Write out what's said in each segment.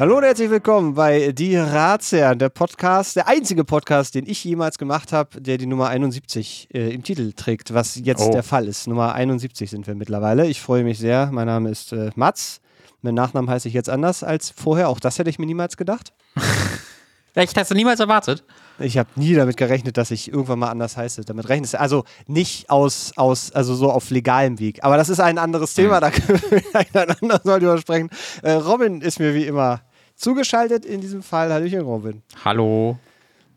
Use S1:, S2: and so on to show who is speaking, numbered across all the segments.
S1: Hallo und herzlich willkommen bei Die Ratsherren, der Podcast, der einzige Podcast, den ich jemals gemacht habe, der die Nummer 71 äh, im Titel trägt, was jetzt
S2: Oh.
S1: der Fall ist. Nummer 71 sind wir mittlerweile. Ich freue mich sehr. Mein Name ist äh, Mats. Mein Nachnamen heiße ich jetzt anders als vorher. Auch das hätte ich mir niemals gedacht.
S2: Echt, hast du niemals erwartet?
S1: Ich habe nie damit gerechnet, dass ich irgendwann mal anders heiße. Damit rechnest du. Also nicht aus, aus, also so auf legalem Weg. Aber das ist ein anderes Thema, da können wir ein anderes Mal drüber sprechen. Äh, Robin ist mir wie immer zugeschaltet in diesem Fall. Hallöchen, Robin.
S2: Hallo.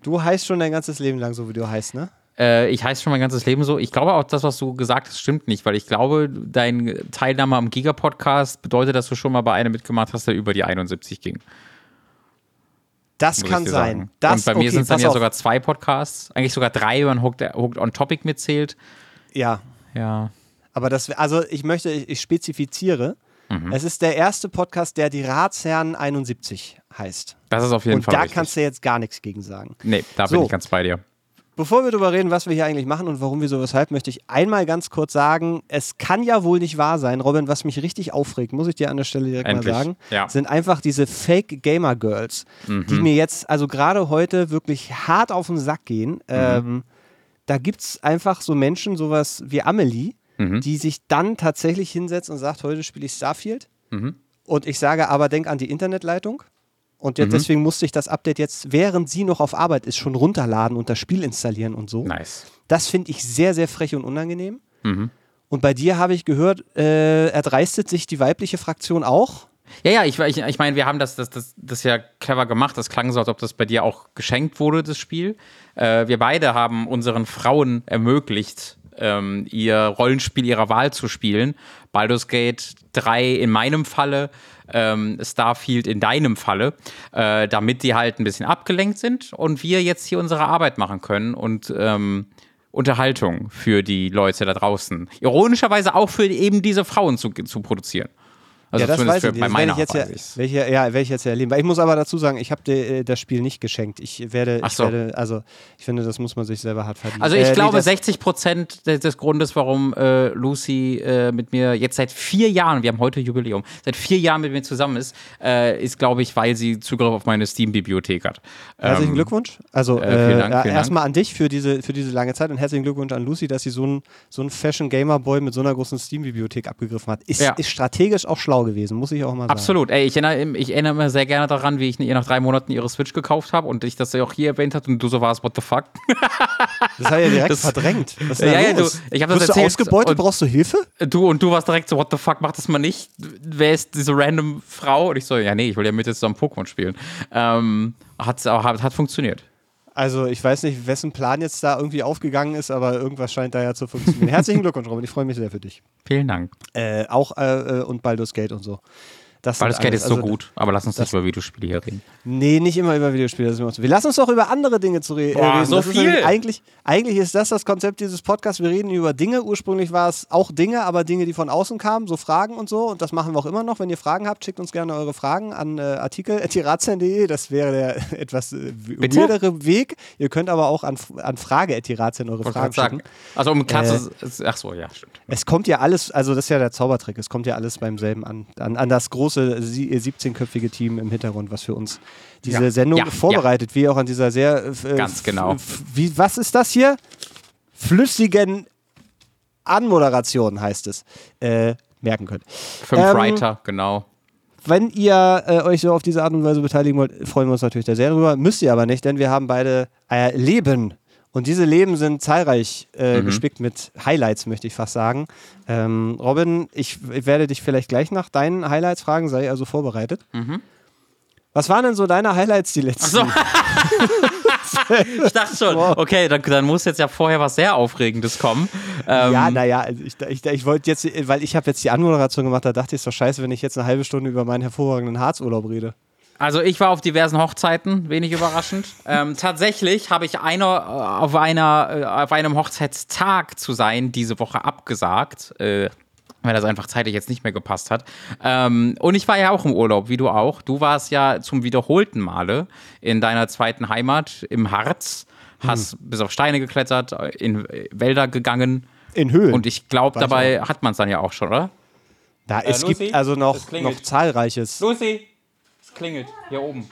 S1: Du heißt schon dein ganzes Leben lang so, wie du heißt, ne?
S2: Äh, ich heiße schon mein ganzes Leben so. Ich glaube auch, das, was du gesagt hast, stimmt nicht, weil ich glaube, dein Teilnahme am Giga-Podcast bedeutet, dass du schon mal bei einem mitgemacht hast, der über die 71 ging.
S1: Das kann sein. Das,
S2: Und bei mir
S1: okay,
S2: sind es dann ja
S1: auf.
S2: sogar zwei Podcasts, eigentlich sogar drei, wenn man Hooked, Hooked on Topic mitzählt.
S1: Ja,
S2: Ja.
S1: aber das, also ich möchte, ich spezifiziere.
S2: Mhm.
S1: Es ist der erste Podcast, der die Ratsherren 71 heißt.
S2: Das ist auf jeden
S1: Und
S2: Fall
S1: da
S2: richtig.
S1: kannst du jetzt gar nichts gegen sagen.
S2: nee, da
S1: So.
S2: bin ich ganz bei dir.
S1: Bevor wir darüber reden, was wir hier eigentlich machen und warum wir so weshalb, möchte ich einmal ganz kurz sagen, es kann ja wohl nicht wahr sein, Robin, was mich richtig aufregt, muss ich dir an der Stelle direkt
S2: Endlich,
S1: mal sagen,
S2: ja.
S1: sind einfach diese Fake Gamer Girls, die mir jetzt, also gerade heute wirklich hart auf den Sack gehen. Ähm, da gibt es einfach so Menschen, sowas wie Amelie, die sich dann tatsächlich hinsetzt und sagt, heute spiele ich Starfield. Und ich sage aber, denk an die Internetleitung. Und jetzt, deswegen musste ich das Update jetzt, während sie noch auf Arbeit ist, schon runterladen und das Spiel installieren und so.
S2: Nice.
S1: Das finde ich sehr, sehr frech und unangenehm.
S2: Mhm.
S1: Und bei dir habe ich gehört, äh, erdreistet sich die weibliche Fraktion auch.
S2: Ja, ja, ich, ich, ich meine, wir haben das, das, das, das ja clever gemacht. Das klang so, als ob das bei dir auch geschenkt wurde, das Spiel. Äh, wir beide haben unseren Frauen ermöglicht, ähm, ihr Rollenspiel ihrer Wahl zu spielen. Baldur's Gate 3 in meinem Falle, ähm, Starfield in deinem Falle, äh, damit die halt ein bisschen abgelenkt sind und wir jetzt hier unsere Arbeit machen können und ähm, Unterhaltung für die Leute da draußen. Ironischerweise auch für eben diese Frauen zu, zu produzieren. Also
S1: ja, das weiß ich nicht.
S2: bei
S1: Das werde ich jetzt ja, welche, ja, werde ich jetzt ja erleben. Ich muss aber dazu sagen, ich habe dir äh, das Spiel nicht geschenkt. Ich werde, ich
S2: so.
S1: werde, also ich finde, das muss man sich selber hart verdienen.
S2: Also ich
S1: Äh, nee,
S2: glaube,
S1: das-
S2: 60 Prozent des, des Grundes, warum äh, Lucy äh, mit mir jetzt seit vier Jahren, wir haben heute Jubiläum, seit vier Jahren mit mir zusammen ist, äh, ist, glaube ich, weil sie Zugriff auf meine Steam-Bibliothek hat.
S1: Herzlichen
S2: Ähm,
S1: Glückwunsch. Also
S2: äh,
S1: erstmal an dich für diese, für diese lange Zeit und herzlichen Glückwunsch an Lucy, dass sie so einen so Fashion Gamer Boy mit so einer großen Steam-Bibliothek abgegriffen hat. Ist,
S2: Ja.
S1: ist strategisch auch schlau gewesen, muss ich auch mal sagen.
S2: Absolut. Ey, ich, erinnere, ich erinnere mich sehr gerne daran, wie ich ihr nach drei Monaten ihre Switch gekauft habe und ich das ja auch hier erwähnt habe und du so warst, what the fuck?
S1: Das hat ja direkt
S2: Das-
S1: verdrängt. Was ist
S2: Ja, ja, du- ich hab das
S1: Wirst du
S2: erzählt
S1: ausgebeutet?
S2: und-
S1: Brauchst du Hilfe?
S2: Du und du warst direkt so, what the fuck, mach das mal nicht. Wer ist diese random Frau? Und ich so, ja, nee, ich will ja mit dir zusammen Pokémon spielen. Ähm, hat, hat, hat funktioniert.
S1: Also ich weiß nicht, wessen Plan jetzt da irgendwie aufgegangen ist, aber irgendwas scheint da ja zu funktionieren. Herzlichen Glückwunsch, Robin. Ich freue mich sehr für dich.
S2: Vielen Dank.
S1: Äh, auch äh, äh, und Baldur's Gate und so. Das
S2: Geld
S1: alles-
S2: ist so
S1: also,
S2: gut, aber lass uns nicht über Videospiele hier reden.
S1: Nee, nicht immer über Videospiele. Das ist. Wir lassen uns doch über andere Dinge zu re äh,
S2: Boah,
S1: reden.
S2: so
S1: das ist
S2: viel.
S1: nämlich Eigentlich, eigentlich ist das das Konzept dieses Podcasts. Wir reden über Dinge. Ursprünglich war es auch Dinge, aber Dinge, die von außen kamen, so Fragen und so. Und das machen wir auch immer noch. Wenn ihr Fragen habt, schickt uns gerne eure Fragen an äh, artikel.tirazien.de. Das wäre der etwas äh, weirdere Weg. Ihr könnt aber auch an, an frage.tirazien eure
S2: Wollte
S1: Fragen schicken.
S2: Also um
S1: Äh,
S2: zu. Ach so, ja, stimmt.
S1: Es kommt ja alles, also das ist ja der Zaubertrick, es kommt ja alles beim selben an. An, an das große äh, 17-köpfige Team im Hintergrund, was für uns diese
S2: Ja,
S1: Sendung
S2: ja,
S1: vorbereitet, wie auch an dieser sehr. äh,
S2: Ganz
S1: f-
S2: genau.
S1: Wie, was ist das hier? Flüssigen Anmoderation heißt es. Äh, merken könnt.
S2: Fünf
S1: Ähm,
S2: Writer, genau.
S1: Wenn ihr äh, euch so auf diese Art und Weise beteiligen wollt, freuen wir uns natürlich da sehr drüber. Müsst ihr aber nicht, denn wir haben beide äh, Leben. Und diese Leben sind zahlreich äh,
S2: Mhm.
S1: gespickt mit Highlights, möchte ich fast sagen. Ähm, Robin, ich, ich werde dich vielleicht gleich nach deinen Highlights fragen, sei also vorbereitet. Was waren denn so deine Highlights die letzten?
S2: Mhm. So. ich dachte schon, okay, dann, dann muss jetzt ja vorher was sehr Aufregendes kommen. Ähm,
S1: Ja, naja, also ich, ich, ich wollte jetzt, weil ich habe jetzt die Anmoderation gemacht, da dachte ich, ist doch scheiße, wenn ich jetzt eine halbe Stunde über meinen hervorragenden Harzurlaub rede.
S2: Also ich war auf diversen Hochzeiten, wenig überraschend. ähm, tatsächlich habe ich einer, äh, auf, einer, äh, auf einem Hochzeitstag zu sein diese Woche abgesagt. Äh, weil das einfach zeitlich jetzt nicht mehr gepasst hat. Ähm, und ich war ja auch im Urlaub, wie du auch. Du warst ja zum wiederholten Male in deiner zweiten Heimat im Harz, hast bis auf Steine geklettert, in Wälder gegangen.
S1: In Höhlen.
S2: Und ich glaube,
S1: ich
S2: dabei hat man es dann ja auch schon, oder?
S1: Da, es
S2: Lucy,
S1: gibt also noch, noch zahlreiches.
S2: Lucy! Klingelt hier oben.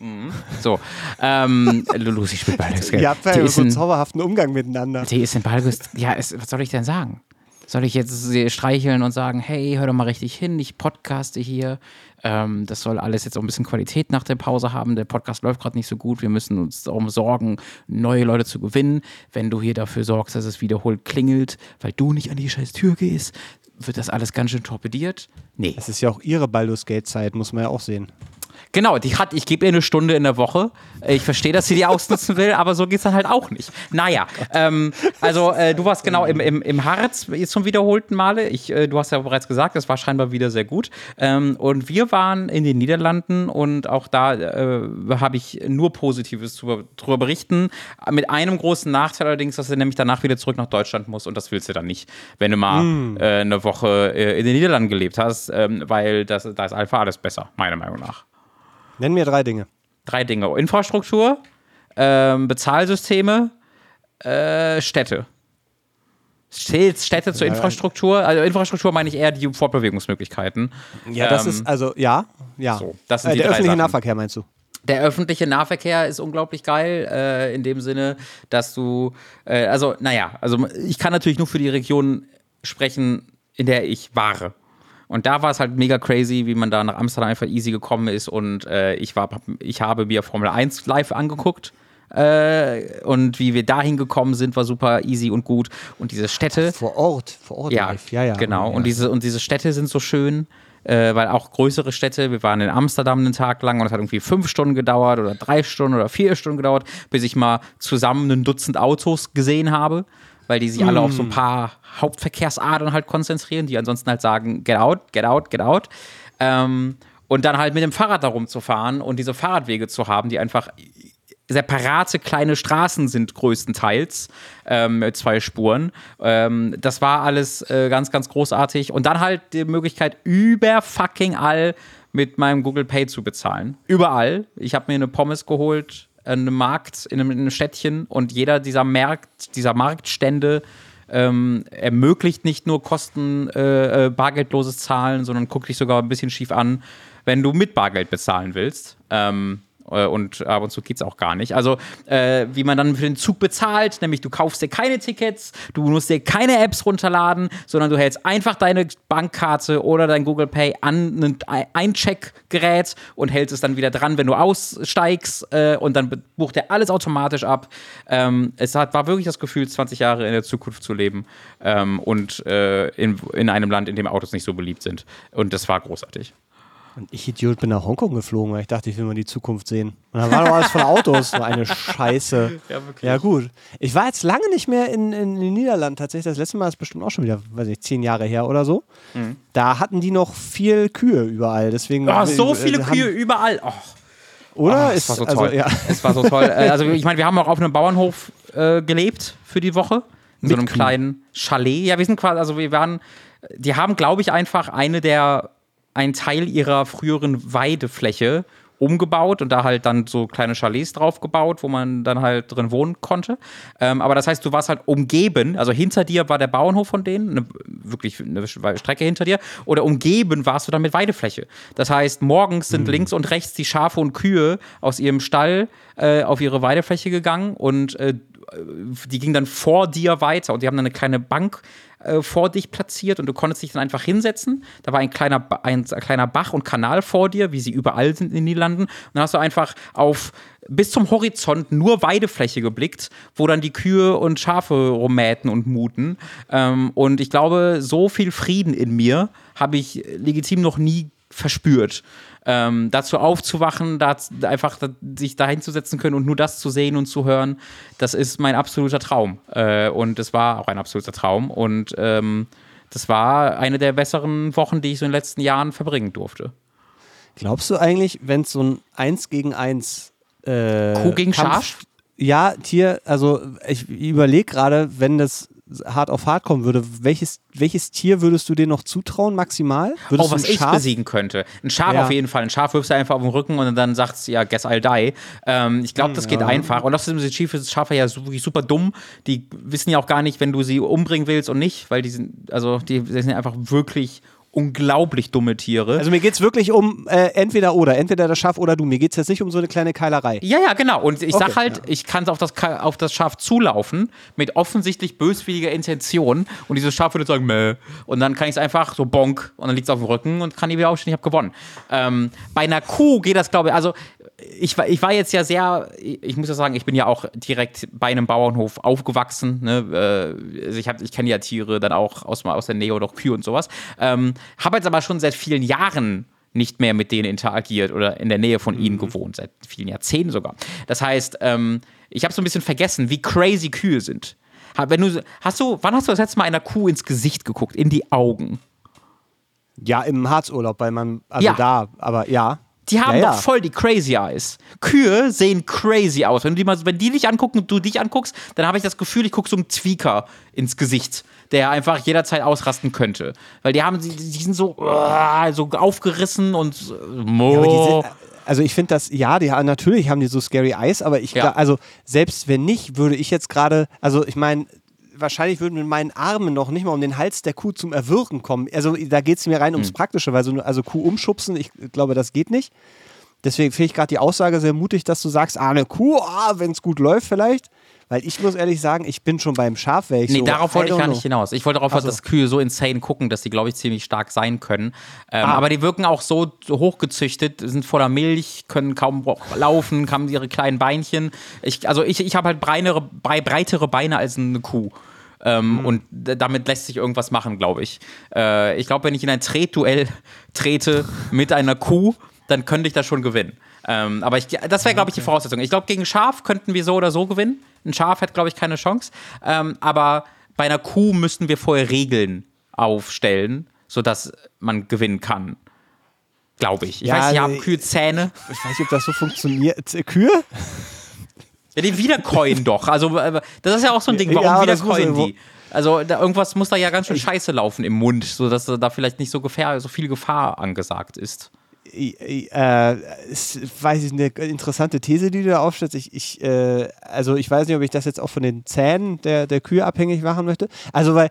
S2: Mhm. So, ähm, Lucy spielt Baldur's
S1: Gate. Ihr habt ja so einen zauberhaften Umgang miteinander.
S2: Die ist in Baldur's Ja, es, was soll ich denn sagen? Soll ich jetzt sie streicheln und sagen, hey, hör doch mal richtig hin, ich podcaste hier. Ähm, das soll alles jetzt auch ein bisschen Qualität nach der Pause haben. Der Podcast läuft gerade nicht so gut. Wir müssen uns darum sorgen, neue Leute zu gewinnen. Wenn du hier dafür sorgst, dass es wiederholt klingelt, weil du nicht an die scheiß Tür gehst, wird das alles ganz schön torpediert.
S1: Nee. Das ist ja auch ihre Baldur's Gate-Zeit, muss man ja auch sehen.
S2: Genau, die hat, ich gebe ihr eine Stunde in der Woche. Ich verstehe, dass sie die ausnutzen will, aber so geht es dann halt auch nicht. Naja, ähm, also äh, du warst genau im, im, im Harz zum wiederholten Male. Ich, äh, du hast ja bereits gesagt, das war scheinbar wieder sehr gut. Ähm, und wir waren in den Niederlanden und auch da äh, habe ich nur Positives darüber berichten. Mit einem großen Nachteil allerdings, dass er nämlich danach wieder zurück nach Deutschland muss und das willst du dann nicht, wenn du mal mm. eine Woche äh, in den Niederlanden gelebt hast, ähm, weil das, da ist einfach alles besser, meiner Meinung nach.
S1: Nenn mir drei Dinge.
S2: Drei Dinge. Infrastruktur, ähm, Bezahlsysteme, äh, Städte. Zählt Städte zur Infrastruktur? Also Infrastruktur meine ich eher die Fortbewegungsmöglichkeiten.
S1: Ja, das ähm, ist, also ja, ja. So,
S2: das sind äh,
S1: der öffentliche Sachen. Nahverkehr meinst du?
S2: Der öffentliche Nahverkehr ist unglaublich geil, äh, in dem Sinne, dass du, äh, also, naja, also ich kann natürlich nur für die Region sprechen, in der ich wahre. Und da war es halt mega crazy, wie man da nach Amsterdam einfach easy gekommen ist. Und äh, ich, war, ich habe mir Formel 1 live angeguckt. Äh, und wie wir dahin gekommen sind, war super easy und gut. Und diese Städte.
S1: Vor Ort, vor Ort
S2: ja, live. Ja, ja. Genau. Ja. Und, diese, und diese Städte sind so schön. Äh, weil auch größere Städte, wir waren in Amsterdam einen Tag lang und es hat irgendwie fünf Stunden gedauert oder drei Stunden oder vier Stunden gedauert, bis ich mal zusammen ein Dutzend Autos gesehen habe weil die sich mm. alle auf so ein mm. paar Hauptverkehrsadern halt konzentrieren, die ansonsten halt sagen, get out, get out, get out. Ähm, und dann halt mit dem Fahrrad da rumzufahren und diese Fahrradwege zu haben, die einfach separate kleine Straßen sind größtenteils ähm, mit zwei Spuren. Ähm, das war alles äh, ganz, ganz großartig. Und dann halt die Möglichkeit, über fucking all mit meinem Google Pay zu bezahlen. Überall. Ich habe mir eine Pommes geholt einem Markt, in einem, in einem Städtchen und jeder dieser Markt, dieser Marktstände ähm, ermöglicht nicht nur kosten äh, äh, bargeldloses Zahlen, sondern guckt dich sogar ein bisschen schief an, wenn du mit Bargeld bezahlen willst. Ähm, äh, und ab und zu geht es auch gar nicht. Also, äh, wie man dann für den Zug bezahlt, nämlich du kaufst dir keine Tickets, du musst dir keine Apps runterladen, sondern du hältst einfach deine Bankkarte oder dein Google Pay an ein Eincheckgerät und hältst es dann wieder dran, wenn du aussteigst äh, und dann bucht er alles automatisch ab. Ähm, es hat, war wirklich das Gefühl, 20 Jahre in der Zukunft zu leben ähm, und äh, in, in einem Land, in dem Autos nicht so beliebt sind. Und das war großartig.
S1: Und ich Idiot bin nach Hongkong geflogen, weil ich dachte, ich will mal die Zukunft sehen. Und dann war doch alles von Autos, so eine Scheiße. Ja, wirklich. Ja, gut. Ich war jetzt lange nicht mehr in, in, den Niederlanden. Tatsächlich, das letzte Mal ist bestimmt auch schon wieder, weiß ich, zehn Jahre her oder so. Mhm. Da hatten die noch viel Kühe überall. Deswegen,
S2: oh, so viele äh, Kühe überall. Oh.
S1: Oder?
S2: Oh, es war so also, toll. Ja. Es war so toll. Äh, also, ich meine, wir haben auch auf einem Bauernhof äh, gelebt für die Woche. In so einem kleinen Chalet. Ja, wir sind quasi, also wir waren, die haben, glaube ich, einfach eine der einen Teil ihrer früheren Weidefläche umgebaut und da halt dann so kleine Chalets drauf gebaut, wo man dann halt drin wohnen konnte. Ähm, aber das heißt, du warst halt umgeben, also hinter dir war der Bauernhof von denen, eine, wirklich eine Strecke hinter dir, oder umgeben warst du dann mit Weidefläche. Das heißt, morgens sind mhm. links und rechts die Schafe und Kühe aus ihrem Stall äh, auf ihre Weidefläche gegangen und äh, die ging dann vor dir weiter und die haben dann eine kleine Bank äh, vor dich platziert und du konntest dich dann einfach hinsetzen. Da war ein kleiner, ein, ein, kleiner Bach und Kanal vor dir, wie sie überall sind in den Niederlanden. Und dann hast du einfach auf bis zum Horizont nur Weidefläche geblickt, wo dann die Kühe und Schafe rummähten und muten. Ähm, und ich glaube, so viel Frieden in mir habe ich legitim noch nie verspürt ähm, dazu aufzuwachen, da, einfach da, sich da hinzusetzen können und nur das zu sehen und zu hören, das ist mein absoluter Traum. Äh, und es war auch ein absoluter Traum. Und ähm, das war eine der besseren Wochen, die ich so in den letzten Jahren verbringen durfte.
S1: Glaubst du eigentlich, wenn es so ein Eins gegen Eins äh,
S2: Kuh gegen Kampf, Schaf?
S1: Ja, Tier, also ich überlege gerade, wenn das hart auf hart kommen würde, welches, welches Tier würdest du dir noch zutrauen, maximal? Würdest
S2: oh, was ich besiegen könnte. Ein Schaf ja. auf jeden Fall. Ein Schaf wirfst du einfach auf den Rücken und dann sagst du, ja, guess I'll die. Ähm, ich glaube, hm, das geht ja. einfach. Und außerdem sind Schafe, Schafe ja wirklich super dumm. Die wissen ja auch gar nicht, wenn du sie umbringen willst und nicht, weil die sind, also die, die sind einfach wirklich unglaublich dumme Tiere.
S1: Also mir geht es wirklich um äh, entweder oder, entweder das Schaf oder du. Mir geht es jetzt nicht um so eine kleine Keilerei.
S2: Ja, ja, genau. Und ich
S1: Okay,
S2: sag halt,
S1: ja.
S2: ich kann auf das, auf das Schaf zulaufen mit offensichtlich böswilliger Intention und dieses Schaf würde sagen, Mäh. Und dann kann ich es einfach so bonk und dann liegt es auf dem Rücken und kann die wieder aufstehen, ich habe gewonnen. Ähm, bei einer Kuh geht das, glaube ich, also ich war, ich war jetzt ja sehr, ich muss ja sagen, ich bin ja auch direkt bei einem Bauernhof aufgewachsen. Ne? Äh, also ich hab, ich kenne ja Tiere dann auch aus, aus der Nähe oder auch Kühe und sowas. Ähm, Habe jetzt aber schon seit vielen Jahren nicht mehr mit denen interagiert oder in der Nähe von ihnen gewohnt, seit vielen Jahrzehnten sogar. Das heißt, ähm, ich habe so ein bisschen vergessen, wie crazy Kühe sind. Wenn du, hast du, wann hast du das letzte Mal einer Kuh ins Gesicht geguckt, in die Augen?
S1: Ja, im Harzurlaub bei meinem, also
S2: Ja.
S1: da, aber ja.
S2: Die haben
S1: ja, ja.
S2: doch voll die crazy eyes. Kühe sehen crazy aus. Wenn, du die mal, wenn die dich angucken und du dich anguckst, dann habe ich das Gefühl, ich gucke so einem Zwieker ins Gesicht, der einfach jederzeit ausrasten könnte. Weil die haben, die, die sind so, uh, so aufgerissen und mo.
S1: Ja, sind, also ich finde das, ja, die, haben- natürlich haben die so scary Eyes, aber ich,
S2: Ja.
S1: also selbst wenn nicht, würde ich jetzt gerade, also ich meine, wahrscheinlich würden mit meinen Armen noch nicht mal um den Hals der Kuh zum Erwürgen kommen. Also da geht es mir rein
S2: Hm.
S1: ums Praktische, weil so, eine- also Kuh umschubsen, ich glaube, das geht nicht. Deswegen finde ich gerade die Aussage sehr mutig, dass du sagst, ah, eine Kuh, ah, wenn es gut läuft vielleicht. Weil ich muss ehrlich sagen, ich bin schon beim Schaf, weil ich
S2: Nee,
S1: so,
S2: darauf wollte ich gar
S1: know.
S2: nicht hinaus. Ich wollte darauf,
S1: Ach so.
S2: dass Kühe so insane gucken, dass die, glaube ich, ziemlich stark sein können. Ähm,
S1: Ah.
S2: Aber die wirken auch so, hochgezüchtet, sind voller Milch, können kaum laufen, haben ihre kleinen Beinchen. Ich, also ich, ich habe halt breinere, brei- breitere Beine als eine Kuh. Ähm,
S1: Hm.
S2: Und damit lässt sich irgendwas machen, glaube ich. Äh, ich glaube, wenn ich in ein Tretduell trete mit einer Kuh, dann könnte ich das schon gewinnen. Ähm, aber ich, das wäre, glaube ich, die Voraussetzung. Ich glaube, gegen Schaf könnten wir so oder so gewinnen. Ein Schaf hat, glaube ich, keine Chance. Ähm, aber bei einer Kuh müssten wir vorher Regeln aufstellen, sodass man gewinnen kann. Glaube ich. Ich
S1: Ja,
S2: weiß nicht, haben
S1: äh,
S2: Kühe Zähne?
S1: Ich weiß nicht, ob das so funktioniert. Kühe?
S2: Ja, die wiedercoin doch. Also, äh, das ist ja auch so ein Ding.
S1: Ja,
S2: Warum
S1: muss
S2: wiedercoin die? Also, da, irgendwas muss da ja ganz schön scheiße laufen im Mund, sodass da vielleicht nicht so, Gefahr, so viel Gefahr angesagt ist.
S1: äh, ist, weiß ich, eine interessante These, die du da aufstellst. Ich, ich, äh, also ich weiß nicht, ob ich das jetzt auch von den Zähnen der, der Kühe abhängig machen möchte. Also, weil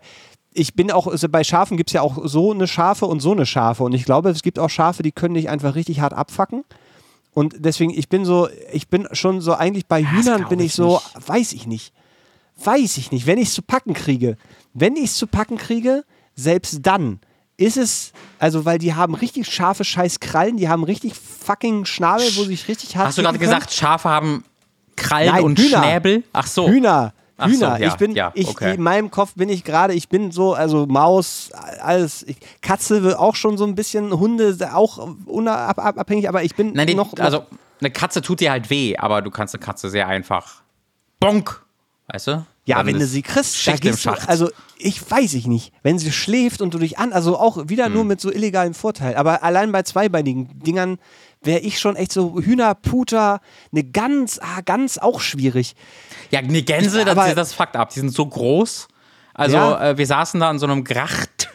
S1: ich bin auch, also bei Schafen gibt es ja auch so eine Schafe und so eine Schafe. Und ich glaube, es gibt auch Schafe, die können dich einfach richtig hart abfacken. Und deswegen, ich bin so, ich bin schon so, eigentlich bei Hühnern bin ich
S2: ich
S1: so,
S2: nicht.
S1: weiß ich nicht. Weiß ich nicht. Wenn ich es zu packen kriege, wenn ich es zu packen kriege, selbst dann ist es, also weil die haben richtig scharfe scheiß Krallen, die haben richtig fucking Schnabel, wo sich richtig hart
S2: Hast du gerade gesagt, Schafe haben Krallen
S1: Nein,
S2: und
S1: Hühner.
S2: Schnäbel? Ach so.
S1: Hühner.
S2: Ach so,
S1: Hühner.
S2: ja,
S1: ich bin,
S2: ja,
S1: ich,
S2: okay.
S1: in meinem Kopf bin ich gerade, ich bin so, also Maus, alles. Ich, Katze will auch schon so ein bisschen, Hunde auch unabhängig, aber ich bin
S2: Nein, die,
S1: noch,
S2: also eine Katze tut dir halt weh, aber du kannst eine Katze sehr einfach bonk, weißt du?
S1: Ja,
S2: Dann
S1: wenn du sie kriegst,
S2: Schicht im
S1: du, also ich weiß ich nicht, wenn sie schläft und du dich an, also auch wieder
S2: Hm.
S1: nur mit so illegalem Vorteil, aber allein bei zweibeinigen Dingern wäre ich schon echt so Hühnerputer, eine ganz, ah, ganz auch schwierig.
S2: ja, eine Gänse, das, das fuckt ab. Die sind so groß. Also
S1: Ja.
S2: äh, wir saßen da an so einem Gracht,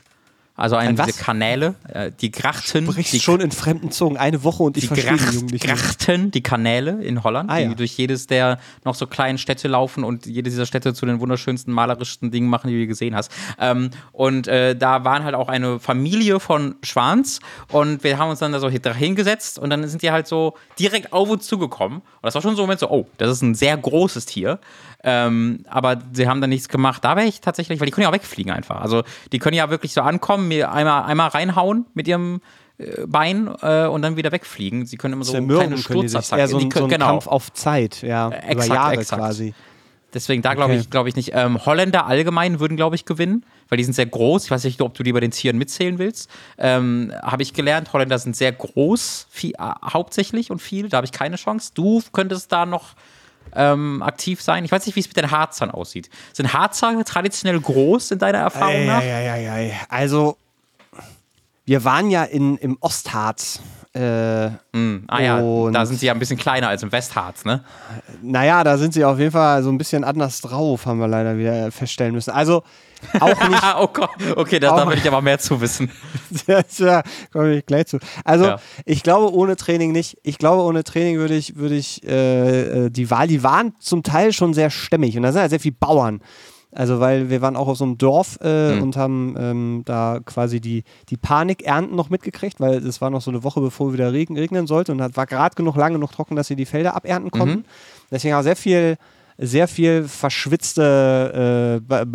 S2: also einen
S1: Ein
S2: diese? Kanäle, äh, die Grachten,
S1: Brichst
S2: die,
S1: schon in fremden Zungen eine Woche und ich
S2: die
S1: verstehe
S2: Gracht,
S1: die.
S2: Grachten, die Kanäle in Holland,
S1: Ah,
S2: die
S1: ja.
S2: durch jedes der noch so kleinen Städte laufen und jede dieser Städte zu den wunderschönsten malerischsten Dingen machen, die du gesehen hast. Ähm, und äh, da waren halt auch eine Familie von Schwans und wir haben uns dann da so hingesetzt und dann sind die halt so direkt auf uns zugekommen. Und das war schon so ein Moment so, oh, das ist ein sehr großes Tier. Ähm, aber sie haben dann nichts gemacht. Da wäre ich tatsächlich, weil die können ja auch wegfliegen einfach. Also die können ja wirklich so ankommen, mir einmal, einmal reinhauen mit ihrem äh, Bein äh, und dann wieder wegfliegen. Sie können immer so
S1: Zermürben
S2: kleine. Sturzattacken.
S1: Eher so ein, so ein
S2: genau.
S1: Kampf auf Zeit, ja, über
S2: exakt,
S1: Jahre
S2: exakt.
S1: quasi.
S2: Deswegen da glaube
S1: Okay.
S2: ich, glaube ich nicht. Ähm, Holländer allgemein würden, glaube ich, gewinnen, weil die sind sehr groß. Ich weiß nicht, ob du die bei den Tieren mitzählen willst. Ähm, habe ich gelernt, Holländer sind sehr groß, viel, äh, hauptsächlich und viel. Da habe ich keine Chance. Du könntest da noch ähm, aktiv sein. Ich weiß nicht, wie es mit den Harzern aussieht. Sind Harzer traditionell groß in deiner Erfahrung nach?
S1: Eieieiei. Also, wir waren ja in, im Ostharz. Äh,
S2: Ah ja, da sind sie ja ein bisschen kleiner als im Westharz, ne?
S1: naja, da sind sie auf jeden Fall so ein bisschen anders drauf, haben wir leider wieder feststellen müssen. Also, auch nicht.
S2: oh Gott, okay, da, da will ich aber mehr zu wissen.
S1: ja, komme ich gleich zu. Also,
S2: Ja.
S1: ich glaube, ohne Training nicht. Ich glaube, ohne Training würde ich, würde ich, äh, äh, die Wahl, die waren zum Teil schon sehr stämmig und da sind halt sehr viele Bauern. Also, weil wir waren auch auf so einem Dorf äh, mhm. und haben ähm, da quasi die, die Panikernten noch mitgekriegt, weil es war noch so eine Woche, bevor wieder Regen regnen sollte und war gerade genug lange genug trocken, dass sie die Felder abernten konnten. Mhm. Deswegen auch sehr viel sehr viel verschwitzte äh,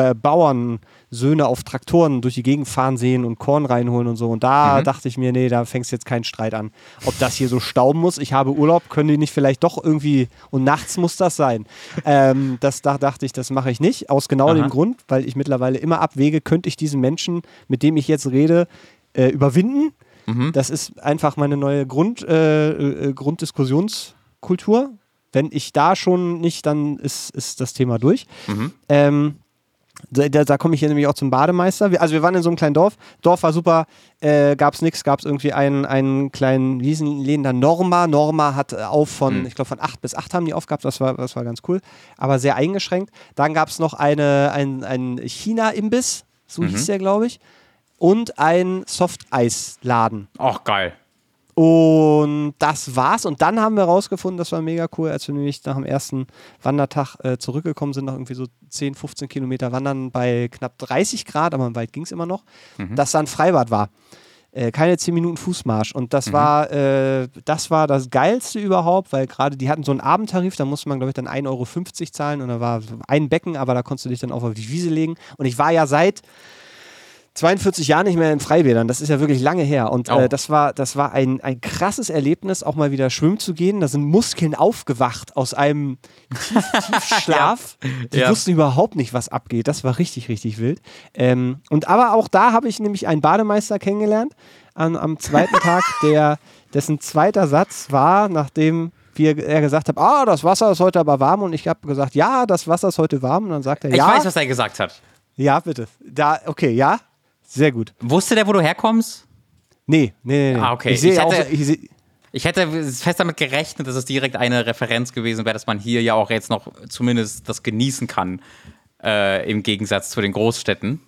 S1: Bauernsöhne auf Traktoren durch die Gegend fahren sehen und Korn reinholen und so. Und da mhm. dachte ich mir, nee, da fängst jetzt keinen Streit an. Ob das hier so stauben muss, ich habe Urlaub, können die nicht vielleicht doch irgendwie, und nachts muss das sein. Ähm, das da dachte ich, das mache ich nicht, aus genau Aha. dem Grund, weil ich mittlerweile immer abwäge, könnte ich diesen Menschen, mit dem ich jetzt rede, äh, überwinden. Mhm. Das ist einfach meine neue Grund, äh, äh Grunddiskussionskultur. Wenn ich da schon nicht, dann ist, ist das Thema durch. Mhm. Ähm, da, da komme ich hier nämlich auch zum Bademeister. Also wir waren in so einem kleinen Dorf. Dorf war super, äh, gab es nichts, gab es irgendwie einen, einen kleinen Wiesenläden da Norma. Norma hat äh, auf von, mhm. ich glaube von 8 bis 8 haben die aufgehabt, das war, das war ganz cool, aber sehr eingeschränkt. Dann gab es noch eine, ein, ein China-Imbiss, so mhm. hieß der, glaube ich, und ein Softeisladen.
S2: Ach, geil.
S1: Und das war's. Und dann haben wir rausgefunden, das war mega cool, als wir nämlich nach dem ersten Wandertag äh, zurückgekommen sind, noch irgendwie so 10, 15 Kilometer wandern bei knapp 30 Grad, aber im Wald ging es immer noch, mhm. dass da ein Freibad war. Äh, keine 10 Minuten Fußmarsch. Und das mhm. war, äh, das war das Geilste überhaupt, weil gerade die hatten so einen Abendtarif, da musste man, glaube ich, dann 1,50 Euro zahlen und da war ein Becken, aber da konntest du dich dann auch auf die Wiese legen. Und ich war ja seit 42 Jahre nicht mehr in Freibädern. Das ist ja wirklich lange her. Und äh, das war, das war ein, ein krasses Erlebnis, auch mal wieder schwimmen zu gehen. Da sind Muskeln aufgewacht aus einem Tief Tiefschlaf. ja. Die ja. wussten überhaupt nicht, was abgeht. Das war richtig, richtig wild. Ähm, und aber auch da habe ich nämlich einen Bademeister kennengelernt an, am zweiten Tag, der, dessen zweiter Satz war, nachdem wir, er gesagt hat, ah, das Wasser ist heute aber warm. Und ich habe gesagt, ja, das Wasser ist heute warm. Und dann sagt er,
S2: ich
S1: ja.
S2: Ich weiß, was er gesagt hat.
S1: Ja, bitte. Da, okay, ja. Sehr gut.
S2: Wusste der, wo du herkommst?
S1: Nee, nee, nee.
S2: Ah, okay.
S1: Ich, ich
S2: hätte, auch, ich, ich hätte fest damit gerechnet, dass es direkt eine Referenz gewesen wäre, dass man hier ja auch jetzt noch zumindest das genießen kann, äh, im Gegensatz zu den Großstädten.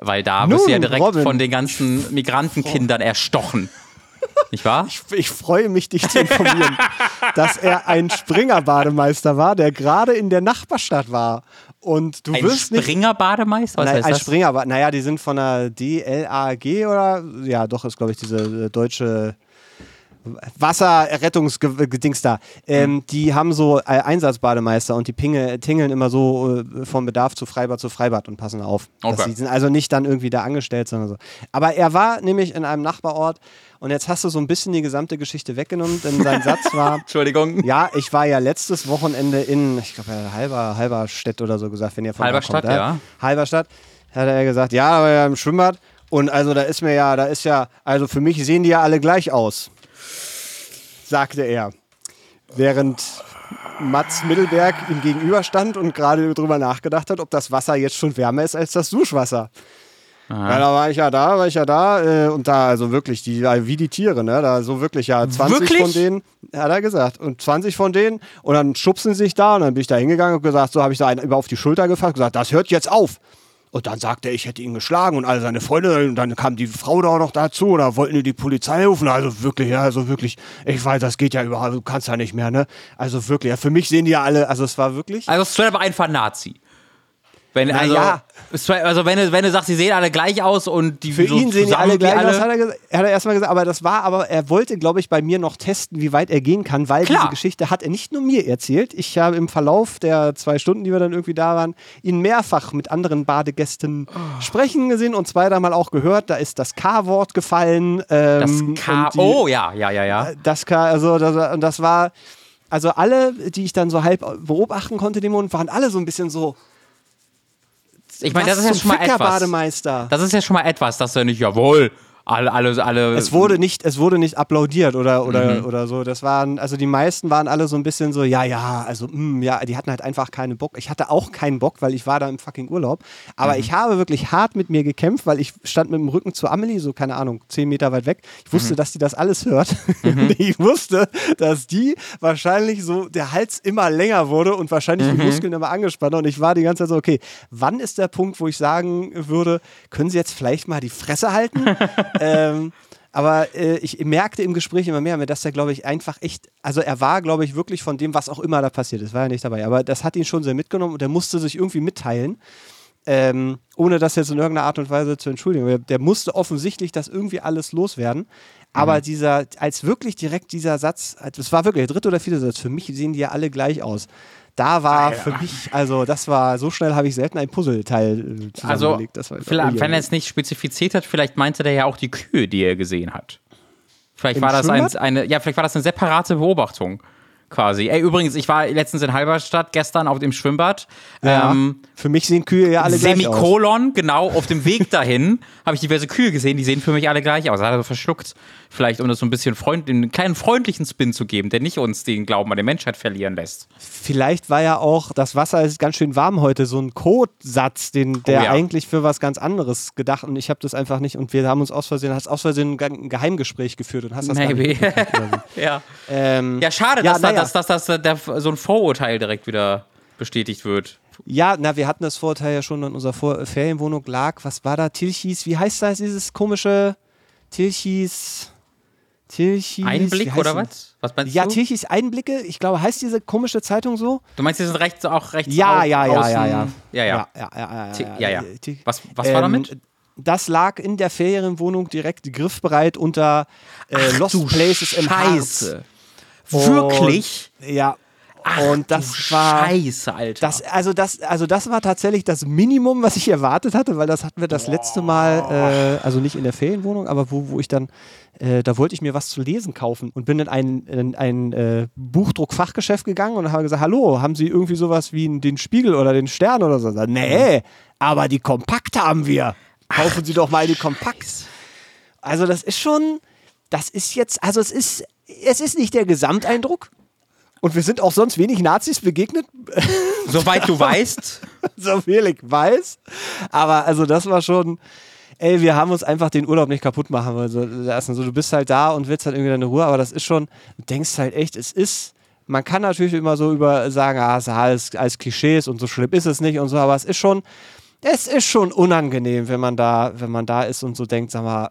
S2: Weil da Nun, wirst du ja direkt Robin. von den ganzen Migrantenkindern erstochen. Nicht wahr?
S1: Ich, ich, freue mich, dich zu informieren, dass er ein Springer-Bademeister war, der gerade in der Nachbarstadt war. Und du
S2: ein
S1: wirst
S2: Springer-Bademeister?
S1: Nein, ein das? Springer, naja, die sind von der DLAG oder? Ja, doch, ist, glaube ich, diese äh, deutsche Wasserrettungsgedings da. Ähm, mhm. Die haben so äh, Einsatzbademeister und die pinge, tingeln immer so äh, vom Bedarf zu Freibad zu Freibad und passen auf. Okay. Sie sind also nicht dann irgendwie da angestellt, sondern so. Aber er war nämlich in einem Nachbarort und jetzt hast du so ein bisschen die gesamte Geschichte weggenommen, denn sein Satz war:
S2: Entschuldigung.
S1: Ja, ich war ja letztes Wochenende in, ich glaube, halber, Halberstadt oder so gesagt, wenn ihr von
S2: Halberstadt, kommt, ja.
S1: Halberstadt. Hat er gesagt, ja, aber ja im Schwimmbad. Und also da ist mir ja, da ist ja, also für mich sehen die ja alle gleich aus sagte er. Während Mats Mittelberg ihm gegenüberstand und gerade darüber nachgedacht hat, ob das Wasser jetzt schon wärmer ist als das Duschwasser. Ja, da war ich ja da, war ich ja da äh, und da, also wirklich, die, wie die Tiere, ne? Da so wirklich, ja, 20 wirklich? von denen, hat er gesagt, und 20 von denen und dann schubsen sie sich da und dann bin ich da hingegangen und gesagt, so habe ich da einen über auf die Schulter gefasst, gesagt, das hört jetzt auf. Und dann sagte er, ich hätte ihn geschlagen und alle seine Freunde. Und dann kam die Frau da auch noch dazu oder wollten die Polizei rufen. Also wirklich, ja, also wirklich, ich weiß, das geht ja überhaupt, du kannst ja nicht mehr, ne? Also wirklich, ja, für mich sehen die ja alle, also es war wirklich.
S2: Also es war einfach Nazi. Wenn, also, ja. also wenn du, wenn du sagst, sie sehen alle gleich aus und die
S1: Für so ihn sehen die alle gleich alle aus, hat er, hat er erstmal gesagt, aber das war aber, er wollte, glaube ich, bei mir noch testen, wie weit er gehen kann, weil Klar. diese Geschichte hat er nicht nur mir erzählt. Ich habe im Verlauf der zwei Stunden, die wir dann irgendwie da waren, ihn mehrfach mit anderen Badegästen oh. sprechen gesehen und zweimal auch gehört. Da ist das K-Wort gefallen.
S2: Ähm, das K, die, oh ja, ja, ja, ja.
S1: Das K, also das, und das war, also alle, die ich dann so halb beobachten konnte, den Mond, waren alle so ein bisschen so,
S2: ich meine, das ist ja schon mal etwas. Das ist ja schon mal etwas, dass er nicht, jawohl, alle, alle, alle.
S1: Es wurde nicht, es wurde nicht applaudiert oder, oder, mhm. oder so. Das waren, also die meisten waren alle so ein bisschen so, ja, ja, also, mh, mm, ja, die hatten halt einfach keinen Bock. Ich hatte auch keinen Bock, weil ich war da im fucking Urlaub. Aber mhm. ich habe wirklich hart mit mir gekämpft, weil ich stand mit dem Rücken zu Amelie, so, keine Ahnung, zehn Meter weit weg. Ich wusste, mhm. dass die das alles hört. Mhm. ich wusste, dass die wahrscheinlich so, der Hals immer länger wurde und wahrscheinlich die mhm. Muskeln immer angespannter. Und ich war die ganze Zeit so, okay, wann ist der Punkt, wo ich sagen würde, können Sie jetzt vielleicht mal die Fresse halten? ähm, Aber äh, ich merkte im Gespräch immer mehr, dass er, glaube ich, einfach echt, also er war, glaube ich, wirklich von dem, was auch immer da passiert ist, war er nicht dabei. Aber das hat ihn schon sehr mitgenommen und er musste sich irgendwie mitteilen, ähm, ohne das jetzt in irgendeiner Art und Weise zu entschuldigen. Der musste offensichtlich das irgendwie alles loswerden. Aber mhm. dieser, als wirklich direkt dieser Satz, das war wirklich der dritte oder vierte Satz, für mich sehen die ja alle gleich aus da war für mich, also das war, so schnell habe ich selten ein Puzzleteil
S2: äh, Also, vielleicht, wenn er es nicht spezifiziert hat, vielleicht meinte der ja auch die Kühe, die er gesehen hat. Vielleicht Im war das ein, eine, ja, vielleicht war das eine separate Beobachtung quasi. Ey, übrigens, ich war letztens in Halberstadt gestern auf dem Schwimmbad.
S1: Ja, ähm, für mich sehen Kühe ja alle
S2: gleich aus. Semikolon, genau, auf dem Weg dahin habe ich diverse Kühe gesehen, die sehen für mich alle gleich aus. Hat er verschluckt. Vielleicht, um das so ein bisschen freund, einen kleinen freundlichen Spin zu geben, der nicht uns den Glauben an die Menschheit verlieren lässt.
S1: Vielleicht war ja auch, das Wasser ist ganz schön warm heute, so ein Codesatz, den, der oh ja. eigentlich für was ganz anderes gedacht und ich habe das einfach nicht und wir haben uns aus Versehen, hast aus Versehen ein Geheimgespräch geführt und hast das
S2: Maybe. ja. Ähm, ja, schade, ja, dass, da. Dass, dass, dass, dass der, so ein Vorurteil direkt wieder bestätigt wird.
S1: Ja, na, wir hatten das Vorurteil ja schon in unserer Vor Ferienwohnung lag. Was war da? Tilchis, wie heißt das, dieses komische Tilchis?
S2: Tilchis. Einblick oder was? Was
S1: meinst ja, du? Ja, Tilchis Einblicke. Ich glaube, heißt diese komische Zeitung so?
S2: Du meinst, die sind rechts auch rechts
S1: ja, ja, ja, ja, ja,
S2: ja. Ja, ja.
S1: Ja, ja,
S2: ja. ja. Was, was war damit? Ähm,
S1: das lag in der Ferienwohnung direkt griffbereit unter äh, Ach, Lost Places im
S2: Scheiße. Harz. Wirklich?
S1: Und, ja, Ach, und das war
S2: Scheiße, Alter.
S1: Das, also, das, also das war tatsächlich das Minimum, was ich erwartet hatte, weil das hatten wir das letzte Mal, äh, also nicht in der Ferienwohnung, aber wo, wo ich dann, äh, da wollte ich mir was zu lesen kaufen und bin in ein, in ein äh, Buchdruckfachgeschäft gegangen und habe gesagt, hallo, haben Sie irgendwie sowas wie den Spiegel oder den Stern oder so? Nee, aber die Kompakt haben wir. Kaufen Sie doch mal die Kompakt. Also das ist schon, das ist jetzt, also es ist, es ist nicht der Gesamteindruck, und wir sind auch sonst wenig Nazis begegnet.
S2: Soweit du weißt.
S1: so viel ich weiß. Aber also das war schon, ey, wir haben uns einfach den Urlaub nicht kaputt machen wollen. So, also, du bist halt da und willst halt irgendwie deine Ruhe, aber das ist schon, du denkst halt echt, es ist, man kann natürlich immer so über sagen, ah, es ist alles, alles Klischees und so schlimm ist es nicht und so, aber es ist schon, es ist schon unangenehm, wenn man da, wenn man da ist und so denkt, sag mal,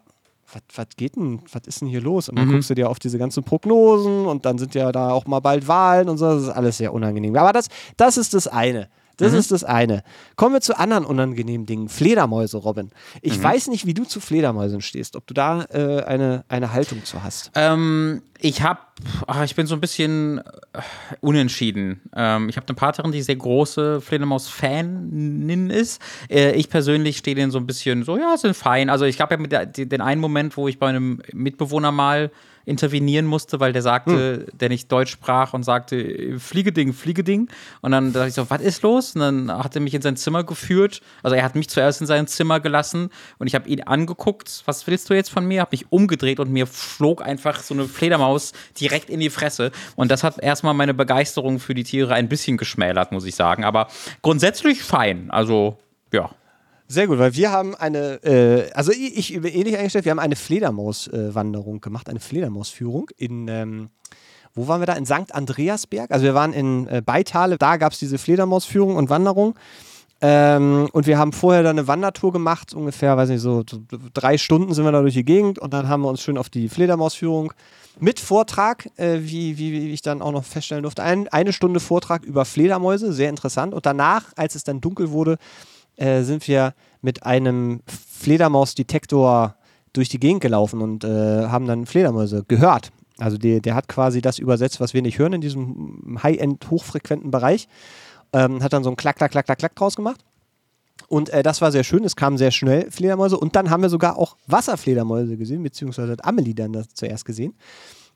S1: was geht denn, was ist denn hier los? Und dann mhm. guckst du dir auf diese ganzen Prognosen und dann sind ja da auch mal bald Wahlen und so, das ist alles sehr unangenehm. Aber das, das ist das eine. Das mhm. ist das eine. Kommen wir zu anderen unangenehmen Dingen. Fledermäuse, Robin. Ich mhm. weiß nicht, wie du zu Fledermäusen stehst, ob du da äh, eine, eine Haltung zu hast.
S2: Ähm, ich habe, ich bin so ein bisschen äh, unentschieden. Ähm, ich habe eine Partnerin, die sehr große Fledermaus-Fanin ist. Äh, ich persönlich stehe denen so ein bisschen so, ja, sind fein. Also ich habe ja mit der, den einen Moment, wo ich bei einem Mitbewohner mal intervenieren musste, weil der sagte, hm. der nicht Deutsch sprach und sagte, Fliegeding, Fliegeding. Und dann dachte ich so, was ist los? Und dann hat er mich in sein Zimmer geführt. Also er hat mich zuerst in sein Zimmer gelassen und ich habe ihn angeguckt, was willst du jetzt von mir? Habe mich umgedreht und mir flog einfach so eine Fledermaus direkt in die Fresse. Und das hat erstmal meine Begeisterung für die Tiere ein bisschen geschmälert, muss ich sagen. Aber grundsätzlich fein. Also, ja.
S1: Sehr gut, weil wir haben eine, äh, also ich, ich ähnlich eingestellt, wir haben eine Fledermauswanderung äh, gemacht, eine Fledermausführung in, ähm, wo waren wir da? In St. Andreasberg. Also wir waren in äh, Beitale, da gab es diese Fledermausführung und Wanderung. Ähm, und wir haben vorher dann eine Wandertour gemacht, ungefähr, weiß nicht, so, drei Stunden sind wir da durch die Gegend und dann haben wir uns schön auf die Fledermausführung mit Vortrag, äh, wie, wie, wie, ich dann auch noch feststellen durfte, ein, eine Stunde Vortrag über Fledermäuse, sehr interessant. Und danach, als es dann dunkel wurde, äh, sind wir mit einem Fledermausdetektor durch die Gegend gelaufen und äh, haben dann Fledermäuse gehört. Also die, der hat quasi das übersetzt, was wir nicht hören in diesem High-End, hochfrequenten Bereich. Ähm, hat dann so ein Klack, Klack, Klack, Klack, Klack draus gemacht. Und äh, das war sehr schön, es kamen sehr schnell Fledermäuse und dann haben wir sogar auch Wasserfledermäuse gesehen, beziehungsweise hat Amelie dann das zuerst gesehen.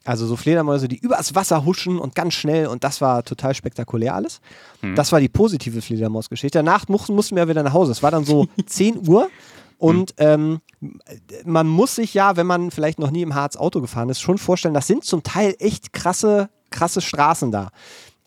S1: Also so Fledermäuse, die übers Wasser huschen und ganz schnell und das war total spektakulär alles. Mhm. Das war die positive Fledermausgeschichte. Danach mussten, mussten wir wieder nach Hause. Es war dann so 10 Uhr und ähm, man muss sich ja, wenn man vielleicht noch nie im Harz Auto gefahren ist, schon vorstellen, das sind zum Teil echt krasse, krasse Straßen da.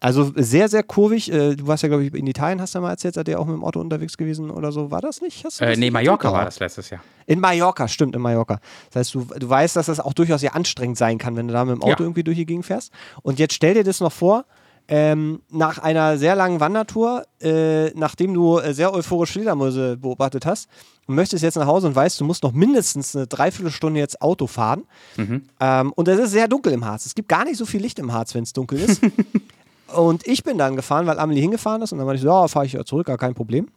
S1: Also sehr, sehr kurvig. Äh, du warst ja, glaube ich, in Italien, hast du mal erzählt, seid ihr auch mit dem Auto unterwegs gewesen oder so. War das nicht? Hast
S2: äh, das nee, Mallorca war das letztes Jahr.
S1: In Mallorca, stimmt, in Mallorca. Das heißt, du, du weißt, dass das auch durchaus sehr anstrengend sein kann, wenn du da mit dem Auto ja. irgendwie durch die Gegend fährst. Und jetzt stell dir das noch vor, Ähm, nach einer sehr langen Wandertour, äh, nachdem du äh, sehr euphorisch Fledermäuse beobachtet hast, und möchtest jetzt nach Hause und weißt, du musst noch mindestens eine Dreiviertelstunde jetzt Auto fahren. Mhm. Ähm, und es ist sehr dunkel im Harz. Es gibt gar nicht so viel Licht im Harz, wenn es dunkel ist. und ich bin dann gefahren, weil Amelie hingefahren ist. Und dann war ich so, ja, fahre ich ja zurück, gar kein Problem.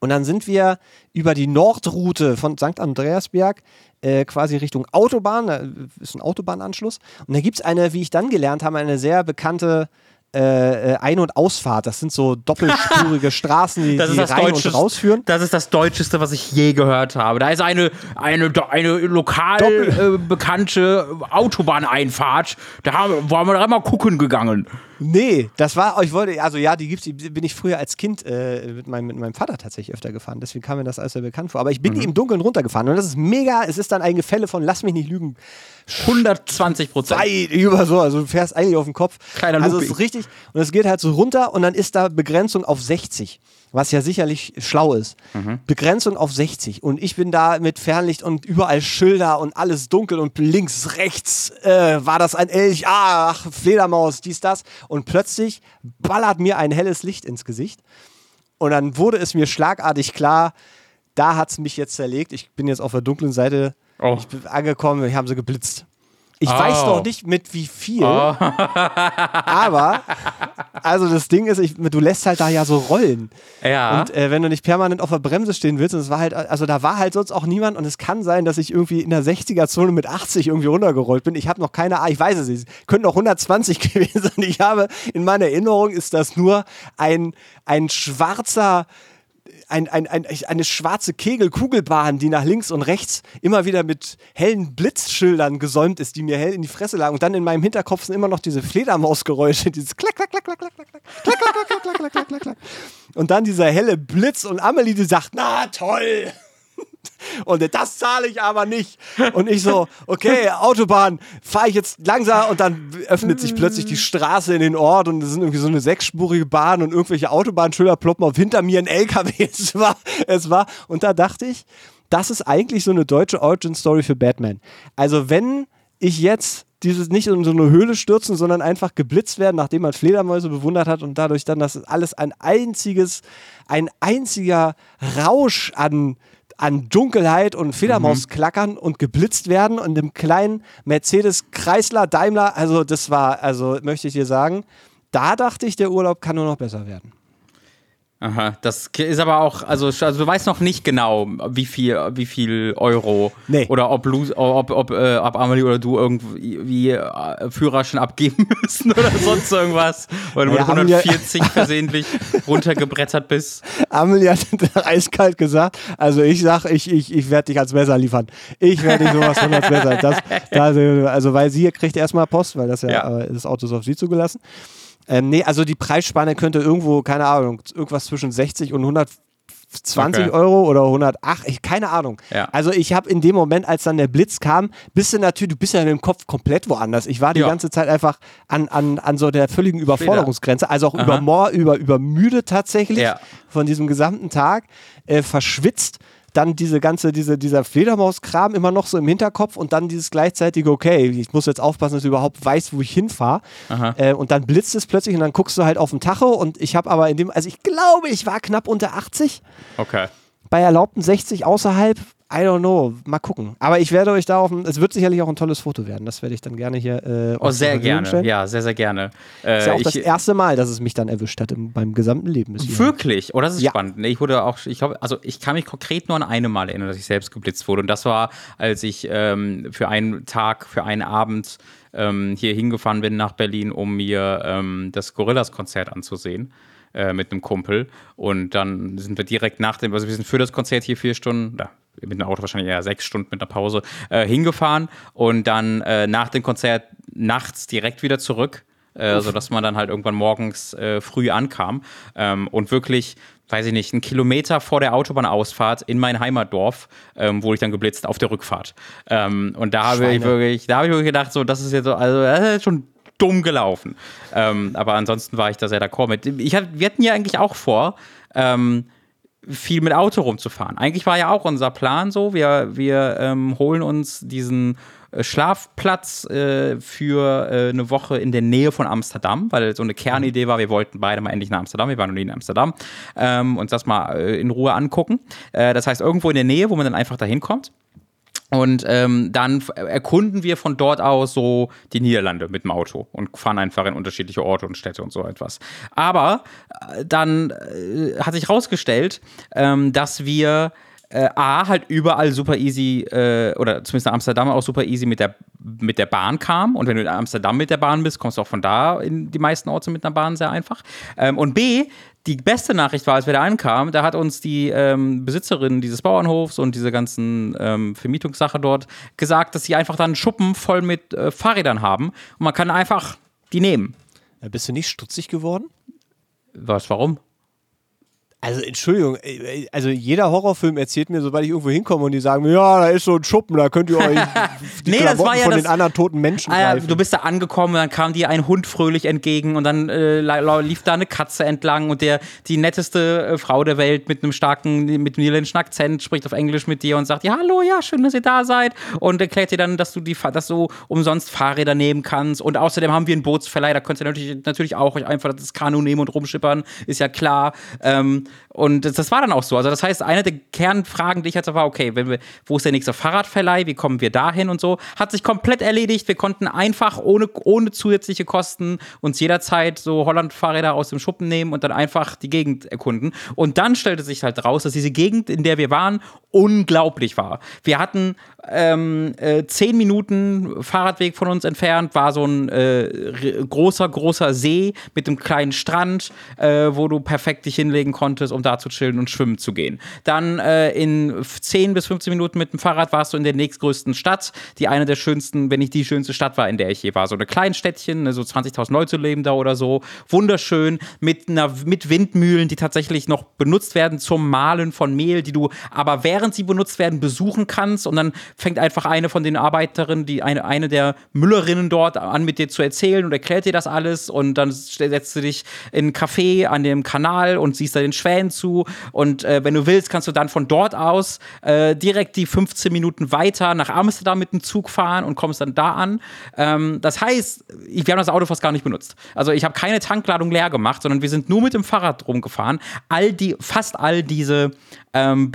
S1: Und dann sind wir über die Nordroute von St. Andreasberg äh, quasi Richtung Autobahn. Da ist ein Autobahnanschluss. Und da gibt es eine, wie ich dann gelernt habe, eine sehr bekannte äh, äh, Ein- und Ausfahrt. Das sind so doppelspurige Straßen, die, die rein und rausführen.
S2: Das ist das Deutscheste, was ich je gehört habe. Da ist eine, eine, eine lokal äh, bekannte Autobahneinfahrt. Da haben, waren wir dreimal gucken gegangen.
S1: Nee, das war, ich wollte, also ja, die gibt's, die bin ich früher als Kind äh, mit, meinem, mit meinem Vater tatsächlich öfter gefahren. Deswegen kam mir das alles sehr bekannt vor. Aber ich bin mhm. die im Dunkeln runtergefahren und das ist mega. Es ist dann ein Gefälle von, lass mich nicht lügen,
S2: 120 Prozent.
S1: Über so, also du fährst eigentlich auf den Kopf.
S2: Kleiner
S1: Also es ist richtig. Und es geht halt so runter und dann ist da Begrenzung auf 60 was ja sicherlich schlau ist. Mhm. Begrenzung auf 60. Und ich bin da mit Fernlicht und überall Schilder und alles dunkel und links, rechts äh, war das ein Elch, ach, Fledermaus, dies, das. Und plötzlich ballert mir ein helles Licht ins Gesicht. Und dann wurde es mir schlagartig klar, da hat es mich jetzt zerlegt. Ich bin jetzt auf der dunklen Seite oh. ich bin angekommen, wir haben sie geblitzt. Ich oh. weiß noch nicht mit wie viel, oh. aber also das Ding ist, ich, du lässt halt da ja so rollen.
S2: Ja.
S1: Und äh, wenn du nicht permanent auf der Bremse stehen willst, und es war halt, also da war halt sonst auch niemand und es kann sein, dass ich irgendwie in der 60er-Zone mit 80 irgendwie runtergerollt bin. Ich habe noch keine Ahnung, ich weiß es nicht. Könnten auch 120 gewesen sein. Ich habe, in meiner Erinnerung ist das nur ein, ein schwarzer ein, ein, ein, eine schwarze Kegelkugelbahn, die nach links und rechts immer wieder mit hellen Blitzschildern gesäumt ist, die mir hell in die Fresse lagen. Und dann in meinem Hinterkopf sind immer noch diese Fledermausgeräusche, dieses klack, klack, klack, klack, klack, klack, klack, klack, klack, klack, klack, klack, klack, klack. Und dann dieser helle Blitz und Amelie, die sagt, na toll. Und das zahle ich aber nicht. Und ich so, okay, Autobahn, fahre ich jetzt langsam und dann öffnet sich plötzlich die Straße in den Ort und es sind irgendwie so eine sechsspurige Bahn und irgendwelche Autobahnschilder ploppen auf hinter mir ein LKW. Es war, es war, und da dachte ich, das ist eigentlich so eine deutsche Origin-Story für Batman. Also wenn ich jetzt dieses nicht in so eine Höhle stürzen, sondern einfach geblitzt werden, nachdem man Fledermäuse bewundert hat und dadurch dann, dass alles ein einziges, ein einziger Rausch an an Dunkelheit und Fledermausklackern mhm. und geblitzt werden und im kleinen Mercedes Chrysler Daimler, also das war, also möchte ich dir sagen, da dachte ich, der Urlaub kann nur noch besser werden.
S2: Aha, das ist aber auch, also, also du weißt noch nicht genau, wie viel, wie viel Euro
S1: nee.
S2: oder ob, ob, ob, äh, ob Amelie oder du irgendwie äh, Führerschein abgeben müssen oder sonst irgendwas, weil du ja, mit 140 Amelie versehentlich runtergebrettert bist.
S1: Amelie hat eiskalt gesagt, also ich sag, ich, ich, ich werde dich als Messer liefern. Ich werde dich sowas von als Messer. Das, das, also weil sie kriegt erstmal Post, weil das ja, ja. das Auto ist auf sie zugelassen. Ähm, nee, also die Preisspanne könnte irgendwo, keine Ahnung, irgendwas zwischen 60 und 120 okay. Euro oder 108, ich, keine Ahnung.
S2: Ja.
S1: Also ich habe in dem Moment, als dann der Blitz kam, bist du natürlich, du bist ja mit dem Kopf komplett woanders. Ich war die ja. ganze Zeit einfach an, an, an so der völligen Überforderungsgrenze, also auch über, über, übermüdet tatsächlich ja. von diesem gesamten Tag, äh, verschwitzt dann diese ganze, diese, dieser Fledermauskram immer noch so im Hinterkopf und dann dieses gleichzeitige, okay, ich muss jetzt aufpassen, dass ich überhaupt weiß, wo ich hinfahre. Äh, und dann blitzt es plötzlich und dann guckst du halt auf den Tacho und ich habe aber in dem, also ich glaube, ich war knapp unter 80.
S2: Okay.
S1: Bei erlaubten 60 außerhalb I don't know, mal gucken. Aber ich werde euch da auf, es wird sicherlich auch ein tolles Foto werden. Das werde ich dann gerne hier. Äh,
S2: oh, sehr gerne. Stellen. Ja, sehr, sehr gerne.
S1: Äh, ist ja auch ich, das erste Mal, dass es mich dann erwischt hat in meinem gesamten Leben.
S2: Wirklich? Oh, das ist ja. spannend. Ich wurde auch, ich glaube, also ich kann mich konkret nur an eine Mal erinnern, dass ich selbst geblitzt wurde. Und das war, als ich ähm, für einen Tag, für einen Abend ähm, hier hingefahren bin nach Berlin, um mir ähm, das Gorillas-Konzert anzusehen äh, mit einem Kumpel. Und dann sind wir direkt nach dem, also wir sind für das Konzert hier vier Stunden, mit dem Auto wahrscheinlich eher sechs Stunden mit einer Pause, äh, hingefahren und dann äh, nach dem Konzert nachts direkt wieder zurück. Äh, sodass man dann halt irgendwann morgens äh, früh ankam ähm, und wirklich weiß ich nicht, einen Kilometer vor der Autobahnausfahrt in mein Heimatdorf, ähm, wurde ich dann geblitzt auf der Rückfahrt. Ähm, und da habe ich wirklich, da habe ich wirklich gedacht, so, das ist jetzt so, also das ist schon dumm gelaufen. Ähm, aber ansonsten war ich da sehr d'accord mit. Ich hab, wir hatten ja eigentlich auch vor, ähm, viel mit Auto rumzufahren. Eigentlich war ja auch unser Plan so, wir, wir ähm, holen uns diesen äh, Schlafplatz äh, für äh, eine Woche in der Nähe von Amsterdam, weil so eine Kernidee war, wir wollten beide mal endlich nach Amsterdam, wir waren noch nie in Amsterdam, ähm, uns das mal äh, in Ruhe angucken. Äh, das heißt, irgendwo in der Nähe, wo man dann einfach dahin kommt. Und ähm, dann erkunden wir von dort aus so die Niederlande mit dem Auto und fahren einfach in unterschiedliche Orte und Städte und so etwas. Aber äh, dann äh, hat sich herausgestellt, ähm, dass wir äh, A, halt überall super easy, äh, oder zumindest in Amsterdam auch super easy mit der, mit der Bahn kam. Und wenn du in Amsterdam mit der Bahn bist, kommst du auch von da in die meisten Orte mit einer Bahn sehr einfach. Ähm, und B, die beste Nachricht war, als wir da ankamen, da hat uns die ähm, Besitzerin dieses Bauernhofs und diese ganzen ähm, Vermietungssache dort gesagt, dass sie einfach dann einen Schuppen voll mit äh, Fahrrädern haben und man kann einfach die nehmen.
S1: Ja, bist du nicht stutzig geworden?
S2: Was, warum?
S1: Also Entschuldigung, äh, also jeder Horrorfilm erzählt mir, sobald ich irgendwo hinkomme und die sagen mir, ja, da ist so ein Schuppen, da könnt ihr euch die nee, das war ja von das, den anderen toten Menschen ah,
S2: Du bist da angekommen, dann kam dir ein Hund fröhlich entgegen und dann äh, lief da eine Katze entlang und der die netteste äh, Frau der Welt mit einem starken, mit einem niederländischen Akzent spricht auf Englisch mit dir und sagt, ja, hallo, ja, schön, dass ihr da seid und erklärt dir dann, dass du die, dass du umsonst Fahrräder nehmen kannst und außerdem haben wir einen Bootsverleih, da könnt ihr natürlich, natürlich auch euch einfach das Kanu nehmen und rumschippern, ist ja klar. Ähm, und das, das, war dann auch so. Also das heißt, eine der Kernfragen, die ich hatte, war, okay, wenn wir, wo ist der nächste Fahrradverleih, wie kommen wir dahin und so, hat sich komplett erledigt. Wir konnten einfach ohne, ohne zusätzliche Kosten uns jederzeit so Holland-Fahrräder aus dem Schuppen nehmen und dann einfach die Gegend erkunden. Und dann stellte sich halt raus, dass diese Gegend, in der wir waren, unglaublich war. Wir hatten ähm, äh, zehn Minuten Fahrradweg von uns entfernt war so ein äh, großer, großer See mit einem kleinen Strand, äh, wo du perfekt dich hinlegen konntest, um da zu chillen und schwimmen zu gehen. Dann äh, in 10 bis 15 Minuten mit dem Fahrrad warst du in der nächstgrößten Stadt, die eine der schönsten, wenn nicht die schönste Stadt war, in der ich je war. So eine Kleinstädtchen, ne, so 20.000 Leute leben da oder so. Wunderschön, mit, einer, mit Windmühlen, die tatsächlich noch benutzt werden zum Mahlen von Mehl, die du aber während sie benutzt werden besuchen kannst und dann fängt einfach eine von den Arbeiterinnen, die eine, eine der Müllerinnen dort an, mit dir zu erzählen und erklärt dir das alles und dann setzt du dich in ein Café an dem Kanal und siehst da den Schwänen zu und äh, wenn du willst, kannst du dann von dort aus äh, direkt die 15 Minuten weiter nach Amsterdam mit dem Zug fahren und kommst dann da an. Ähm, das heißt, ich, wir haben das Auto fast gar nicht benutzt. Also ich habe keine Tankladung leer gemacht, sondern wir sind nur mit dem Fahrrad rumgefahren. All die, fast all diese ähm,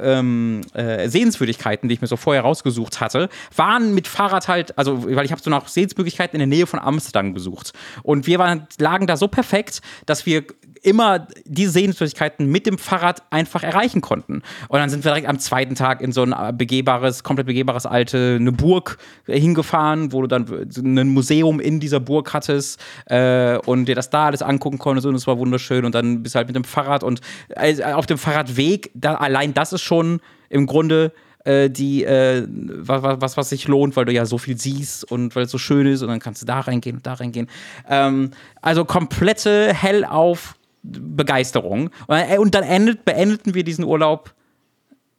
S2: ähm, äh, Sehenswürdigkeiten, die ich mir so vorher rausgesucht hatte, waren mit Fahrrad halt, also weil ich habe so nach Sehenswürdigkeiten in der Nähe von Amsterdam besucht. Und wir waren, lagen da so perfekt, dass wir immer diese Sehenswürdigkeiten mit dem Fahrrad einfach erreichen konnten. Und dann sind wir direkt am zweiten Tag in so ein begehbares, komplett begehbares alte, eine Burg hingefahren, wo du dann ein Museum in dieser Burg hattest äh, und dir das da alles angucken konntest und es war wunderschön. Und dann bist du halt mit dem Fahrrad und äh, auf dem Fahrradweg, da, allein das ist schon im Grunde äh, die äh, was, was, was sich lohnt, weil du ja so viel siehst und weil es so schön ist und dann kannst du da reingehen und da reingehen. Ähm, also komplette hellauf Begeisterung. Äh, und dann endet, beendeten wir diesen Urlaub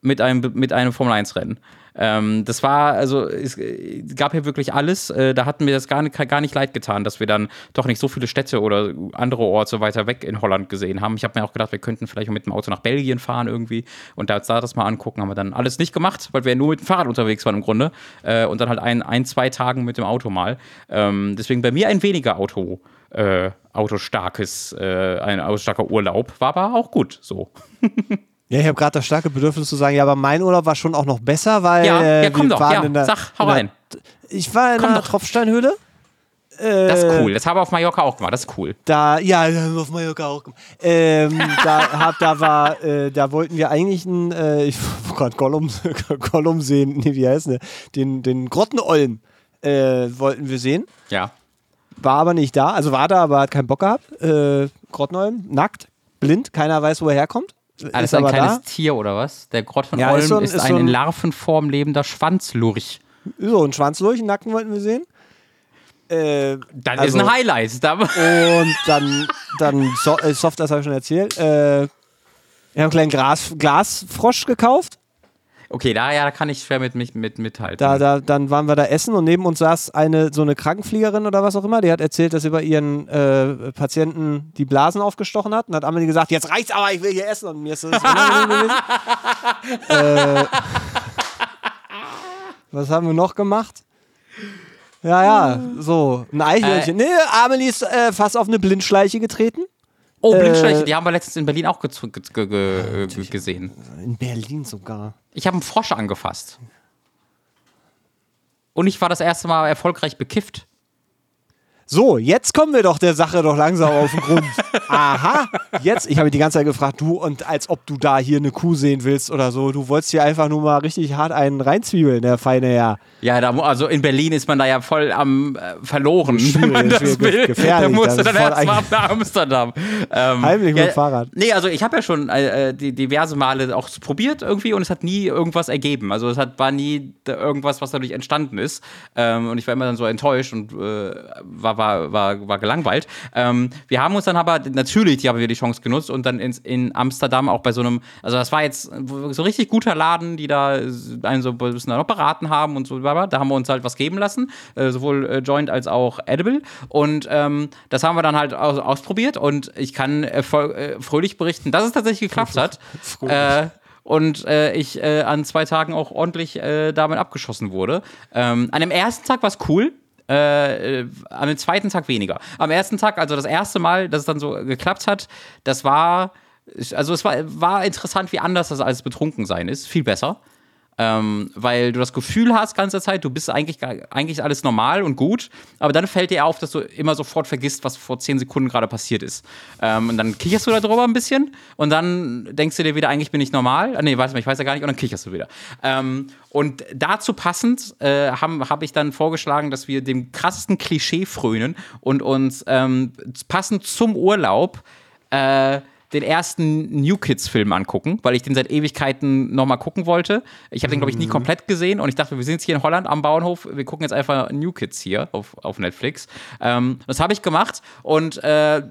S2: mit einem, mit einem Formel-1-Rennen. Ähm, das war, also es gab hier wirklich alles. Äh, da hatten wir das gar nicht, gar nicht leid getan, dass wir dann doch nicht so viele Städte oder andere Orte weiter weg in Holland gesehen haben. Ich habe mir auch gedacht, wir könnten vielleicht mit dem Auto nach Belgien fahren irgendwie und da, da das mal angucken. Haben wir dann alles nicht gemacht, weil wir nur mit dem Fahrrad unterwegs waren im Grunde. Äh, und dann halt ein, ein, zwei Tagen mit dem Auto mal. Ähm, deswegen bei mir ein weniger Auto äh, autostarkes, äh, ein autostarker Urlaub. War aber auch gut so.
S1: Ja, ich habe gerade das starke Bedürfnis zu sagen, ja, aber mein Urlaub war schon auch noch besser, weil
S2: ja, ja äh, komm doch, ja, der, sag, hau rein.
S1: Ich war in komm einer doch. Tropfsteinhöhle.
S2: das ist äh, cool. Das haben wir auf Mallorca auch gemacht. Das ist cool.
S1: Da, ja, auf Mallorca auch gemacht. Ähm, da, hab, da war, äh, da wollten wir eigentlich einen, äh, ich wollte Gollum, Gollum sehen, nee, wie heißt der? Den, den Grottenollen äh, wollten wir sehen.
S2: Ja
S1: war aber nicht da. Also war da, aber hat keinen Bock gehabt. Äh, Grottenolm, nackt, blind, keiner weiß, wo er herkommt.
S2: Alles ist ein kleines da. Tier oder was? Der Grottenolm ja, ist, so ein, ist, ist ein, so ein in Larvenform lebender Schwanzlurch.
S1: So, ein Schwanzlurch, einen Nacken wollten wir sehen.
S2: Äh, dann also, ist ein Highlight.
S1: und dann, dann so, äh, Soft, das habe ich schon erzählt. Äh, wir haben einen kleinen Gras, Glasfrosch gekauft.
S2: Okay, da, ja, da kann ich schwer mit, mit, mit mithalten.
S1: Da, da, dann waren wir da essen und neben uns saß eine so eine Krankenpflegerin oder was auch immer, die hat erzählt, dass sie bei ihren äh, Patienten die Blasen aufgestochen hat und hat Amelie gesagt, jetzt reicht's aber, ich will hier essen und mir ist das unangenehm gewesen. äh, was haben wir noch gemacht? Ja, ja, so, ein Eichhörnchen.
S2: Äh,
S1: nee, Amelie ist äh, fast auf eine Blindschleiche getreten.
S2: Oh, Blindschleiche,
S1: äh,
S2: die haben wir letztens in Berlin auch ge ge ge ge gesehen.
S1: In Berlin sogar.
S2: Ich habe einen Frosch angefasst. Und ich war das erste Mal erfolgreich bekifft.
S1: So, jetzt kommen wir doch der Sache doch langsam auf den Grund. Aha, jetzt, ich habe mich die ganze Zeit gefragt, du, und als ob du da hier eine Kuh sehen willst oder so, du wolltest hier einfach nur mal richtig hart einen reinzwiebeln, der feine Herr.
S2: Ja, da, also in Berlin ist man da ja voll am äh, verloren, wenn man das will.
S1: gefährlich,
S2: Da musst du dann erst mal nach Amsterdam. Ähm,
S1: Heimlich mit
S2: ja,
S1: dem Fahrrad.
S2: Nee, also ich habe ja schon äh, die diverse Male auch probiert irgendwie und es hat nie irgendwas ergeben. Also es hat, war nie irgendwas, was dadurch entstanden ist. Ähm, und ich war immer dann so enttäuscht und äh, war, war, war, war gelangweilt. Ähm, wir haben uns dann aber, natürlich, die haben wir die Chance genutzt und dann ins, in Amsterdam auch bei so einem, also das war jetzt so richtig guter Laden, die da einen so ein bisschen noch beraten haben und so, da haben wir uns halt was geben lassen, äh, sowohl äh, Joint als auch Edible. Und ähm, das haben wir dann halt aus, ausprobiert und ich kann äh, äh, fröhlich berichten, dass es tatsächlich geklappt hat.
S1: Fröhlich.
S2: Äh, und äh, ich äh, an zwei Tagen auch ordentlich äh, damit abgeschossen wurde. Ähm, an dem ersten Tag war es cool. Äh, äh, am zweiten Tag weniger. Am ersten Tag, also das erste Mal, dass es dann so geklappt hat, das war, also es war, war interessant, wie anders das als betrunken sein ist. Viel besser. Ähm, weil du das Gefühl hast, ganze Zeit, du bist eigentlich, eigentlich alles normal und gut, aber dann fällt dir auf, dass du immer sofort vergisst, was vor zehn Sekunden gerade passiert ist. Ähm, und dann kicherst du darüber ein bisschen und dann denkst du dir wieder, eigentlich bin ich normal. Ah, nee, warte mal, ich weiß ja gar nicht, und dann kicherst du wieder. Ähm, und dazu passend äh, habe hab ich dann vorgeschlagen, dass wir dem krassesten Klischee frönen und uns ähm, passend zum Urlaub äh, den ersten New Kids-Film angucken, weil ich den seit Ewigkeiten nochmal gucken wollte. Ich habe den, glaube ich, nie komplett gesehen und ich dachte, wir sind jetzt hier in Holland am Bauernhof, wir gucken jetzt einfach New Kids hier auf, auf Netflix. Ähm, das habe ich gemacht und äh,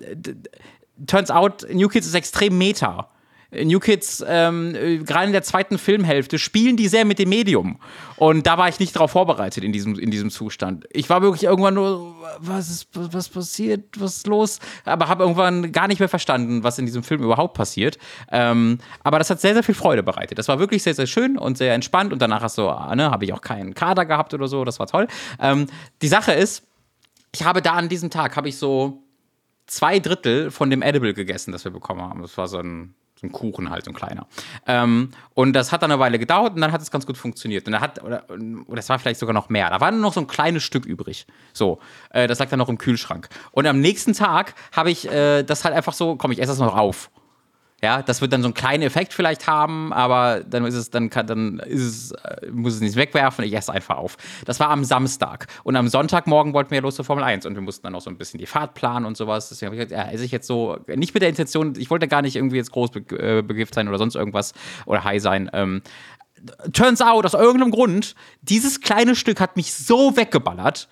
S2: turns out, New Kids ist extrem meta. New Kids, ähm, äh, gerade in der zweiten Filmhälfte, spielen die sehr mit dem Medium. Und da war ich nicht darauf vorbereitet in diesem, in diesem Zustand. Ich war wirklich irgendwann nur, was ist, was passiert, was ist los? Aber habe irgendwann gar nicht mehr verstanden, was in diesem Film überhaupt passiert. Ähm, aber das hat sehr, sehr viel Freude bereitet. Das war wirklich sehr, sehr schön und sehr entspannt. Und danach hast du, ah, ne, habe ich auch keinen Kader gehabt oder so. Das war toll. Ähm, die Sache ist, ich habe da an diesem Tag, habe ich so zwei Drittel von dem Edible gegessen, das wir bekommen haben. Das war so ein, so ein Kuchen halt, so ein kleiner. Ähm, und das hat dann eine Weile gedauert und dann hat es ganz gut funktioniert. Und da hat, oder, oder es war vielleicht sogar noch mehr. Da war nur noch so ein kleines Stück übrig. So, äh, das lag dann noch im Kühlschrank. Und am nächsten Tag habe ich äh, das halt einfach so, komm, ich esse das noch auf. Ja, das wird dann so einen kleinen Effekt vielleicht haben, aber dann ist es, dann kann, dann ist es, äh, muss es nicht wegwerfen, ich esse einfach auf. Das war am Samstag. Und am Sonntagmorgen wollten wir los zur Formel 1 und wir mussten dann auch so ein bisschen die Fahrt planen und sowas. Deswegen habe ich gesagt, ja, esse ich jetzt so, nicht mit der Intention, ich wollte gar nicht irgendwie jetzt groß be äh, begift sein oder sonst irgendwas oder high sein. Ähm, turns out, aus irgendeinem Grund, dieses kleine Stück hat mich so weggeballert,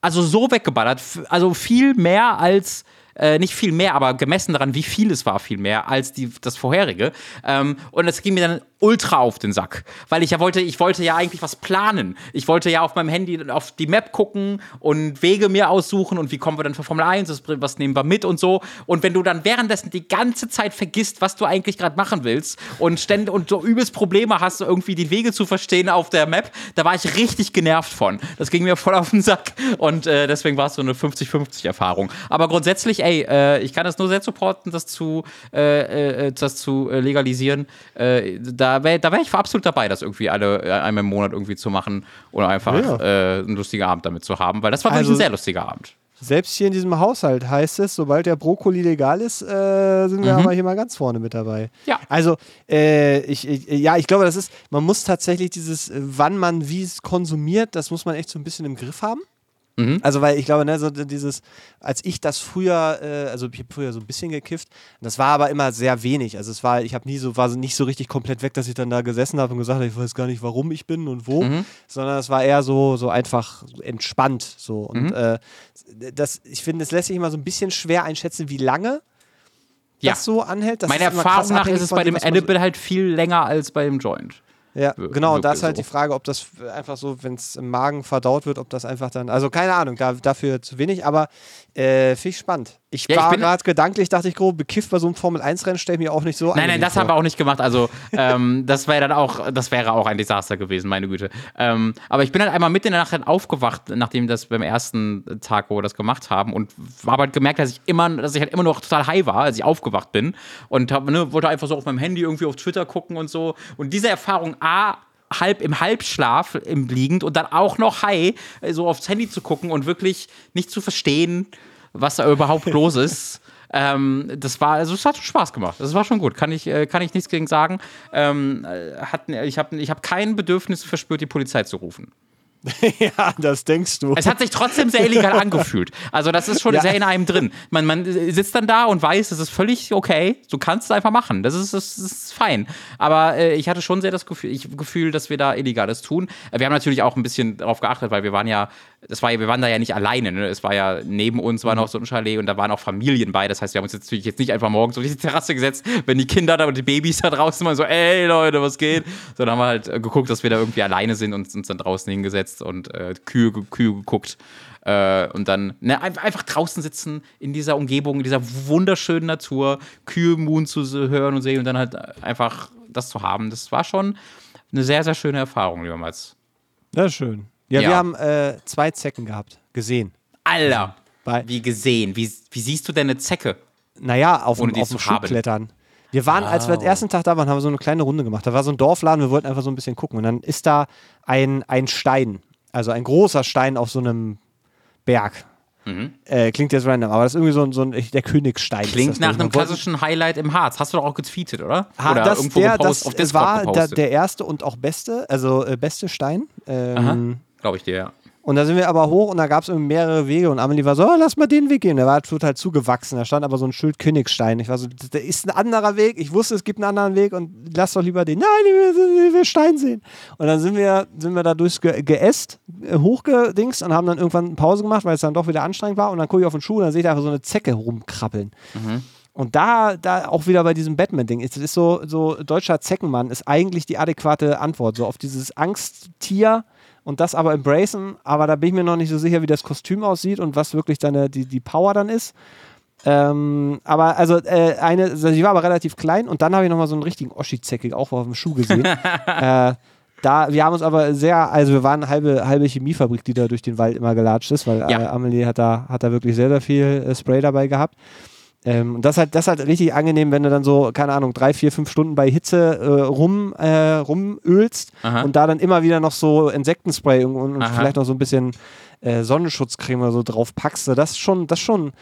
S2: also so weggeballert, also viel mehr als, äh, nicht viel mehr, aber gemessen daran, wie viel es war, viel mehr als die, das vorherige. Ähm, und es ging mir dann ultra auf den Sack, weil ich ja wollte, ich wollte ja eigentlich was planen. Ich wollte ja auf meinem Handy auf die Map gucken und Wege mir aussuchen und wie kommen wir dann für Formel 1, was, nehmen wir mit und so. Und wenn du dann währenddessen die ganze Zeit vergisst, was du eigentlich gerade machen willst und ständig und so übelst Probleme hast, irgendwie die Wege zu verstehen auf der Map, da war ich richtig genervt von. Das ging mir voll auf den Sack und äh, deswegen war es so eine 50-50 Erfahrung. Aber grundsätzlich, ey, äh, ich kann das nur sehr supporten, das zu, äh, äh, das zu äh, legalisieren. Äh, da wäre da wär ich absolut dabei, das irgendwie alle äh, einmal im Monat irgendwie zu machen oder einfach
S1: Ja.
S2: äh, einen lustigen Abend damit zu haben, weil das war wirklich
S1: Also-
S2: ein sehr lustiger Abend.
S1: Selbst hier in diesem Haushalt heißt es, sobald der Brokkoli legal ist, äh, sind wir aber hier mal ganz vorne mit dabei.
S2: Ja.
S1: Also, äh, ich, ich, ja, ich glaube, das ist, man muss tatsächlich dieses, äh, wann man wie es konsumiert, das muss man echt so ein bisschen im Griff haben. Also, weil ich glaube, ne, so dieses, als ich das früher, äh, also ich habe früher so ein bisschen gekifft, das war aber immer sehr wenig. Also es war, ich habe nie so, war nicht so richtig komplett weg, dass ich dann da gesessen habe und gesagt habe, ich weiß gar nicht, warum ich bin und wo, sondern es war eher so, so einfach entspannt so. Und äh, das, ich finde, es lässt sich immer so ein bisschen schwer einschätzen, wie lange
S2: Ja.
S1: das so anhält. Das
S2: Meiner Erfahrung nach ist es bei
S1: dem,
S2: Edible halt viel länger als bei dem Joint.
S1: Ja, genau, und da ist halt so. die Frage, ob das einfach so, wenn es im Magen verdaut wird, ob das einfach dann, also keine Ahnung, da, dafür zu wenig, aber äh, finde ich spannend. Ich ja, war gerade gedanklich, dachte ich grob, bekifft bei so einem Formel-1-Rennen stelle ich mir auch nicht so
S2: Nein, nein, das haben wir auch nicht gemacht. Also, ähm, das wäre dann auch, das wäre auch ein Desaster gewesen, meine Güte. Ähm, aber ich bin halt einmal mitten in der Nacht aufgewacht, nachdem das beim ersten Tag, wo wir das gemacht haben, und habe halt gemerkt, dass ich immer, dass ich halt immer noch total high war, als ich aufgewacht bin. Und hab, ne, wollte einfach so auf meinem Handy irgendwie auf Twitter gucken und so. Und diese Erfahrung, A, halb im Halbschlaf im liegend und dann auch noch high so aufs Handy zu gucken und wirklich nicht zu verstehen, was da überhaupt los ist. Ähm, das war, also es hat schon Spaß gemacht. Das war schon gut. Kann ich, äh, kann ich nichts gegen sagen. Ähm, äh, hat, ich habe ich hab kein Bedürfnis verspürt, die Polizei zu rufen.
S1: ja, das denkst du.
S2: Es hat sich trotzdem sehr illegal angefühlt. Also, das ist schon ja. sehr in einem drin. Man, man sitzt dann da und weiß, es ist völlig okay. Du kannst es einfach machen. Das ist, das ist fein. Aber äh, ich hatte schon sehr das Gefühl, ich, Gefühl, dass wir da Illegales tun. Wir haben natürlich auch ein bisschen darauf geachtet, weil wir waren ja, das war ja, wir waren da ja nicht alleine. Ne? Es war ja neben uns war noch so ein Chalet und da waren auch Familien bei. Das heißt, wir haben uns jetzt natürlich jetzt nicht einfach morgens auf die Terrasse gesetzt, wenn die Kinder da und die Babys da draußen waren, so, ey Leute, was geht? Sondern haben wir halt geguckt, dass wir da irgendwie alleine sind und uns dann draußen hingesetzt gesetzt und äh, Kühe, Kühe geguckt. Äh, und dann ne, einfach draußen sitzen in dieser Umgebung, in dieser wunderschönen Natur, Kühe Moon zu hören und sehen und dann halt einfach das zu haben. Das war schon eine sehr, sehr schöne Erfahrung, lieber Mats.
S1: Ja, schön. Ja, ja. wir haben äh, zwei Zecken gehabt, gesehen.
S2: Alter! Bei wie gesehen? Wie, wie siehst du denn eine Zecke?
S1: Naja, auf, Ohne dem, auf dem Schuh klettern. Wir waren, wow. als wir den ersten Tag da waren, haben wir so eine kleine Runde gemacht. Da war so ein Dorfladen, wir wollten einfach so ein bisschen gucken. Und dann ist da ein, ein Stein, also ein großer Stein auf so einem Berg. Mhm. Äh, klingt jetzt random, aber das ist irgendwie so ein, so ein der Königsstein.
S2: Klingt nach einem klassischen Highlight im Harz. Hast du doch auch getweetet, oder?
S1: Ha, oder das, irgendwo der, gepost, das auf Discord war der, der, erste und auch beste, also äh, beste Stein.
S2: Ähm, Glaube ich dir, ja.
S1: Und da sind wir aber hoch und da gab es mehrere Wege und Amelie war so, oh, lass mal den Weg gehen. Der war total zugewachsen. Da stand aber so ein Schild Königstein. Ich war so, da ist ein anderer Weg. Ich wusste, es gibt einen anderen Weg und lass doch lieber den. Nein, ich will Stein sehen. Und dann sind wir, sind wir da durchs Ge Geäst äh, hochgedingst und haben dann irgendwann Pause gemacht, weil es dann doch wieder anstrengend war. Und dann gucke ich auf den Schuh und dann sehe ich einfach so eine Zecke rumkrabbeln. Mhm. Und da, da auch wieder bei diesem Batman-Ding, ist, ist so, so deutscher Zeckenmann ist eigentlich die adäquate Antwort. So auf dieses Angsttier und das aber embracen, aber da bin ich mir noch nicht so sicher, wie das Kostüm aussieht und was wirklich deine, die, die Power dann ist. Ähm, aber also äh, eine, also die war aber relativ klein und dann habe ich nochmal so einen richtigen Oschi-Zecke auch auf dem Schuh gesehen. äh, da, wir haben uns aber sehr, also wir waren eine halbe, halbe Chemiefabrik, die da durch den Wald immer gelatscht ist, weil ja. äh, Amelie hat da, hat da wirklich sehr, sehr viel äh, Spray dabei gehabt. Ähm, und das ist halt, das ist halt richtig angenehm, wenn du dann so, keine Ahnung, drei, vier, fünf Stunden bei Hitze äh, rum, äh, rumölst Aha. und da dann immer wieder noch so Insektenspray und, und vielleicht noch so ein bisschen äh, Sonnenschutzcreme oder so drauf packst. Das ist schon, das ist schon,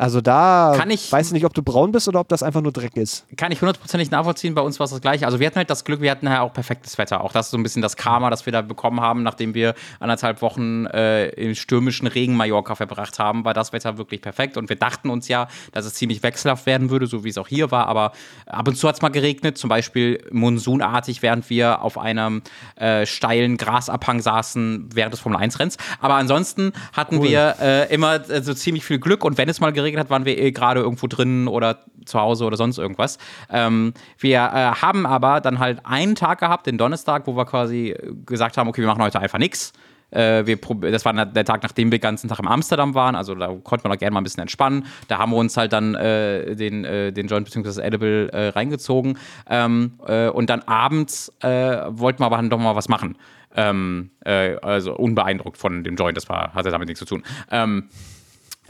S1: also da kann ich, weiß nicht, ob du braun bist oder ob das einfach nur Dreck ist.
S2: Kann ich hundertprozentig nachvollziehen. Bei uns war es das gleiche. Also wir hatten halt das Glück, wir hatten ja auch perfektes Wetter. Auch das ist so ein bisschen das Karma, das wir da bekommen haben, nachdem wir anderthalb Wochen äh, im stürmischen Regen Mallorca verbracht haben, war das Wetter wirklich perfekt. Und wir dachten uns ja, dass es ziemlich wechselhaft werden würde, so wie es auch hier war. Aber ab und zu hat es mal geregnet, zum Beispiel monsunartig, während wir auf einem äh, steilen Grasabhang saßen während des Formel 1-Renns. Aber ansonsten hatten cool. wir äh, immer äh, so ziemlich viel Glück. Und wenn es mal geregnet hat, waren wir eh gerade irgendwo drin oder zu Hause oder sonst irgendwas. Ähm, wir äh, haben aber dann halt einen Tag gehabt, den Donnerstag, wo wir quasi gesagt haben, okay, wir machen heute einfach nichts. Äh, wir, das war der Tag, nachdem wir den ganzen Tag in Amsterdam waren. Also da konnte man auch gerne mal ein bisschen entspannen. Da haben wir uns halt dann äh, den, äh, den Joint bzw. das Edible äh, reingezogen. Ähm, äh, und dann abends äh, wollten wir aber dann doch mal was machen. Ähm, also unbeeindruckt von dem Joint, das war, hatte damit nichts zu tun. Ähm,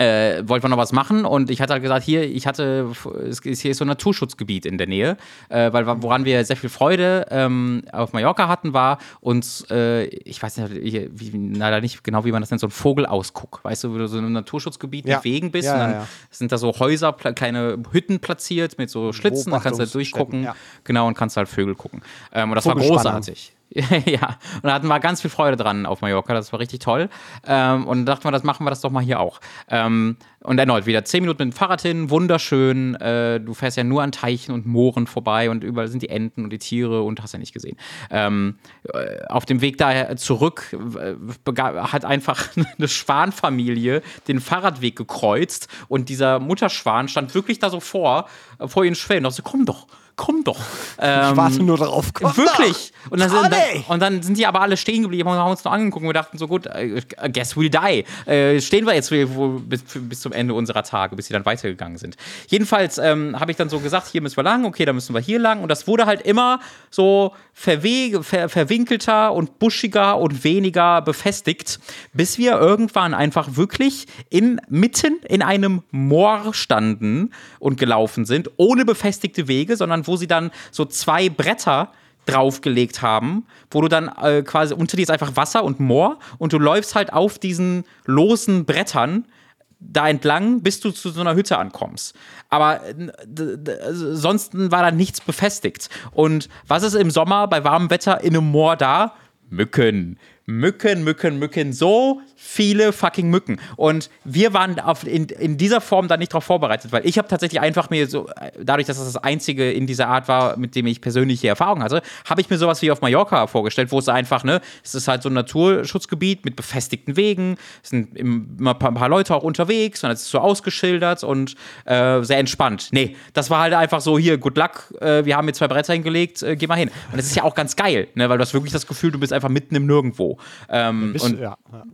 S2: äh, wollten wir noch was machen und ich hatte halt gesagt, hier, ich hatte, es ist, hier ist so ein Naturschutzgebiet in der Nähe, äh, weil woran wir sehr viel Freude ähm, auf Mallorca hatten, war uns, äh, ich weiß nicht, wie, leider nicht genau, wie man das nennt, so ein Vogelausguck, weißt du, wo du so in einem Naturschutzgebiet ja. Wegen bist ja, und dann ja, sind da so Häuser, kleine Hütten platziert mit so Schlitzen, da kannst du halt durchgucken, genau, und kannst halt Vögel gucken. Ähm, und das war großartig. ja, und da hatten wir ganz viel Freude dran auf Mallorca, das war richtig toll. Ähm, und dachten wir, das machen wir das doch mal hier auch. Ähm, und erneut wieder zehn Minuten mit dem Fahrrad hin, wunderschön. Äh, du fährst ja nur an Teichen und Mooren vorbei und überall sind die Enten und die Tiere und hast ja nicht gesehen. Ähm, äh, auf dem Weg daher zurück äh, hat einfach eine Schwanfamilie den Fahrradweg gekreuzt und dieser Mutterschwan stand wirklich da so vor, vor ihren Schwellen und dachte, komm doch, komm doch.
S1: Ähm, ich warte nur darauf,
S2: komm Wirklich. Und dann, sind, dann, und dann sind die aber alle stehen geblieben und haben uns noch angeguckt und wir dachten so, gut, I guess we'll die. Äh, stehen wir jetzt bis, bis, zum Ende unserer Tage, bis sie dann weitergegangen sind. Jedenfalls ähm, habe ich dann so gesagt, hier müssen wir lang, okay, dann müssen wir hier lang. Und das wurde halt immer so verwege, ver, verwinkelter und buschiger und weniger befestigt, bis wir irgendwann einfach wirklich in, mitten in einem Moor standen und gelaufen sind, ohne befestigte Wege, sondern wo sie dann so zwei Bretter draufgelegt haben, wo du dann äh, quasi unter dir ist einfach Wasser und Moor und du läufst halt auf diesen losen Brettern da entlang, bis du zu so einer Hütte ankommst. Aber sonst war da nichts befestigt. Und was ist im Sommer bei warmem Wetter in einem Moor da? Mücken. Mücken, Mücken, Mücken, so viele fucking Mücken. Und wir waren auf, in, in dieser Form da nicht darauf vorbereitet, weil ich habe tatsächlich einfach mir so, dadurch, dass das das einzige in dieser Art war, mit dem ich persönliche Erfahrung hatte, habe ich mir sowas wie auf Mallorca vorgestellt, wo es einfach, ne, es ist halt so ein Naturschutzgebiet mit befestigten Wegen, es sind immer ein paar Leute auch unterwegs und es ist so ausgeschildert und äh, sehr entspannt. Nee, das war halt einfach so, hier, good luck, äh, wir haben mir zwei Bretter hingelegt, äh, geh mal hin. Und das ist ja auch ganz geil, ne, weil du hast wirklich das Gefühl, du bist einfach mitten im Nirgendwo. Ähm, bist, und, ja, ja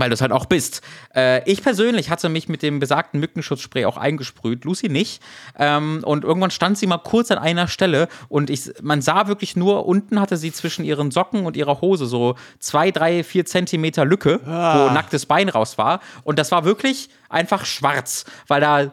S2: weil du es halt auch bist. Äh, ich persönlich hatte mich mit dem besagten Mückenschutzspray auch eingesprüht, Lucy nicht. Ähm, und irgendwann stand sie mal kurz an einer Stelle und ich, man sah wirklich nur, unten hatte sie zwischen ihren Socken und ihrer Hose so zwei, drei, vier Zentimeter Lücke, ah. wo nacktes Bein raus war. Und das war wirklich einfach schwarz, weil da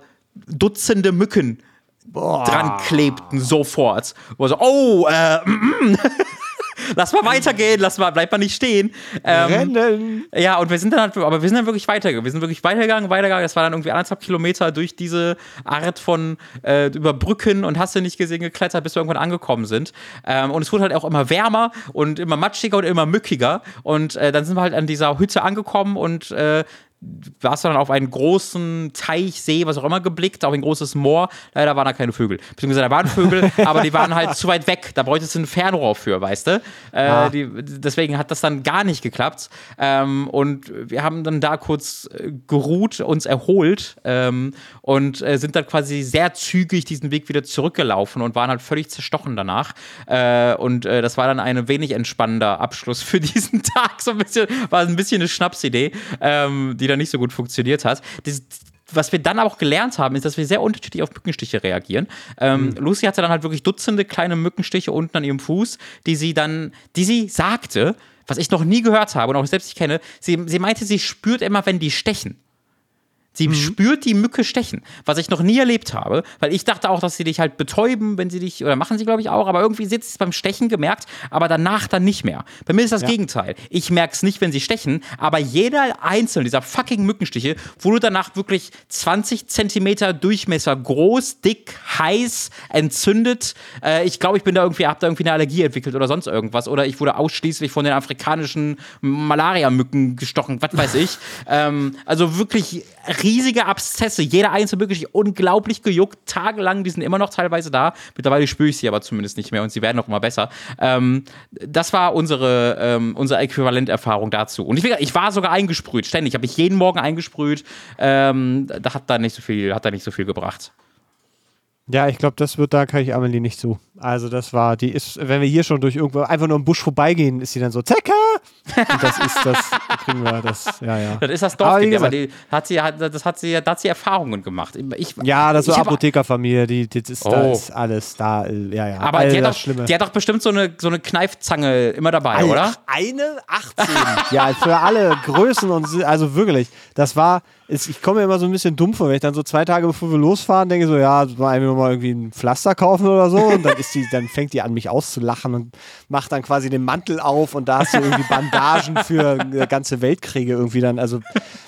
S2: Dutzende Mücken Boah. dran klebten sofort. Wo so, oh, äh, lass mal weitergehen, lass mal, bleib mal nicht stehen.
S1: Ähm, Rennen.
S2: Ja, und wir sind dann halt, aber wir sind dann wirklich weitergegangen. Wir sind wirklich weitergegangen, weitergegangen. Das war dann irgendwie anderthalb Kilometer durch diese Art von äh, über Brücken und hast du nicht gesehen geklettert, bis wir irgendwann angekommen sind. Ähm, und es wurde halt auch immer wärmer und immer matschiger und immer mückiger. Und äh, dann sind wir halt an dieser Hütte angekommen und äh, du hast dann auf einen großen Teich, See, was auch immer geblickt, auf ein großes Moor. Leider waren da keine Vögel. Beziehungsweise da waren Vögel, aber die waren halt zu weit weg. Da bräuchtest du ein Fernrohr für, weißt du? Äh, ah. die, deswegen hat das dann gar nicht geklappt. Ähm, und wir haben dann da kurz äh, geruht, uns erholt ähm, und äh, sind dann quasi sehr zügig diesen Weg wieder zurückgelaufen und waren halt völlig zerstochen danach. Äh, und äh, das war dann ein wenig entspannender Abschluss für diesen Tag. So ein bisschen, war ein bisschen eine Schnapsidee, ähm, die die dann nicht so gut funktioniert hat. Das, was wir dann auch gelernt haben, ist, dass wir sehr unterschiedlich auf Mückenstiche reagieren. Ähm, mhm. Lucy hatte dann halt wirklich Dutzende kleine Mückenstiche unten an ihrem Fuß, die sie dann, die sie sagte, was ich noch nie gehört habe und auch selbst nicht kenne, sie, sie meinte, sie spürt immer, wenn die stechen. Sie mhm. spürt die Mücke stechen, was ich noch nie erlebt habe, weil ich dachte auch, dass sie dich halt betäuben, wenn sie dich, oder machen sie glaube ich auch, aber irgendwie sitzt es beim Stechen gemerkt, aber danach dann nicht mehr. Bei mir ist das ja. Gegenteil. Ich merke es nicht, wenn sie stechen, aber jeder einzelne dieser fucking Mückenstiche wurde danach wirklich 20 Zentimeter Durchmesser groß, dick, heiß, entzündet. Äh, ich glaube, ich bin da irgendwie, hab da irgendwie eine Allergie entwickelt oder sonst irgendwas. Oder ich wurde ausschließlich von den afrikanischen Malaria-Mücken gestochen, was weiß ich. ähm, also wirklich riesige Abszesse, jeder einzelne wirklich unglaublich gejuckt, tagelang, die sind immer noch teilweise da. Mittlerweile spüre ich sie aber zumindest nicht mehr und sie werden auch immer besser. Ähm, das war unsere, ähm, unsere Äquivalenterfahrung dazu. Und ich, ich, war sogar eingesprüht, ständig. Habe ich jeden Morgen eingesprüht. Ähm, da hat da nicht so viel, hat da nicht so viel gebracht.
S1: Ja, ich glaube, das wird da kann ich Amelie nicht zu. Also das war, die ist, wenn wir hier schon durch irgendwo einfach nur im Busch vorbeigehen, ist sie dann so, Zecke! Und das ist das, kriegen wir das, ja, ja.
S2: Das ist das Dorf, aber, gesagt, die hat sie, das hat sie, da hat sie Erfahrungen gemacht. Ich,
S1: ja, das ist so Apothekerfamilie, die, die ist, oh. da ist alles da, ja, ja.
S2: Aber die hat, doch, die hat doch bestimmt so eine, so eine Kneifzange immer dabei, Alter, oder?
S1: Eine 18. ja, für alle Größen und, also wirklich, das war, ich komme mir immer so ein bisschen dumm vor, wenn ich dann so zwei Tage bevor wir losfahren, denke so, ja, mal mal irgendwie ein Pflaster kaufen oder so und dann ist die, dann fängt die an mich auszulachen und macht dann quasi den Mantel auf und da hast du irgendwie Bandagen für äh, ganze Weltkriege irgendwie dann. Also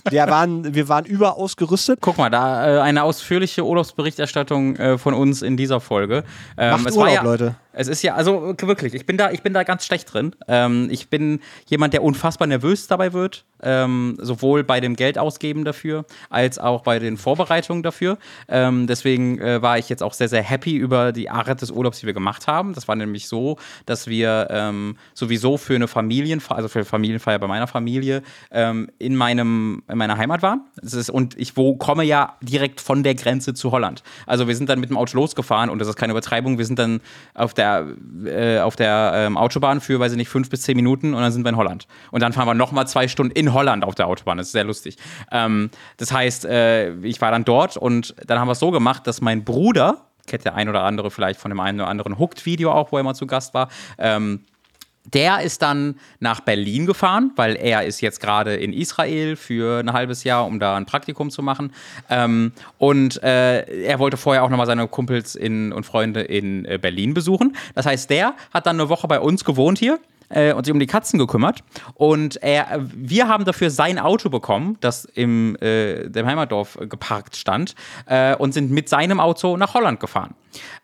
S1: wir waren, wir waren überaus gerüstet.
S2: Guck mal, da äh, eine ausführliche Urlaubsberichterstattung äh, von uns in dieser Folge.
S1: Ähm, Macht es Urlaub, ja, Leute
S2: Es ist ja, also wirklich, ich bin da, ich bin da ganz schlecht drin. Ähm, ich bin jemand, der unfassbar nervös dabei wird, ähm, sowohl bei dem Geld ausgeben dafür, als auch bei den Vorbereitungen dafür. Ähm, deswegen äh, war ich jetzt auch sehr, sehr happy über die Art des Urlaubs, die wir gemacht haben. Das war nämlich so, dass wir ähm, sowieso für eine Familienfeier, also für eine Familienfeier bei meiner Familie, ähm, in, meinem, in meiner Heimat waren. Ist, und ich wo, komme ja direkt von der Grenze zu Holland. Also wir sind dann mit dem Auto losgefahren und das ist keine Übertreibung. Wir sind dann auf der, äh, auf der ähm, Autobahn für, weiß ich nicht, fünf bis zehn Minuten und dann sind wir in Holland. Und dann fahren wir nochmal zwei Stunden in Holland auf der Autobahn. Das ist sehr lustig. Ähm, das heißt, äh, ich war dann dort und dann haben wir es so gemacht, dass mein Bruder, kennt der ein oder andere vielleicht von dem einen oder anderen Hooked-Video auch, wo er mal zu Gast war, ähm, der ist dann nach Berlin gefahren, weil er ist jetzt gerade in Israel für ein halbes Jahr, um da ein Praktikum zu machen. Ähm, und äh, er wollte vorher auch nochmal seine Kumpels in, und Freunde in äh, Berlin besuchen. Das heißt, der hat dann eine Woche bei uns gewohnt hier äh, und sich um die Katzen gekümmert. Und er, wir haben dafür sein Auto bekommen, das im äh, dem Heimatdorf geparkt stand, äh, und sind mit seinem Auto nach Holland gefahren.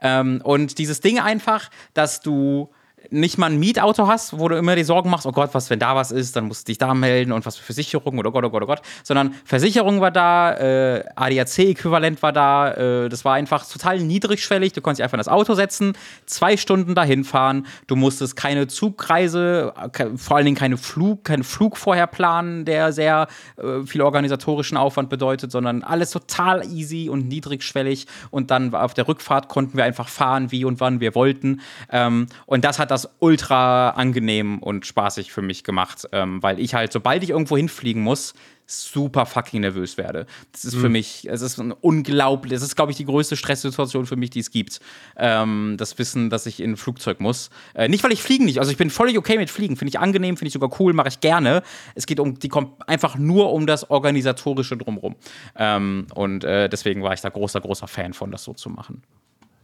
S2: Ähm, und dieses Ding einfach, dass du nicht mal ein Mietauto hast, wo du immer die Sorgen machst, oh Gott, was, wenn da was ist, dann musst du dich da melden und was für Versicherung oder oh Gott, oh Gott, oh Gott, sondern Versicherung war da, äh, ADAC-Äquivalent war da, äh, das war einfach total niedrigschwellig, du konntest dich einfach in das Auto setzen, zwei Stunden dahin fahren, du musstest keine Zugreise, vor allen Dingen keine Flug, keinen Flug vorher planen, der sehr äh, viel organisatorischen Aufwand bedeutet, sondern alles total easy und niedrigschwellig. Und dann auf der Rückfahrt konnten wir einfach fahren, wie und wann wir wollten. Ähm, und das hat das ultra angenehm und spaßig für mich gemacht, ähm, weil ich halt, sobald ich irgendwo hinfliegen muss, super fucking nervös werde. Das ist mhm. für mich, es ist ein unglaublich, es ist, glaube ich, die größte Stresssituation für mich, die es gibt. Ähm, das Wissen, dass ich in ein Flugzeug muss. Äh, nicht, weil ich fliegen nicht, also ich bin völlig okay mit Fliegen, finde ich angenehm, finde ich sogar cool, mache ich gerne. Es geht um, die kommt einfach nur um das Organisatorische drumherum. Ähm, und äh, deswegen war ich da großer, großer Fan von, das so zu machen.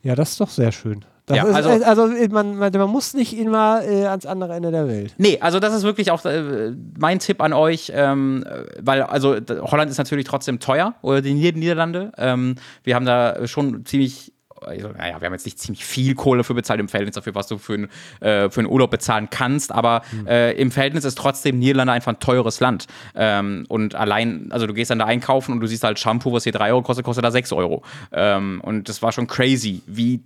S1: Ja, das ist doch sehr schön.
S2: Ja,
S1: ist, also, also man, man, man, muss nicht immer äh, ans andere Ende der Welt.
S2: Nee, also das ist wirklich auch äh, mein Tipp an euch, ähm, weil also Holland ist natürlich trotzdem teuer oder die Niederlande. Ähm, wir haben da schon ziemlich naja, wir haben jetzt nicht ziemlich viel Kohle für bezahlt im Verhältnis dafür, was du für, ein, äh, für einen Urlaub bezahlen kannst, aber mhm. äh, im Verhältnis ist trotzdem Niederlande einfach ein teures Land. Ähm, und allein, also du gehst dann da einkaufen und du siehst halt Shampoo, was hier 3 Euro kostet, kostet da 6 Euro. Ähm, und das war schon crazy, wie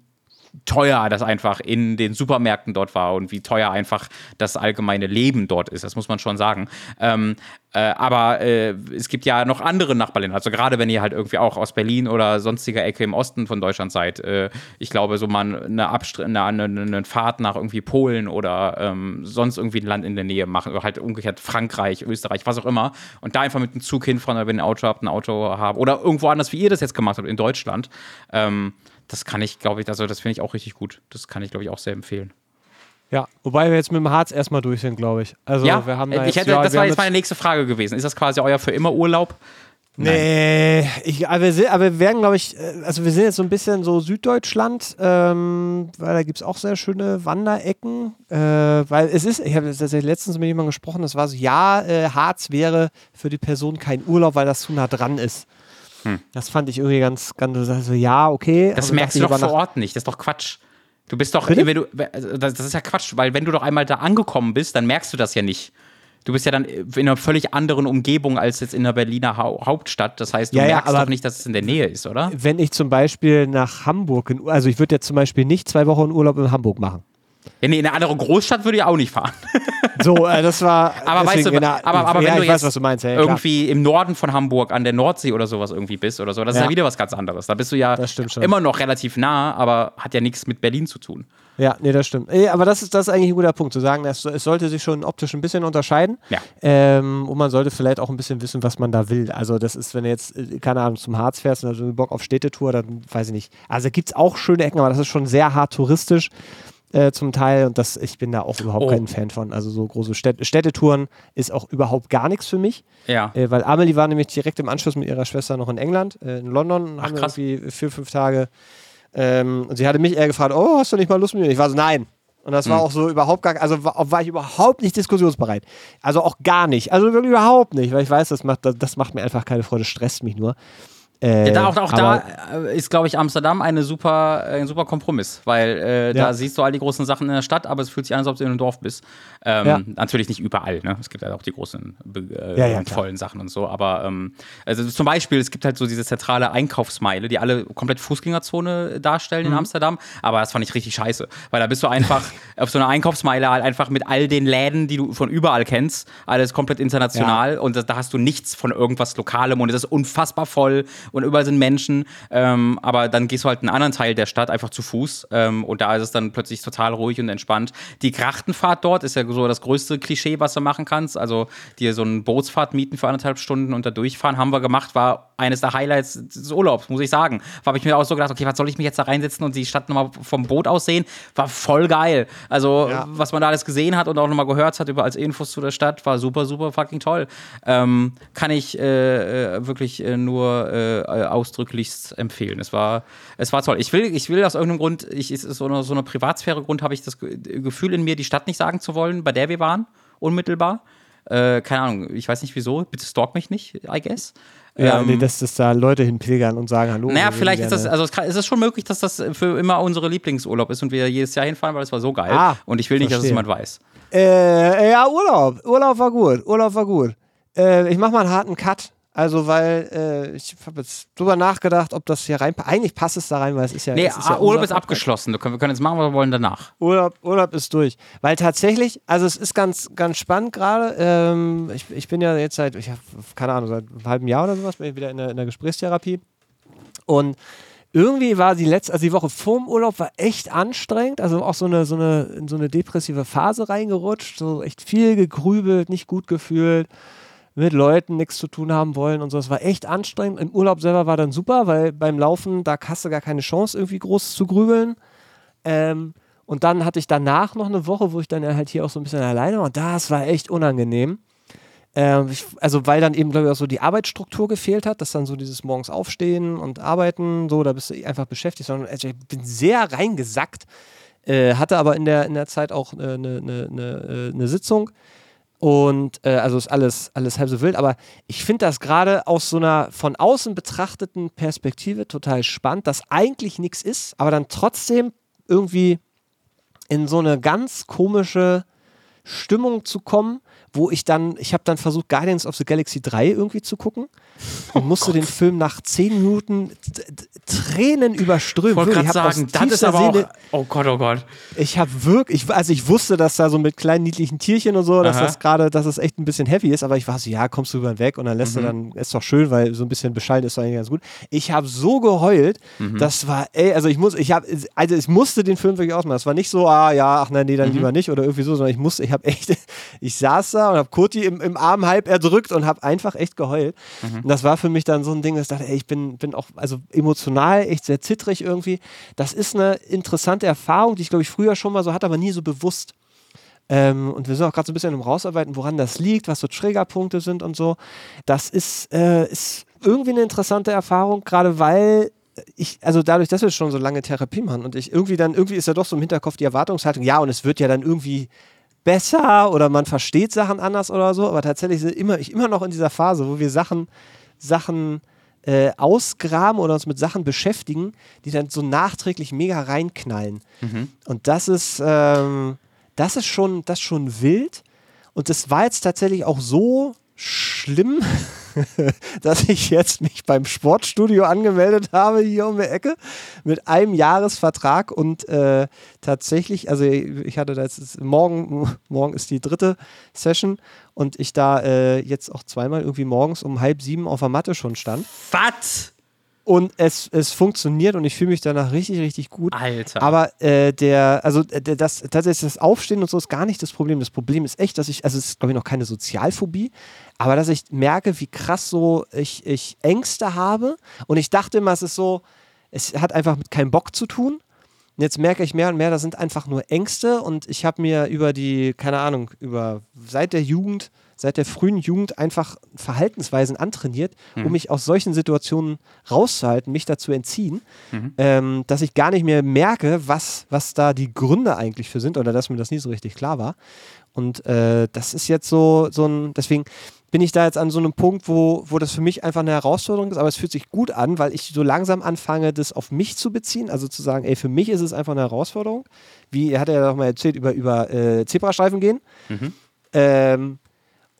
S2: teuer das einfach in den Supermärkten dort war und wie teuer einfach das allgemeine Leben dort ist. Das muss man schon sagen. Ähm, äh, aber äh, es gibt ja noch andere Nachbarländer. Also gerade wenn ihr halt irgendwie auch aus Berlin oder sonstiger Ecke im Osten von Deutschland seid. Äh, ich glaube, so mal eine, Abstr eine, eine, eine Fahrt nach irgendwie Polen oder ähm, sonst irgendwie ein Land in der Nähe machen. Oder halt umgekehrt Frankreich, Österreich, was auch immer. Und da einfach mit dem Zug hinfahren wenn ihr ein Auto habt, ein Auto habt. Oder irgendwo anders, wie ihr das jetzt gemacht habt, in Deutschland. Ähm, das kann ich, glaube ich, also das finde ich auch richtig gut. Das kann ich, glaube ich, auch sehr empfehlen.
S1: Ja, wobei wir jetzt mit dem Harz erstmal durch sind, glaube ich. Also
S2: ja,
S1: wir haben
S2: da jetzt, hätte, ja, das war jetzt meine nächste Frage gewesen. Ist das quasi euer für immer Urlaub?
S1: Nee, ich, aber, wir sind, aber wir werden, glaube ich, äh, also wir sind jetzt so ein bisschen so Süddeutschland, ähm, weil da gibt es auch sehr schöne Wanderecken. Äh, weil es ist, ich habe letztens mit jemandem gesprochen, das war so, ja, äh, Harz wäre für die Person kein Urlaub, weil das zu nah dran ist. Hm. Das fand ich irgendwie ganz, ganz so, ja, okay.
S2: Das merkst du doch vor Ort nicht, das ist doch Quatsch. Du bist doch, wenn du, also das ist ja Quatsch, weil wenn du doch einmal da angekommen bist, dann merkst du das ja nicht. Du bist ja dann in einer völlig anderen Umgebung als jetzt in der Berliner ha Hauptstadt. Das heißt, du ja, merkst ja, doch nicht, dass es in der Nähe ist, oder?
S1: Wenn ich zum Beispiel nach Hamburg, also ich würde jetzt zum Beispiel nicht zwei Wochen Urlaub in Hamburg machen.
S2: Ja, nee, in eine andere Großstadt würde ich auch nicht fahren.
S1: so, äh, das war.
S2: Aber weißt du,
S1: der,
S2: aber, aber
S1: ja,
S2: wenn du
S1: jetzt
S2: weiß,
S1: du meinst, ja,
S2: irgendwie klar. im Norden von Hamburg an der Nordsee oder sowas irgendwie bist oder so, das ist ja wieder was ganz anderes. Da bist du ja immer noch relativ nah, aber hat ja nichts mit Berlin zu tun.
S1: Ja, nee, das stimmt. Aber das ist, das ist eigentlich ein guter Punkt, zu sagen, es, es sollte sich schon optisch ein bisschen unterscheiden.
S2: Ja.
S1: Ähm, und man sollte vielleicht auch ein bisschen wissen, was man da will. Also, das ist, wenn du jetzt, äh, keine Ahnung, zum Harz fährst und also Bock auf Städtetour, dann weiß ich nicht. Also, gibt es auch schöne Ecken, aber das ist schon sehr hart touristisch. Äh, zum Teil und das, ich bin da auch überhaupt oh. kein Fan von. Also so große Städt Städtetouren ist auch überhaupt gar nichts für mich.
S2: Ja.
S1: Äh, weil Amelie war nämlich direkt im Anschluss mit ihrer Schwester noch in England, äh, in London, Ach, haben krass. wir irgendwie vier, fünf Tage. Ähm, und sie hatte mich eher gefragt, oh, hast du nicht mal Lust mit mir? Ich war so, nein. Und das war mhm. auch so überhaupt gar, also war, war, ich überhaupt nicht diskussionsbereit. Also auch gar nicht. Also wirklich überhaupt nicht, weil ich weiß, das macht, das, das macht mir einfach keine Freude, stresst mich nur.
S2: Äh, ja, da, auch, auch da äh, ist, glaube ich, Amsterdam eine super, ein super Kompromiss, weil äh, ja. da siehst du all die großen Sachen in der Stadt, aber es fühlt sich an, als ob du in einem Dorf bist. Ähm, ja. Natürlich nicht überall, ne? Es gibt ja auch die großen, äh, vollen Sachen und so, aber ähm, also zum Beispiel, es gibt halt so diese zentrale Einkaufsmeile, die alle komplett Fußgängerzone darstellen mhm. in Amsterdam, aber das fand ich richtig scheiße, weil da bist du einfach auf so einer Einkaufsmeile halt einfach mit all den Läden, die du von überall kennst, alles komplett international und da hast du nichts von irgendwas Lokalem und es ist unfassbar voll und überall sind Menschen. Ähm, aber dann gehst du halt in einen anderen Teil der Stadt einfach zu Fuß ähm, und da ist es dann plötzlich total ruhig und entspannt. Die Krachtenfahrt dort ist ja so das größte Klischee, was du machen kannst. Also dir so eine Bootsfahrt mieten für anderthalb Stunden und da durchfahren, haben wir gemacht, war eines der Highlights des Urlaubs, muss ich sagen. Da habe ich mir auch so gedacht, okay, was soll ich mich jetzt da reinsetzen und die Stadt nochmal vom Boot aus sehen? War voll geil. Also, ja. was man da alles gesehen hat und auch nochmal gehört hat über als Infos zu der Stadt, war super, super fucking toll. Ähm, kann ich äh, äh wirklich äh, nur äh, ausdrücklichst empfehlen. Es war, es war toll. Ich will, ich will aus irgendeinem Grund, ich, ist so eine, so eine Privatsphäre-Grund, habe ich das Gefühl in mir, die Stadt nicht sagen zu wollen, bei der wir waren, unmittelbar. Äh, keine Ahnung, ich weiß nicht wieso, bitte stalk mich nicht, I guess.
S1: Ja, ähm, nee, dass, dass da Leute hinpilgern und sagen Hallo.
S2: Naja, vielleicht ist das, also es, kann, es ist schon möglich, dass das für immer unsere Lieblingsurlaub ist und wir jedes Jahr hinfahren, weil es war so geil. Ah, und ich will nicht, verstehe. dass es jemand weiß.
S1: Äh, ja, Urlaub. Urlaub war gut. Urlaub war gut. Äh, ich mach mal einen harten Cut. Also, weil äh, ich habe jetzt drüber nachgedacht, ob das hier reinpasst. Eigentlich passt es da rein, weil es ist ja.
S2: Nee,
S1: ist ja
S2: Urlaub ist abgeschlossen. Wir können jetzt machen, was wir wollen danach.
S1: Urlaub, Urlaub ist durch. Weil tatsächlich, also es ist ganz, ganz spannend gerade. Ähm, ich, ich bin ja jetzt seit, ich hab, keine Ahnung, seit einem halben Jahr oder sowas, bin ich wieder in der, in der Gesprächstherapie. Und irgendwie war die letzte, also die Woche vorm Urlaub war echt anstrengend, also auch so eine, so eine, in so eine depressive Phase reingerutscht, so echt viel gegrübelt, nicht gut gefühlt mit Leuten nichts zu tun haben wollen und so. Es war echt anstrengend. Im Urlaub selber war dann super, weil beim Laufen, da hast du gar keine Chance, irgendwie groß zu grübeln. Ähm, und dann hatte ich danach noch eine Woche, wo ich dann halt hier auch so ein bisschen alleine war. Und das war echt unangenehm. Ähm, ich, also, weil dann eben, glaube ich, auch so die Arbeitsstruktur gefehlt hat, dass dann so dieses morgens aufstehen und arbeiten, so, da bist du einfach beschäftigt, sondern also ich bin sehr reingesackt. Äh, hatte aber in der, in der Zeit auch eine, eine, eine, eine Sitzung und äh, also ist alles, alles halb so wild, aber ich finde das gerade aus so einer von außen betrachteten Perspektive total spannend, dass eigentlich nichts ist, aber dann trotzdem irgendwie in so eine ganz komische Stimmung zu kommen, wo ich dann, ich habe dann versucht, Guardians of the Galaxy 3 irgendwie zu gucken und oh musste Gott. den Film nach 10 Minuten Tränen überströmen. Ich
S2: wollte gerade sagen, das ist aber Seele, auch, oh Gott, oh Gott.
S1: Ich habe wirklich, also ich wusste, dass da so mit kleinen niedlichen Tierchen und so, dass Aha. das gerade, dass es das echt ein bisschen heavy ist, aber ich war so, ja, kommst du über weg und dann lässt mhm. du dann, ist doch schön, weil so ein bisschen bescheiden ist doch eigentlich ganz gut. Ich habe so geheult, mhm. das war, ey, also ich muss, ich habe, also ich musste den Film wirklich ausmachen. Es war nicht so, ah ja, ach nein, nee, dann mhm. lieber nicht oder irgendwie so, sondern ich musste, ich habe echt, ich saß da und habe Kurti im, im Arm halb erdrückt und habe einfach echt geheult. Und das war für mich dann so ein Ding, dass ich dachte, ey, ich bin, bin auch, also emotional echt sehr zittrig irgendwie. Das ist eine interessante Erfahrung, die ich glaube ich früher schon mal so hatte, aber nie so bewusst. Ähm, und wir sind auch gerade so ein bisschen im Rausarbeiten, woran das liegt, was so Triggerpunkte sind und so. Das ist, äh, ist irgendwie eine interessante Erfahrung, gerade weil ich, also dadurch, dass wir schon so lange Therapie machen und ich irgendwie dann, irgendwie ist ja doch so im Hinterkopf die Erwartungshaltung, ja, und es wird ja dann irgendwie besser oder man versteht Sachen anders oder so, aber tatsächlich sind immer, ich immer noch in dieser Phase, wo wir Sachen, Sachen äh, ausgraben oder uns mit Sachen beschäftigen, die dann so nachträglich mega reinknallen. Mhm. Und das ist, ähm, das ist schon, das ist schon wild. Und das war jetzt tatsächlich auch so schlimm, dass ich jetzt mich beim Sportstudio angemeldet habe hier um die Ecke mit einem Jahresvertrag und äh, tatsächlich, also ich hatte da jetzt morgen, morgen ist die dritte Session und ich da äh, jetzt auch zweimal irgendwie morgens um halb sieben auf der Matte schon stand.
S2: Was?
S1: Und es, es funktioniert und ich fühle mich danach richtig, richtig gut.
S2: Alter.
S1: Aber äh, der, also äh, der, das, tatsächlich das Aufstehen und so ist gar nicht das Problem. Das Problem ist echt, dass ich, also es ist, glaube ich, noch keine Sozialphobie, aber dass ich merke, wie krass so ich, ich Ängste habe. Und ich dachte immer, es ist so, es hat einfach mit keinem Bock zu tun. Und jetzt merke ich mehr und mehr, das sind einfach nur Ängste und ich habe mir über die, keine Ahnung, über seit der Jugend seit der frühen Jugend einfach Verhaltensweisen antrainiert, mhm. um mich aus solchen Situationen rauszuhalten, mich dazu entziehen, mhm. ähm, dass ich gar nicht mehr merke, was, was da die Gründe eigentlich für sind oder dass mir das nie so richtig klar war. Und äh, das ist jetzt so, so ein, deswegen bin ich da jetzt an so einem Punkt, wo, wo das für mich einfach eine Herausforderung ist, aber es fühlt sich gut an, weil ich so langsam anfange, das auf mich zu beziehen. Also zu sagen, ey, für mich ist es einfach eine Herausforderung. Wie hat er ja doch mal erzählt, über, über äh, Zebrastreifen gehen. Mhm. Ähm,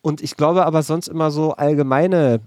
S1: und ich glaube aber sonst immer so allgemeine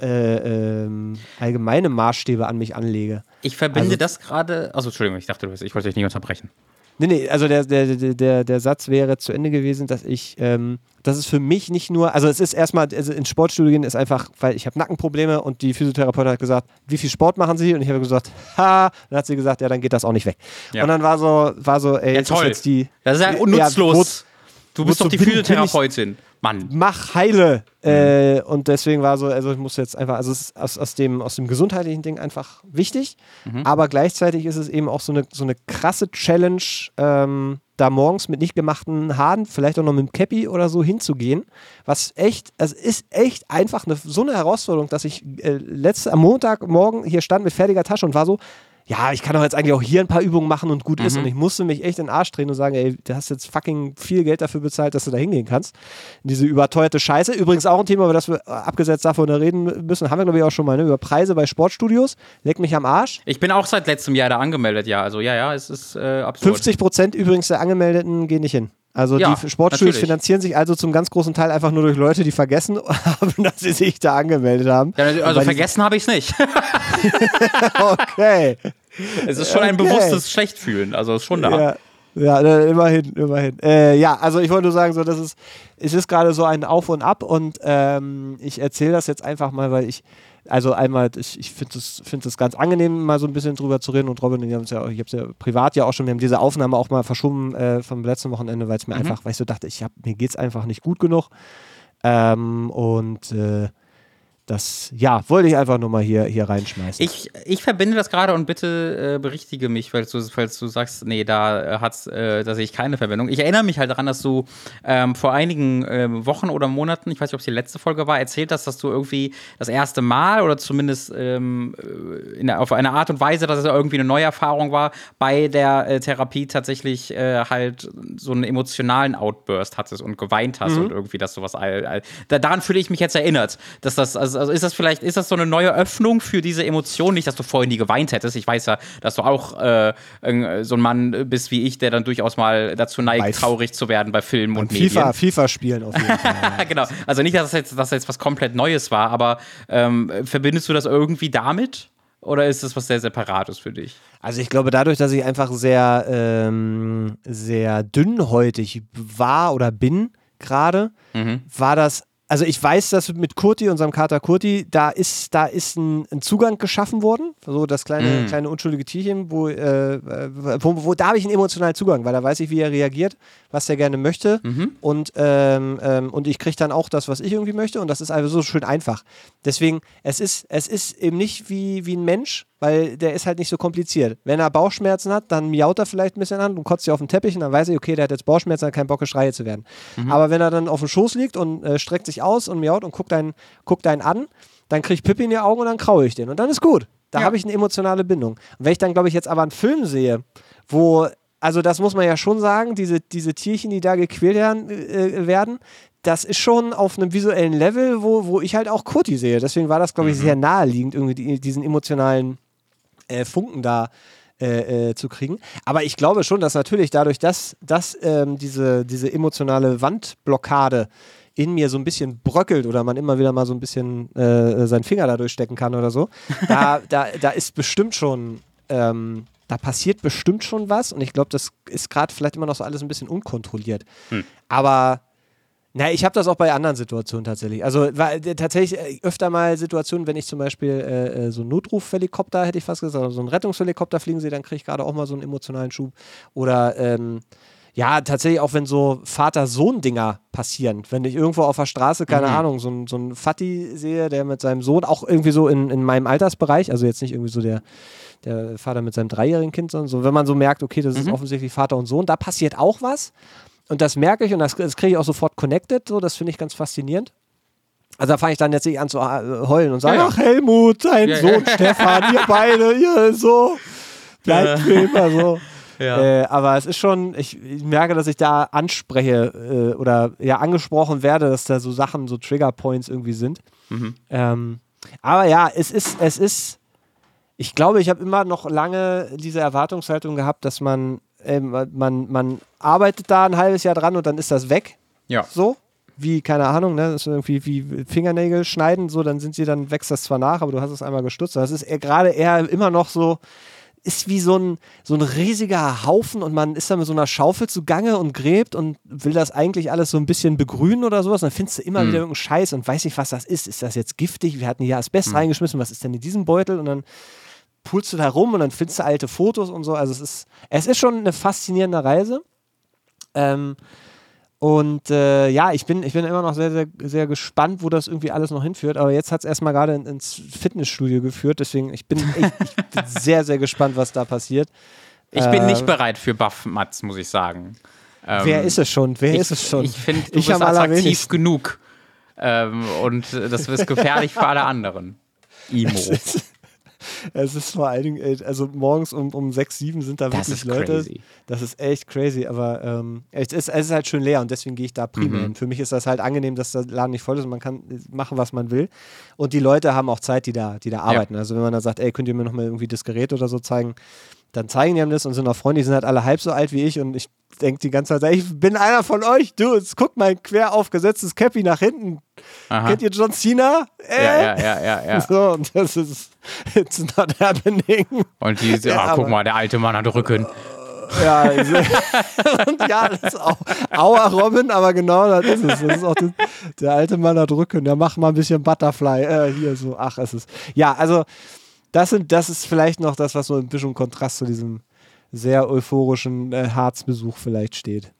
S1: äh, ähm, allgemeine Maßstäbe an mich anlege.
S2: Ich verbinde also, das gerade. Also, Entschuldigung, ich dachte, ich wollte dich nicht unterbrechen.
S1: Nee, nee, also der, der, der, der Satz wäre zu Ende gewesen, dass ich, ähm, das ist für mich nicht nur, also es ist erstmal, also ins Sportstudio gehen ist einfach, weil ich habe Nackenprobleme und die Physiotherapeutin hat gesagt, wie viel Sport machen Sie? Und ich habe gesagt, ha, dann hat sie gesagt, ja, dann geht das auch nicht weg. Ja. Und dann war so, war so, ey,
S2: ja, toll.
S1: Ist jetzt die.
S2: Das ist ja unnutzlos. Ja, du bist doch die Physiotherapeutin. Mann.
S1: Mach heile. Mhm. Äh, und deswegen war so, also ich muss jetzt einfach, also es ist aus, aus, dem, aus dem gesundheitlichen Ding einfach wichtig, mhm. aber gleichzeitig ist es eben auch so eine, so eine krasse Challenge, ähm, da morgens mit nicht gemachten Haaren, vielleicht auch noch mit dem Cappy oder so hinzugehen, was echt, es ist echt einfach eine, so eine Herausforderung, dass ich äh, letzte, am Montagmorgen hier stand mit fertiger Tasche und war so, ja, ich kann doch jetzt eigentlich auch hier ein paar Übungen machen und gut mhm. ist. Und ich musste mich echt in den Arsch drehen und sagen, ey, du hast jetzt fucking viel Geld dafür bezahlt, dass du da hingehen kannst. Diese überteuerte Scheiße. Übrigens auch ein Thema, über das wir äh, abgesetzt davon reden müssen, haben wir glaube ich auch schon mal, ne? über Preise bei Sportstudios. Leck mich am Arsch.
S2: Ich bin auch seit letztem Jahr da angemeldet, ja. Also ja, ja, es ist äh,
S1: absurd. 50 Prozent übrigens der Angemeldeten gehen nicht hin. Also ja, die Sportstudios finanzieren sich also zum ganz großen Teil einfach nur durch Leute, die vergessen haben, dass sie sich da angemeldet haben.
S2: Ja, also vergessen habe ich es nicht.
S1: okay.
S2: Es ist schon okay. ein bewusstes Schlechtfühlen, also ist schon da.
S1: Ja. Ja, immerhin, immerhin. Äh, ja, also ich wollte nur sagen, so, das ist, es ist gerade so ein Auf und Ab und ähm, ich erzähle das jetzt einfach mal, weil ich, also einmal, ich, ich finde es find ganz angenehm, mal so ein bisschen drüber zu reden und Robin, ja, ich habe es ja privat ja auch schon, wir haben diese Aufnahme auch mal verschoben äh, vom letzten Wochenende, weil es mir mhm. einfach, weil ich so dachte, ich hab, mir geht es einfach nicht gut genug. Ähm, und äh, das, ja, wollte ich einfach nur mal hier, hier reinschmeißen.
S2: Ich, ich verbinde das gerade und bitte äh, berichtige mich, falls du, falls du sagst, nee, da, hat's, äh, da sehe ich keine Verbindung. Ich erinnere mich halt daran, dass du ähm, vor einigen äh, Wochen oder Monaten, ich weiß nicht, ob es die letzte Folge war, erzählt hast, dass du irgendwie das erste Mal oder zumindest ähm, äh, in, auf eine Art und Weise, dass es irgendwie eine neue Erfahrung war, bei der äh, Therapie tatsächlich äh, halt so einen emotionalen Outburst hattest und geweint hast mhm. und irgendwie das sowas. All, all, daran fühle ich mich jetzt erinnert, dass das, also also, ist das vielleicht, ist das so eine neue Öffnung für diese Emotion? Nicht, dass du vorher nie geweint hättest. Ich weiß ja, dass du auch äh, so ein Mann bist wie ich, der dann durchaus mal dazu neigt, Weiß. traurig zu werden bei Filmen und
S1: FIFA, Medien. FIFA spielen auf jeden
S2: Fall. genau. Also nicht, dass das, jetzt, dass das jetzt was komplett Neues war, aber ähm, verbindest du das irgendwie damit? Oder ist das was sehr Separates für dich?
S1: Also ich glaube, dadurch, dass ich einfach sehr, ähm, sehr dünnhäutig war oder bin gerade, mhm. war das also ich weiß, dass mit Kurti, unserem Kater Kurti, da ist, da ist ein, ein Zugang geschaffen worden, so das kleine, mm. kleine unschuldige Tierchen, wo, äh, wo, wo, da habe ich einen emotionalen Zugang, weil da weiß ich, wie er reagiert, was er gerne möchte mhm. und, ähm, ähm, und ich kriege dann auch das, was ich irgendwie möchte und das ist einfach so schön einfach. Deswegen, es ist, es ist eben nicht wie, wie ein Mensch, weil der ist halt nicht so kompliziert. Wenn er Bauchschmerzen hat, dann miaut er vielleicht ein bisschen an und kotzt sich auf den Teppich und dann weiß ich, okay, der hat jetzt Bauchschmerzen, hat keinen Bock, geschreie zu werden. Mhm. Aber wenn er dann auf dem Schoß liegt und äh, streckt sich aus und miaut und guckt einen, guckt einen an, dann kriege ich Pippi in die Augen und dann kraue ich den und dann ist gut. Da ja. habe ich eine emotionale Bindung. Und wenn ich dann, glaube ich, jetzt aber einen Film sehe, wo also das muss man ja schon sagen, diese, diese Tierchen, die da gequält werden, äh, werden, das ist schon auf einem visuellen Level, wo, wo ich halt auch Kurti sehe. Deswegen war das, glaube ich, mhm. sehr naheliegend, irgendwie die, diesen emotionalen äh, Funken da äh, äh, zu kriegen. Aber ich glaube schon, dass natürlich dadurch, dass, dass ähm, diese, diese emotionale Wandblockade in mir so ein bisschen bröckelt oder man immer wieder mal so ein bisschen äh, seinen Finger da durchstecken kann oder so, da, da, da ist bestimmt schon, ähm, da passiert bestimmt schon was und ich glaube, das ist gerade vielleicht immer noch so alles ein bisschen unkontrolliert. Hm. Aber na, ich habe das auch bei anderen Situationen tatsächlich. Also war, äh, tatsächlich äh, öfter mal Situationen, wenn ich zum Beispiel äh, äh so einen Notrufhelikopter, hätte ich fast gesagt, so einen Rettungshelikopter fliegen sehe, dann kriege ich gerade auch mal so einen emotionalen Schub. Oder ähm, ja, tatsächlich auch wenn so Vater-Sohn-Dinger passieren. Wenn ich irgendwo auf der Straße, keine mhm. Ahnung, so, so einen Fatti sehe, der mit seinem Sohn, auch irgendwie so in, in meinem Altersbereich, also jetzt nicht irgendwie so der, der Vater mit seinem dreijährigen Kind, sondern so, wenn man so merkt, okay, das ist mhm. offensichtlich Vater und Sohn, da passiert auch was. Und das merke ich und das, das kriege ich auch sofort connected. So, das finde ich ganz faszinierend. Also da fange ich dann jetzt nicht an zu äh, heulen und sage, ja, ja. ach Helmut, dein ja, Sohn Stefan, ihr beide, ihr so, bleibt für immer so. Äh, aber es ist schon, ich, ich, merke, dass ich da anspreche äh, oder ja angesprochen werde, dass da so Sachen, so Trigger Points irgendwie sind. Mhm. Ähm, aber ja, es ist, es ist, ich glaube, ich habe immer noch lange diese Erwartungshaltung gehabt, dass man, äh, man, man arbeitet da ein halbes Jahr dran und dann ist das weg.
S2: Ja.
S1: So wie, keine Ahnung, ne, das ist irgendwie wie Fingernägel schneiden, so, dann sind sie, dann wächst das zwar nach, aber du hast es einmal gestutzt. Das ist gerade eher immer noch so, ist wie so ein, so ein riesiger Haufen und man ist da mit so einer Schaufel zugange und gräbt und will das eigentlich alles so ein bisschen begrünen oder sowas. Und dann findest du immer mhm. wieder irgendeinen Scheiß und weiß nicht, was das ist. Ist das jetzt giftig? Wir hatten hier Asbest mhm. reingeschmissen. Was ist denn in diesem Beutel? Und dann pulst du da rum und dann findest du alte Fotos und so. Also es ist, es ist schon eine faszinierende Reise. Ähm, und äh, ja, ich bin, ich bin immer noch sehr, sehr, sehr gespannt, wo das irgendwie alles noch hinführt. Aber jetzt hat es erstmal gerade in, ins Fitnessstudio geführt. Deswegen, ich bin, echt, ich bin sehr, sehr gespannt, was da passiert.
S2: Ich bin nicht ähm, bereit für Buff-Mats, muss ich sagen.
S1: Ähm, wer ist es schon? Wer
S2: ich,
S1: ist es schon?
S2: Ich finde, du ich bist attraktiv genug. Ähm, und das ist gefährlich für alle anderen. Imo.
S1: Es ist vor allen Dingen, also morgens um, um 6, 7 sind da das wirklich Leute. Crazy. Das ist echt crazy, aber ähm, es, ist, es ist halt schön leer und deswegen gehe ich da primär mhm. hin. Für mich ist das halt angenehm, dass der Laden nicht voll ist und man kann machen, was man will. Und die Leute haben auch Zeit, die da, die da arbeiten. Ja. Also wenn man da sagt, ey, könnt ihr mir nochmal irgendwie das Gerät oder so zeigen, dann zeigen die einem das und sind auch Freunde, die sind halt alle halb so alt wie ich und ich denke die ganze Zeit, ich bin einer von euch, du, jetzt guck mein quer aufgesetztes Cappy nach hinten. Aha. Kennt ihr John Cena?
S2: Äh? Ja, ja, ja, ja, ja.
S1: So, und das ist, it's not happening.
S2: Und die, ja, oh, guck mal, der alte Mann hat Rücken.
S1: Ja, und ja, das ist auch Aua Robin, aber genau das ist es. Das ist auch das, der alte Mann hat Rücken. Der macht mal ein bisschen Butterfly. Äh, hier so, ach, es ist. Ja, also das, sind, das ist vielleicht noch das, was so ein bisschen Kontrast zu diesem sehr euphorischen äh, Harzbesuch vielleicht steht.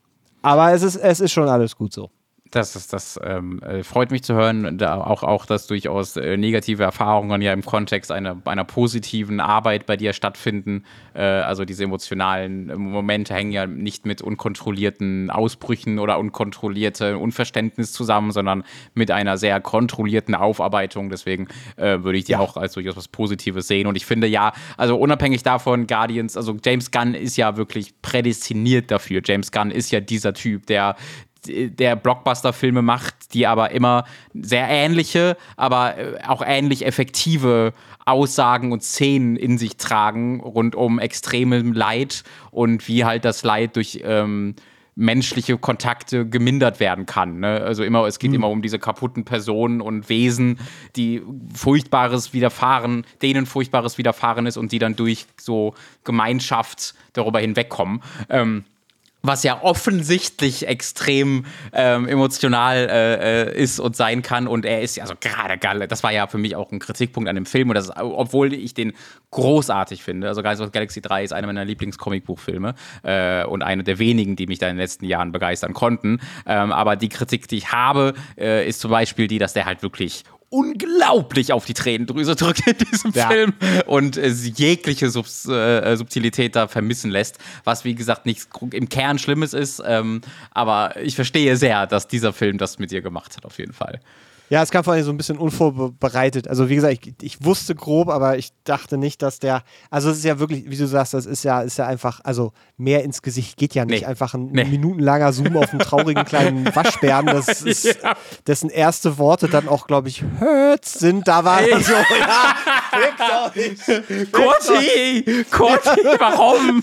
S1: Aber es ist, es ist schon alles gut so.
S2: Das, ist, das ähm, äh, freut mich zu hören. Da auch, auch, dass durchaus äh, negative Erfahrungen ja im Kontext einer, einer positiven Arbeit bei dir stattfinden. Äh, also diese emotionalen äh, Momente hängen ja nicht mit unkontrollierten Ausbrüchen oder unkontrolliertem Unverständnis zusammen, sondern mit einer sehr kontrollierten Aufarbeitung. Deswegen äh, würde ich die ja. auch als durchaus was Positives sehen. Und ich finde ja, also unabhängig davon, Guardians, also James Gunn ist ja wirklich prädestiniert dafür. James Gunn ist ja dieser Typ, der der Blockbuster-Filme macht, die aber immer sehr ähnliche, aber äh, auch ähnlich effektive Aussagen und Szenen in sich tragen, rund um extremem Leid und wie halt das Leid durch ähm, menschliche Kontakte gemindert werden kann. Ne? Also immer, es geht mhm. immer um diese kaputten Personen und Wesen, die Furchtbares widerfahren, denen Furchtbares widerfahren ist und die dann durch so Gemeinschaft darüber hinwegkommen. Ähm, was ja offensichtlich extrem ähm, emotional äh, äh, ist und sein kann. Und er ist ja also gerade Galle. Das war ja für mich auch ein Kritikpunkt an dem Film. Und das ist, obwohl ich den großartig finde. Also Guardians of Galaxy 3 ist einer meiner Lieblingscomicbuchfilme äh, und einer der wenigen, die mich da in den letzten Jahren begeistern konnten. Ähm, aber die Kritik, die ich habe, äh, ist zum Beispiel die, dass der halt wirklich unglaublich auf die Tränendrüse drückt in diesem ja. Film und äh, jegliche Sub äh, Subtilität da vermissen lässt, was wie gesagt nichts im Kern Schlimmes ist, ähm, aber ich verstehe sehr, dass dieser Film das mit dir gemacht hat, auf jeden Fall.
S1: Ja, es kam vor allem so ein bisschen unvorbereitet. Also wie gesagt, ich, ich, wusste grob, aber ich dachte nicht, dass der. Also es ist ja wirklich, wie du sagst, das ist ja, ist ja einfach, also mehr ins Gesicht geht ja nicht. Nee. Einfach ein nee. minutenlanger Zoom auf einen traurigen kleinen Waschbären, das ist, ja. dessen erste Worte dann auch, glaube ich, hört sind. Da war dann so, ja.
S2: Kurti, Kurti, warum?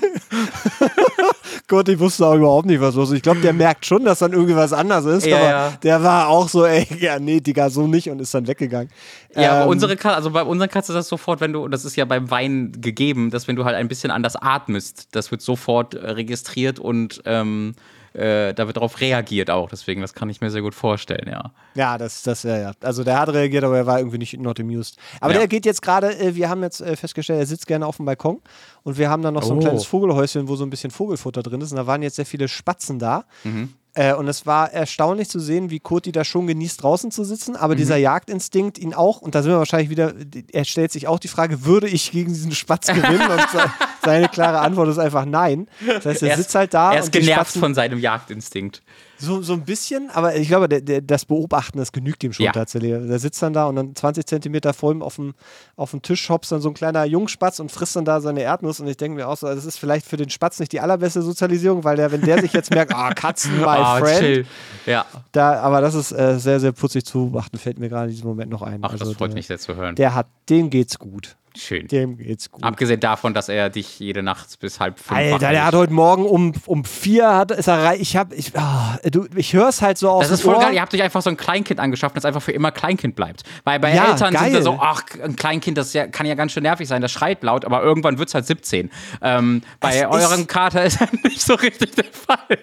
S1: Kurti wusste auch überhaupt nicht, was los ist. Ich glaube, der merkt schon, dass dann irgendwie was anders ist, ja, aber der war auch so, ey, ja, nee, die Digga, so nicht und ist dann weggegangen.
S2: Ja, ähm, aber unsere Katze, also bei unseren Katze ist das sofort, wenn du, das ist ja beim Wein gegeben, dass wenn du halt ein bisschen anders atmest, das wird sofort äh, registriert und ähm, äh, da wird darauf reagiert auch. Deswegen, das kann ich mir sehr gut vorstellen, ja.
S1: Ja, das, das, ja, ja. Also der hat reagiert, aber er war irgendwie nicht not amused. Aber ja. der geht jetzt gerade, äh, wir haben jetzt äh, festgestellt, er sitzt gerne auf dem Balkon und wir haben dann noch so ein oh. kleines Vogelhäuschen, wo so ein bisschen Vogelfutter drin ist. Und da waren jetzt sehr viele Spatzen da. Mhm. Äh, und es war erstaunlich zu sehen, wie Koti da schon genießt, draußen zu sitzen, aber mhm. dieser Jagdinstinkt ihn auch, und da sind wir wahrscheinlich wieder, er stellt sich auch die Frage, würde ich gegen diesen Spatz gewinnen? und seine klare Antwort ist einfach nein. Das heißt, er, er sitzt halt da.
S2: Er ist genervt von seinem Jagdinstinkt.
S1: So, so ein bisschen, aber ich glaube, der, der, das Beobachten, das genügt ihm schon ja. tatsächlich. Der sitzt dann da und dann 20 Zentimeter vor ihm auf dem, auf dem Tisch hopst dann so ein kleiner Jungspatz und frisst dann da seine Erdnuss und ich denke mir auch so, das ist vielleicht für den Spatz nicht die allerbeste Sozialisierung, weil der, wenn der sich jetzt merkt, ah, oh, Katzen, my oh, friend. Chill.
S2: Ja.
S1: Da, aber das ist äh, sehr, sehr putzig zu beobachten, fällt mir gerade in diesem Moment noch ein.
S2: Ach, also, das freut der, mich sehr zu hören.
S1: Der hat, dem geht's gut.
S2: Schön.
S1: Dem geht's gut.
S2: Abgesehen davon, dass er dich jede Nacht bis halb fünf
S1: Alter, der hat heute Morgen um, um vier hat, ist er rein. Ich hab, ich, oh, du, ich hör's halt so aus.
S2: Das ist voll Ohr. geil. Ihr habt euch einfach so ein Kleinkind angeschafft, das einfach für immer Kleinkind bleibt. Weil bei ja, Eltern geil. sind da so, ach, ein Kleinkind, das ja, kann ja ganz schön nervig sein, das schreit laut, aber irgendwann wird's halt 17. Ähm, bei eurem Kater ist das nicht so richtig der Fall.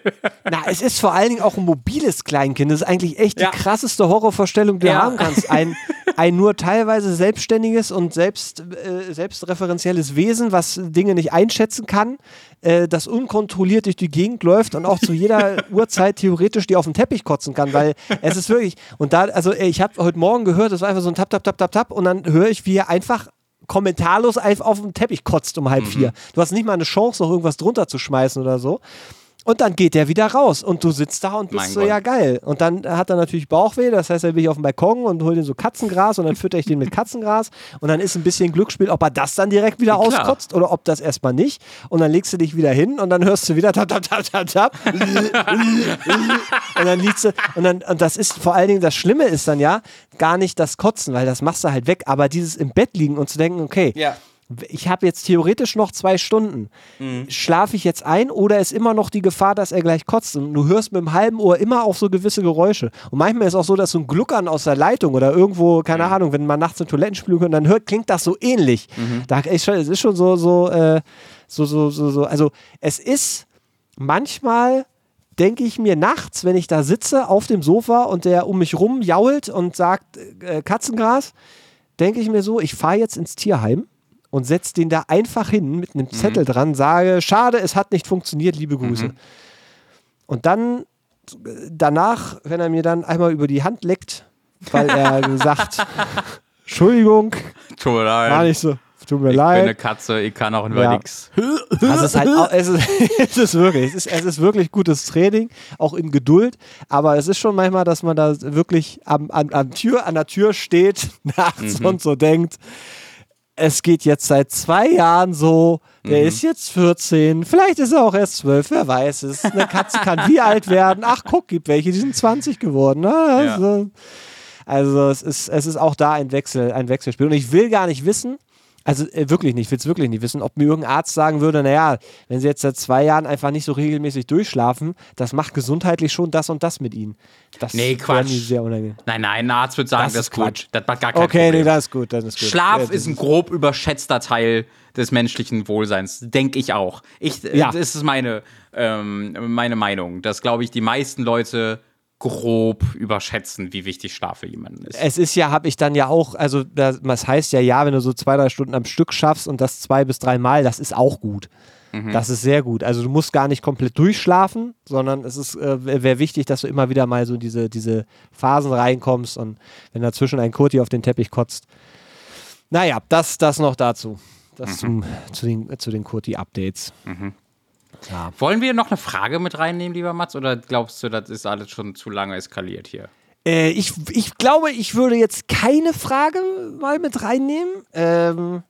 S1: Na, es ist vor allen Dingen auch ein mobiles Kleinkind. Das ist eigentlich echt ja. die krasseste Horrorvorstellung, die du haben kannst. Ein, ein nur teilweise selbstständiges und selbst, äh, selbstreferenzielles Wesen, was Dinge nicht einschätzen kann, äh, das unkontrolliert durch die Gegend läuft und auch zu jeder Uhrzeit theoretisch die auf den Teppich kotzen kann, weil es ist wirklich, und da, also ich habe heute Morgen gehört, das war einfach so ein Tap, Tap, Tap, Tap, Tap und dann höre ich, wie er einfach kommentarlos auf den Teppich kotzt um halb mhm. vier. Du hast nicht mal eine Chance, noch irgendwas drunter zu schmeißen oder so. Und dann geht der wieder raus und du sitzt da und bist mein so, Gott. ja geil. Und dann hat er natürlich Bauchweh, das heißt, er bin ich auf dem Balkon und hole den so Katzengras und dann fütter ich den mit Katzengras und dann ist ein bisschen Glücksspiel, ob er das dann direkt wieder ja, auskotzt oder ob das erstmal nicht. Und dann legst du dich wieder hin und dann hörst du wieder tap, tap, tap, tap, tap. und dann liegst du, und dann, und das ist vor allen Dingen, das Schlimme ist dann ja gar nicht das Kotzen, weil das machst du halt weg, aber dieses im Bett liegen und zu denken, okay, ja ich habe jetzt theoretisch noch zwei Stunden. Mhm. Schlafe ich jetzt ein oder ist immer noch die Gefahr, dass er gleich kotzt? Und du hörst mit dem halben Ohr immer auch so gewisse Geräusche. Und manchmal ist es auch so, dass so ein Gluckern aus der Leitung oder irgendwo, keine mhm. Ahnung, wenn man nachts eine Toilettenspülung hört, dann hört, klingt das so ähnlich. Mhm. Da, ich, es ist schon so, so, äh, so, so, so, so. Also es ist manchmal denke ich mir nachts, wenn ich da sitze auf dem Sofa und der um mich rum jault und sagt äh, Katzengras, denke ich mir so, ich fahre jetzt ins Tierheim und setze den da einfach hin mit einem mhm. Zettel dran, sage, schade, es hat nicht funktioniert, liebe Grüße. Mhm. Und dann danach, wenn er mir dann einmal über die Hand leckt, weil er gesagt, Entschuldigung,
S2: tut mir leid.
S1: War nicht so. Tut mir
S2: ich
S1: leid.
S2: Ich bin eine Katze, ich kann auch über ja. nichts.
S1: Also es ist halt es ist, es ist wirklich, es ist, es ist wirklich gutes Training, auch in Geduld. Aber es ist schon manchmal, dass man da wirklich am, an, an, Tür, an der Tür steht nachts mhm. und so denkt, es geht jetzt seit zwei Jahren so, der mhm. ist jetzt 14, vielleicht ist er auch erst 12, wer weiß es. Eine Katze kann wie alt werden? Ach, guck, gibt welche, die sind 20 geworden. Also, ja. also es, ist, es ist auch da ein Wechsel, ein Wechselspiel. Und ich will gar nicht wissen, also äh, wirklich nicht, ich will es wirklich nicht wissen, ob mir irgendein Arzt sagen würde, naja, wenn sie jetzt seit zwei Jahren einfach nicht so regelmäßig durchschlafen, das macht gesundheitlich schon das und das mit ihnen. Das
S2: nee, Quatsch.
S1: Sehr unangenehm.
S2: Nein, nein, ein Arzt würde sagen, das, das ist Quatsch. gut. Das macht gar kein
S1: okay,
S2: Problem.
S1: Okay, nee, das ist gut, das ist
S2: gut. Schlaf ja, ist ein grob überschätzter Teil des menschlichen Wohlseins, denke ich auch. Ich, ja. Das ist meine, ähm, meine Meinung, dass, glaube ich, die meisten Leute grob überschätzen, wie wichtig Schlaf für jemanden ist.
S1: Es ist ja, habe ich dann ja auch, also das, das, heißt ja, ja, wenn du so zwei, drei Stunden am Stück schaffst und das zwei bis drei Mal, das ist auch gut. Mhm. Das ist sehr gut. Also du musst gar nicht komplett durchschlafen, sondern es ist äh, wäre wichtig, dass du immer wieder mal so in diese, diese Phasen reinkommst und wenn dazwischen ein Kurti auf den Teppich kotzt. Naja, das, das noch dazu. Das mhm. zum, zu den, zu den Kurti-Updates. Mhm.
S2: Ja. Wollen wir noch eine Frage mit reinnehmen, lieber Mats, oder glaubst du, das ist alles schon zu lange eskaliert hier?
S1: Äh, ich, ich glaube, ich würde jetzt keine Frage mal mit reinnehmen. Ähm,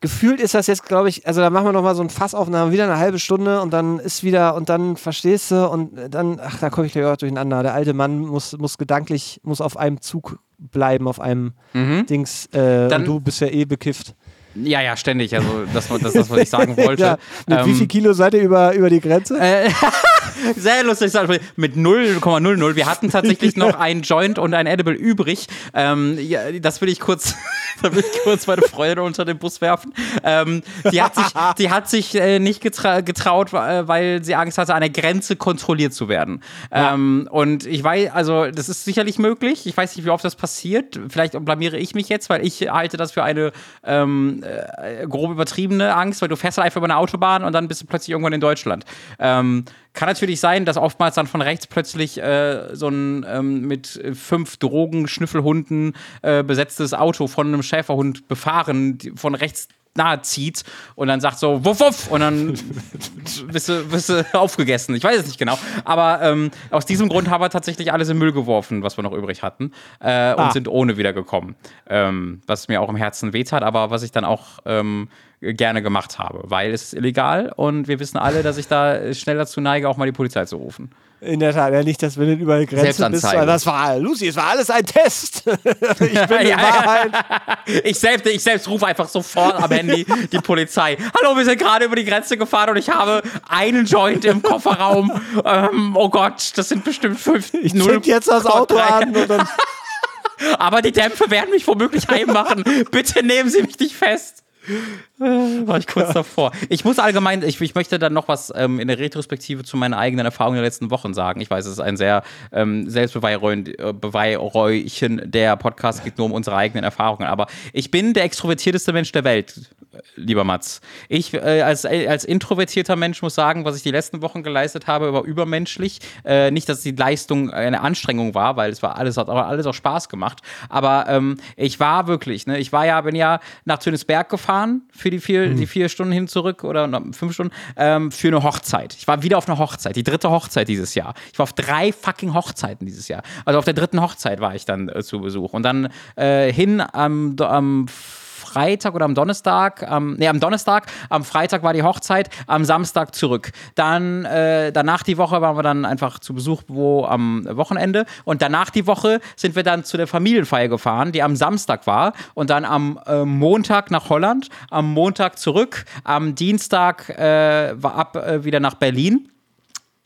S1: gefühlt ist das jetzt, glaube ich, also da machen wir noch mal so ein Fass auf und dann haben wir wieder eine halbe Stunde und dann ist wieder und dann verstehst du und dann, ach, da komme ich gleich auch durcheinander. Der alte Mann muss, muss gedanklich, muss auf einem Zug bleiben, auf einem mhm. Dings. Äh, dann, und du bist ja eh bekifft.
S2: Ja, ja, ständig. Also, das, das ist das, was ich sagen wollte. ja,
S1: mit ähm, wie viel Kilo seid ihr über, über die Grenze?
S2: Äh, sehr lustig. Mit 0,00. Wir hatten tatsächlich noch ein Joint und ein Edible übrig. Ähm, ja, das will ich kurz, da will ich kurz meine Freundin unter den Bus werfen. Ähm, die hat sich, die hat sich äh, nicht getra getraut, äh, weil sie Angst hatte, an der Grenze kontrolliert zu werden. Ja. Ähm, und ich weiß, also, das ist sicherlich möglich. Ich weiß nicht, wie oft das passiert. Vielleicht blamiere ich mich jetzt, weil ich halte das für eine ähm, äh, grob übertriebene Angst, weil du fährst halt einfach über eine Autobahn und dann bist du plötzlich irgendwann in Deutschland. Ähm, kann natürlich sein, dass oftmals dann von rechts plötzlich äh, so ein ähm, mit fünf Drogen-Schnüffelhunden äh, besetztes Auto von einem Schäferhund befahren, von rechts nahe zieht und dann sagt so, wuff, wuff, und dann bist du, bist du aufgegessen. Ich weiß es nicht genau. Aber ähm, aus diesem Grund haben wir tatsächlich alles in Müll geworfen, was wir noch übrig hatten, äh, und ah. sind ohne wiedergekommen. Ähm, was mir auch im Herzen wehtat, aber was ich dann auch ähm, gerne gemacht habe, weil es ist illegal und wir wissen alle, dass ich da schnell dazu neige, auch mal die Polizei zu rufen.
S1: In der Tat, ja nicht, dass wenn du überall Grenzen bist, weil das war, Lucy, es war alles ein Test. ich bin
S2: ja, Wahrheit. ich selbst, ich selbst rufe einfach sofort am Handy die Polizei. Hallo, wir sind gerade über die Grenze gefahren und ich habe einen Joint im Kofferraum. ähm, oh Gott, das sind bestimmt fünf.
S1: Ich zünd jetzt das Auto an und dann
S2: Aber die Dämpfe werden mich womöglich heimmachen. Bitte nehmen Sie mich nicht fest. War ich kurz davor. Ich muss allgemein, ich, ich möchte dann noch was ähm, in der Retrospektive zu meinen eigenen Erfahrungen der letzten Wochen sagen. Ich weiß, es ist ein sehr ähm, selbstbeweihräuchen, der Podcast geht nur um unsere eigenen Erfahrungen. Aber ich bin der extrovertierteste Mensch der Welt, lieber Mats. Ich äh, als, als introvertierter Mensch muss sagen, was ich die letzten Wochen geleistet habe, war übermenschlich. Äh, nicht, dass die Leistung eine Anstrengung war, weil es war alles, hat alles auch Spaß gemacht. Aber ähm, ich war wirklich, ne, ich war ja, bin ja nach Tönisberg gefahren für für die vier, mhm. die vier Stunden hin zurück oder fünf Stunden ähm, für eine Hochzeit. Ich war wieder auf einer Hochzeit, die dritte Hochzeit dieses Jahr. Ich war auf drei fucking Hochzeiten dieses Jahr. Also auf der dritten Hochzeit war ich dann äh, zu Besuch. Und dann äh, hin am, am Freitag oder am Donnerstag, am, nee, am Donnerstag, am Freitag war die Hochzeit, am Samstag zurück. Dann, äh, danach die Woche waren wir dann einfach zu Besuch wo am Wochenende und danach die Woche sind wir dann zu der Familienfeier gefahren, die am Samstag war und dann am äh, Montag nach Holland, am Montag zurück, am Dienstag äh, war ab äh, wieder nach Berlin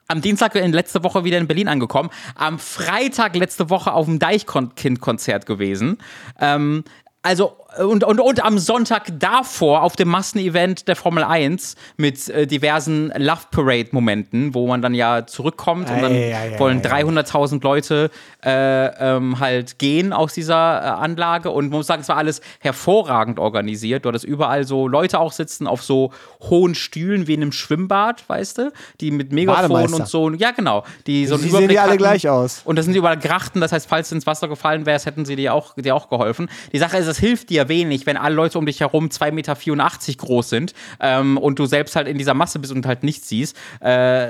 S2: am Dienstag in letzte Woche wieder in Berlin angekommen. Am Freitag letzte Woche auf dem Deichkind-Konzert gewesen. Ähm, also und, und, und am Sonntag davor auf dem Massenevent der Formel 1 mit äh, diversen Love Parade-Momenten, wo man dann ja zurückkommt und dann ei, wollen 300.000 Leute äh, ähm, halt gehen aus dieser äh, Anlage. Und man muss sagen, es war alles hervorragend organisiert. Dort ist überall so Leute auch sitzen auf so hohen Stühlen wie in einem Schwimmbad, weißt du, die mit Megafon und so. Ja, genau. Die so
S1: Sie sehen die alle gleich aus.
S2: Und das sind überall Grachten, das heißt, falls du ins Wasser gefallen wärst, hätten sie dir auch, dir auch geholfen. Die Sache ist, es hilft dir wenig, wenn alle Leute um dich herum 2,84 Meter groß sind ähm, und du selbst halt in dieser Masse bist und halt nichts siehst. Äh,